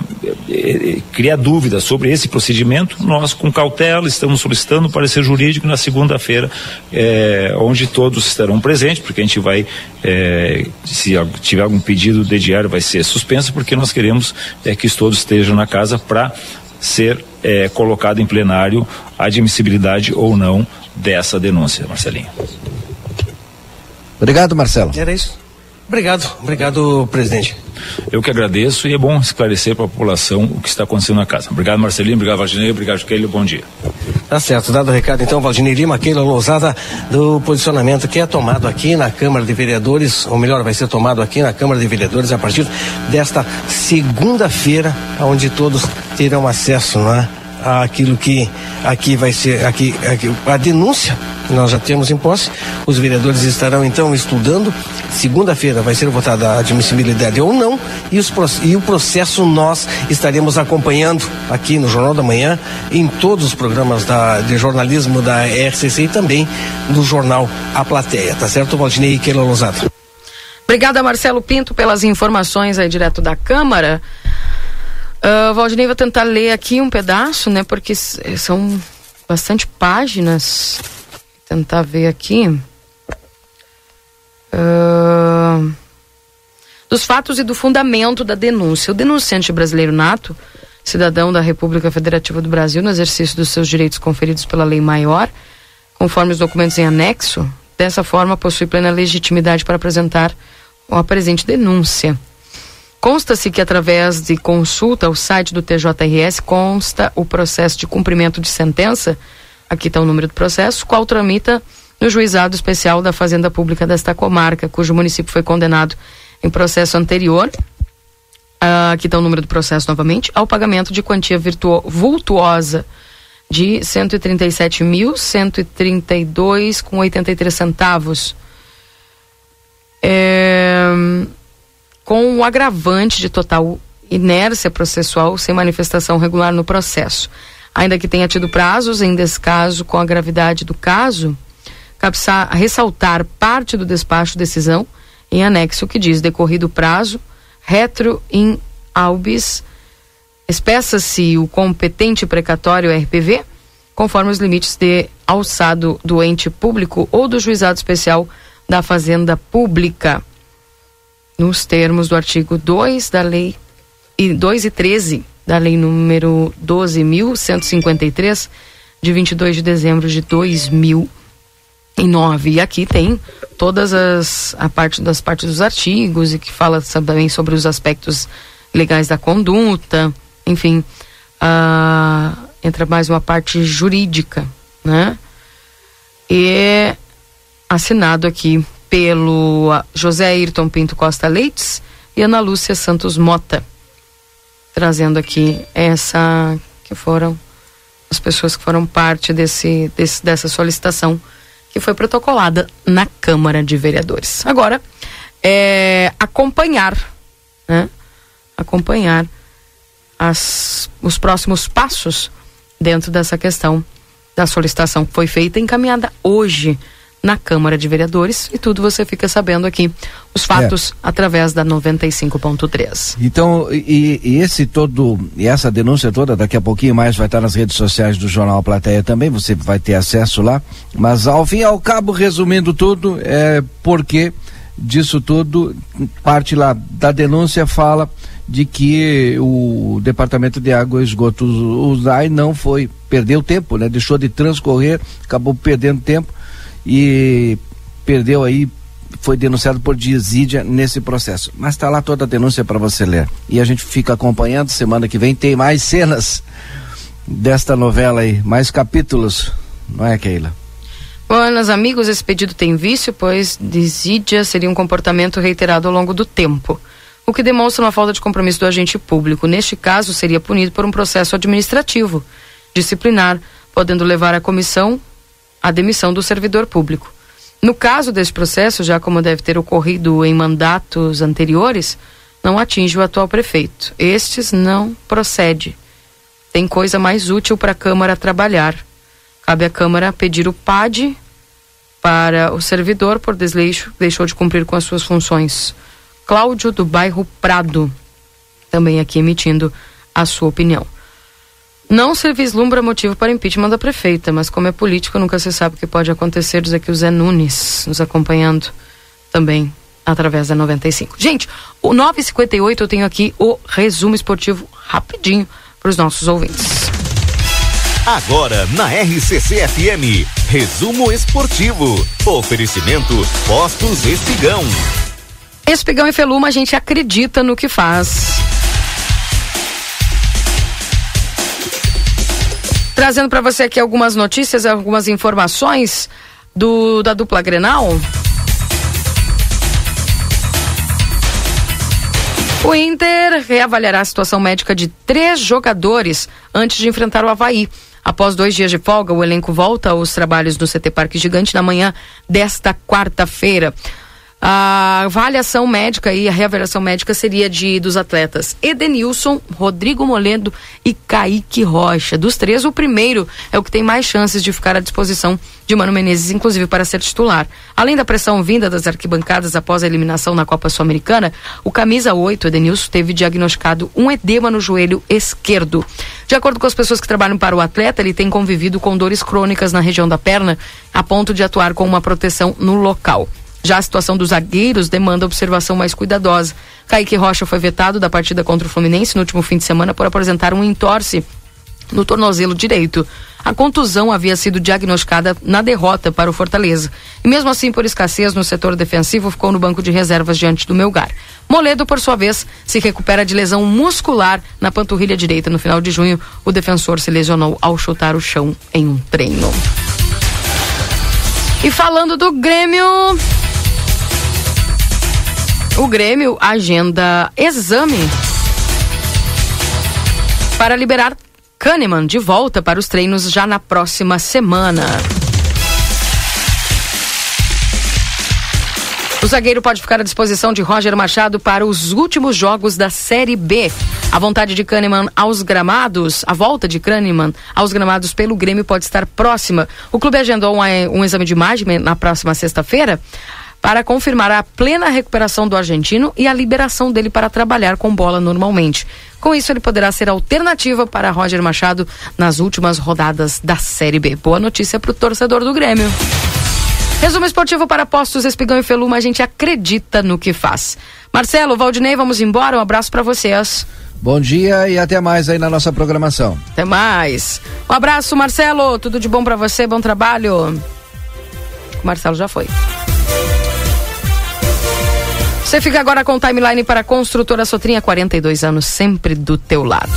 é, criar dúvidas sobre esse procedimento, nós com cautela estamos solicitando o parecer jurídico na segunda-feira, é, onde todos estarão presentes, porque a gente vai, é, se tiver algum pedido de diário, vai ser suspenso, porque nós queremos é, que todos estejam na casa para ser é, colocado em plenário a admissibilidade ou não dessa denúncia, Marcelinho. Obrigado, Marcelo. Era isso. Obrigado, obrigado, presidente. Eu que agradeço e é bom esclarecer para a população o que está acontecendo na casa. Obrigado, Marcelinho, obrigado, Valdinei, obrigado, Keila, bom dia. Tá certo, dado o recado então, Valdinei Lima, Keila Lousada, do posicionamento que é tomado aqui na Câmara de Vereadores, ou melhor, vai ser tomado aqui na Câmara de Vereadores a partir desta segunda-feira, onde todos terão acesso, não é? Aquilo que aqui vai ser aqui, aqui, a denúncia que nós já temos em posse. Os vereadores estarão então estudando. Segunda-feira vai ser votada a admissibilidade ou não e, os, e o processo nós estaremos acompanhando aqui no Jornal da Manhã, em todos os programas da, de jornalismo da RCC e também no jornal A Plateia, tá certo, Valdinei e Keila? Obrigada, Marcelo Pinto, pelas informações aí direto da Câmara. Uh, Valdinei, vou tentar ler aqui um pedaço, né? Porque são bastante páginas. Vou tentar ver aqui. Uh, dos fatos e do fundamento da denúncia. O denunciante brasileiro nato, cidadão da República Federativa do Brasil, no exercício dos seus direitos conferidos pela lei maior, conforme os documentos em anexo, dessa forma possui plena legitimidade para apresentar a presente denúncia. Consta-se que através de consulta ao site do TJRS consta o processo de cumprimento de sentença, aqui está o número do processo, qual tramita no juizado especial da Fazenda Pública desta comarca, cujo município foi condenado em processo anterior, uh, aqui está o número do processo novamente, ao pagamento de quantia vultuosa de 137.132 com 83 centavos. É com o agravante de total inércia processual sem manifestação regular no processo. Ainda que tenha tido prazos em descaso com a gravidade do caso, cabe ressaltar parte do despacho decisão em anexo que diz decorrido o prazo, retro in albis, espeça-se o competente precatório RPV, conforme os limites de alçado do ente público ou do juizado especial da Fazenda Pública nos termos do artigo 2 da lei e 2 e 13 da lei número 12.153 de 22 de dezembro de 2009. E aqui tem todas as a parte das partes dos artigos e que fala também sobre os aspectos legais da conduta, enfim, uh, entra mais uma parte jurídica, né? E assinado aqui pelo José Ayrton Pinto Costa Leites e Ana Lúcia Santos Mota, trazendo aqui essa que foram as pessoas que foram parte desse, desse dessa solicitação que foi protocolada na Câmara de Vereadores. Agora, é, acompanhar, né? Acompanhar as, os próximos passos dentro dessa questão da solicitação que foi feita e encaminhada hoje na Câmara de Vereadores e tudo você fica sabendo aqui, os fatos é. através da 95.3. Então, e, e, esse todo, e essa denúncia toda, daqui a pouquinho mais vai estar nas redes sociais do Jornal Plateia também, você vai ter acesso lá, mas ao fim e ao cabo, resumindo tudo, é porque disso tudo, parte lá da denúncia fala de que o Departamento de Água e Esgoto, o DAI, não foi, perdeu tempo, né? Deixou de transcorrer, acabou perdendo tempo e perdeu aí, foi denunciado por desídia nesse processo. Mas está lá toda a denúncia para você ler. E a gente fica acompanhando, semana que vem tem mais cenas desta novela aí, mais capítulos, não é, Keila? Buenas amigos, esse pedido tem vício, pois desídia seria um comportamento reiterado ao longo do tempo o que demonstra uma falta de compromisso do agente público. Neste caso, seria punido por um processo administrativo, disciplinar, podendo levar a comissão à demissão do servidor público. No caso deste processo, já como deve ter ocorrido em mandatos anteriores, não atinge o atual prefeito. Estes não procede. Tem coisa mais útil para a Câmara trabalhar. Cabe à Câmara pedir o PAD para o servidor por desleixo, deixou de cumprir com as suas funções. Cláudio do bairro Prado, também aqui emitindo a sua opinião. Não se vislumbra motivo para impeachment da prefeita, mas como é político, nunca se sabe o que pode acontecer. Diz aqui o Zé Nunes nos acompanhando também através da 95. Gente, o 958 eu tenho aqui o resumo esportivo rapidinho para os nossos ouvintes. Agora na RCC FM, resumo esportivo. Oferecimento Postos Espigão. Espigão e Feluma, a gente acredita no que faz. Trazendo para você aqui algumas notícias, algumas informações do da dupla Grenal. O Inter reavaliará a situação médica de três jogadores antes de enfrentar o Havaí. Após dois dias de folga, o elenco volta aos trabalhos do CT Parque Gigante na manhã desta quarta-feira. A avaliação médica e a reavaliação médica seria de dos atletas Edenilson, Rodrigo Moledo e Kaique Rocha. Dos três, o primeiro é o que tem mais chances de ficar à disposição de Mano Menezes, inclusive para ser titular. Além da pressão vinda das arquibancadas após a eliminação na Copa Sul-Americana, o camisa 8, Edenilson, teve diagnosticado um edema no joelho esquerdo. De acordo com as pessoas que trabalham para o atleta, ele tem convivido com dores crônicas na região da perna, a ponto de atuar com uma proteção no local. Já a situação dos zagueiros demanda observação mais cuidadosa. Kaique Rocha foi vetado da partida contra o Fluminense no último fim de semana por apresentar um entorse no tornozelo direito. A contusão havia sido diagnosticada na derrota para o Fortaleza. E mesmo assim, por escassez no setor defensivo, ficou no banco de reservas diante do Melgar. Moledo, por sua vez, se recupera de lesão muscular na panturrilha direita. No final de junho, o defensor se lesionou ao chutar o chão em um treino. E falando do Grêmio, o Grêmio agenda exame para liberar Kahneman de volta para os treinos já na próxima semana. O zagueiro pode ficar à disposição de Roger Machado para os últimos jogos da Série B. A vontade de Kahneman aos gramados, a volta de Kahneman aos gramados pelo Grêmio pode estar próxima. O clube agendou um, um exame de imagem na próxima sexta-feira para confirmar a plena recuperação do argentino e a liberação dele para trabalhar com bola normalmente. Com isso, ele poderá ser alternativa para Roger Machado nas últimas rodadas da Série B. Boa notícia para o torcedor do Grêmio. Resumo esportivo para Postos Espigão e Feluma, a gente acredita no que faz. Marcelo, Valdinei, vamos embora. Um abraço para vocês. Bom dia e até mais aí na nossa programação. Até mais. Um abraço, Marcelo. Tudo de bom para você, bom trabalho. O Marcelo já foi. Você fica agora com o timeline para a construtora Sotrinha, 42 anos, sempre do teu lado.